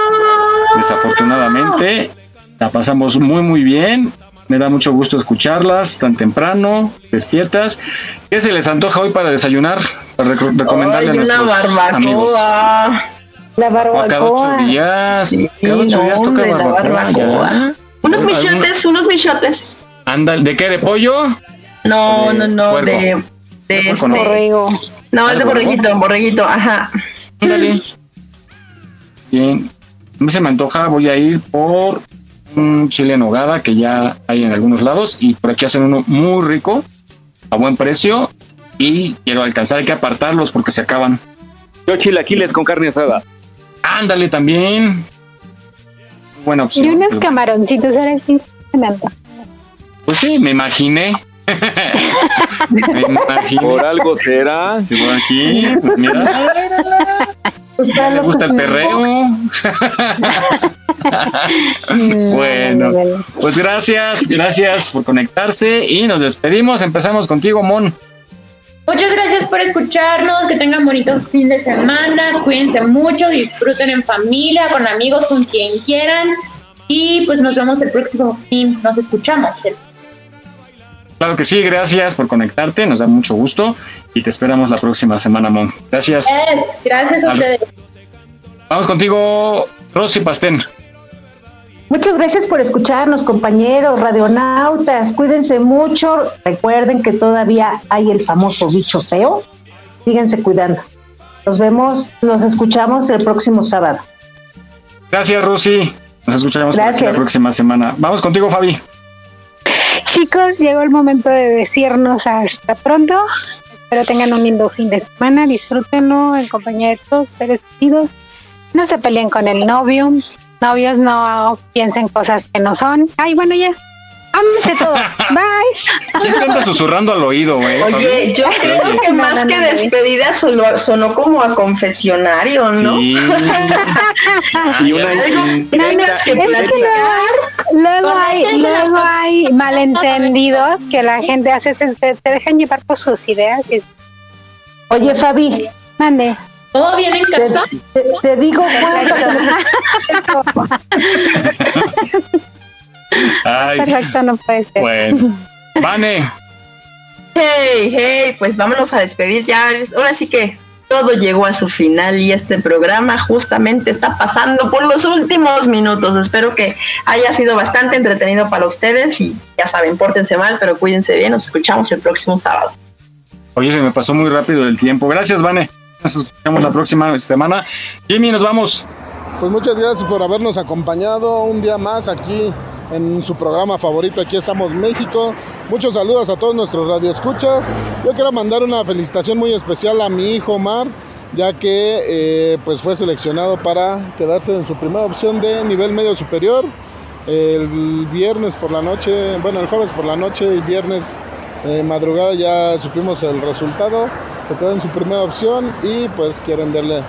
Desafortunadamente, la pasamos muy muy bien. Me da mucho gusto escucharlas tan temprano, despiertas. ¿Qué se les antoja hoy para desayunar? Para rec- recomendarle Ay, a nuestros amigos. barbacoa. La O cada ocho días. cada ocho días toca hombre, la barbacoa. barbacoa. ya. Unos ¿Algún- michotes, unos michotes. Anda, ¿de qué? ¿De pollo? No, De no, no, de, de De este. no. Borrego. No, es de borreguito, borreguito, ajá. Ándale. Bien. A mí se me antoja, voy a ir por un chile en nogada que ya hay en algunos lados y por aquí hacen uno muy rico, a buen precio y quiero alcanzar, hay que apartarlos porque se acaban. Yo chilaquiles con carne asada. Ándale también. Buena Y opción. unos Pues- camaroncitos, ahora sí se me antoja. Pues sí, me imaginé. me. Por algo será. Sí, por aquí, pues mira, Pues para ¿le gusta el perreo? bueno, pues gracias, gracias por conectarse y nos despedimos. Empezamos contigo, Mon. Muchas gracias por escucharnos, que tengan bonitos fin de semana, cuídense mucho, disfruten en familia, con amigos, con quien quieran y pues nos vemos el próximo fin, nos escuchamos. el- Claro que sí, gracias por conectarte, nos da mucho gusto y te esperamos la próxima semana, Mon. Gracias. Gracias a Al- ustedes. Vamos contigo, Rosy Pastén. Muchas gracias por escucharnos, compañeros, radionautas. Cuídense mucho. Recuerden que todavía hay el famoso bicho feo. Síganse cuidando. Nos vemos, nos escuchamos el próximo sábado. Gracias, Rosy. Nos escuchamos la próxima semana. Vamos contigo, Fabi. Chicos, llegó el momento de decirnos hasta pronto. Espero tengan un lindo fin de semana. Disfrútenlo en compañía de todos seres queridos. No se peleen con el novio. Novios no piensen cosas que no son. Ay, bueno, ya. Ámense todo. Bye. ¿Quién te anda susurrando al oído, güey? Oye, yo Sí, creo oye. que más que despedida sonó, sonó como a confesionario, ¿no? Sí. Y una Algo indirecta- tienes que Es que platicar. Luego hay, luego hay malentendidos que la gente hace, se, se- se dejan llevar por sus ideas y Oye, Fabi, mande. ¿Todo bien en te, casa? te- te digo cuánto. Ay, Perfecto, no puede ser. bueno. Vane, Hey, hey, pues vámonos a despedir ya. Ahora sí que todo llegó a su final y este programa justamente está pasando por los últimos minutos. Espero que haya sido bastante entretenido para ustedes y ya saben, pórtense mal, pero cuídense bien. Nos escuchamos el próximo sábado. oye, se me pasó muy rápido el tiempo. Gracias, Vane. Nos escuchamos la próxima semana. Jimmy, nos vamos. Pues muchas gracias por habernos acompañado un día más aquí en su programa favorito. Aquí estamos México. Muchos saludos a todos nuestros radioescuchas. Yo quiero mandar una felicitación muy especial a mi hijo Omar, ya que eh, pues fue seleccionado para quedarse en su primera opción de nivel medio superior. El viernes por la noche, bueno, el jueves por la noche y viernes eh, madrugada ya supimos el resultado. Se quedó en su primera opción y pues quieren darle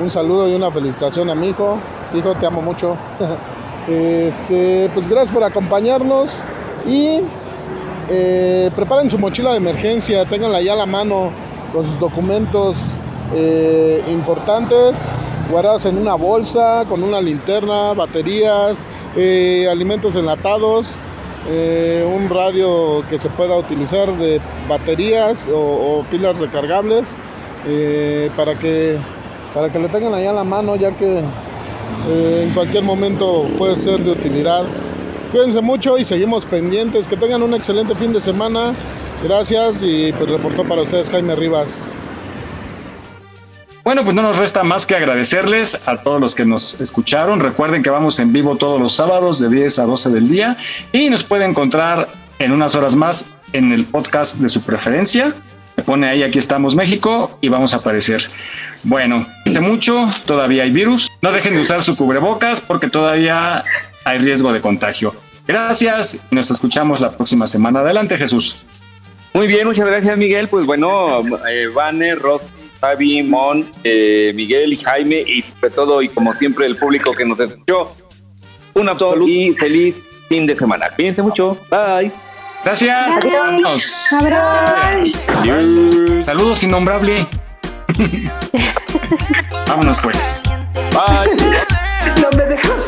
un saludo y una felicitación a mi hijo. Hijo, te amo mucho. Este, pues gracias por acompañarnos y eh, preparen su mochila de emergencia, ténganla ya a la mano con sus documentos eh, importantes, guardados en una bolsa, con una linterna, baterías, eh, alimentos enlatados, un radio que se pueda utilizar de baterías o, o pilas recargables para que para que le tengan allá a la mano ya que eh, en cualquier momento puede ser de utilidad. Cuídense mucho y seguimos pendientes. Que tengan un excelente fin de semana. Gracias y pues reportó para ustedes Jaime Rivas. Bueno, pues no nos resta más que agradecerles a todos los que nos escucharon. Recuerden que vamos en vivo todos los sábados de 10 a 12 del día y nos puede encontrar en unas horas más en el podcast de su preferencia. Me pone ahí, aquí estamos México y vamos a aparecer. Bueno, hace mucho, todavía hay virus. No dejen de usar su cubrebocas porque todavía hay riesgo de contagio. Gracias y nos escuchamos la próxima semana. Adelante, Jesús. Muy bien, muchas gracias, Miguel. Pues bueno, eh, Vane, Rosy, Javi, Mon, eh, Miguel y Jaime y sobre todo y como siempre el público que nos escuchó. Un absoluto y feliz fin de semana. Cuídense mucho. Bye. Gracias. Adiós. Adiós. Saludos innombrable. Vámonos pues. Bye. no me dejas.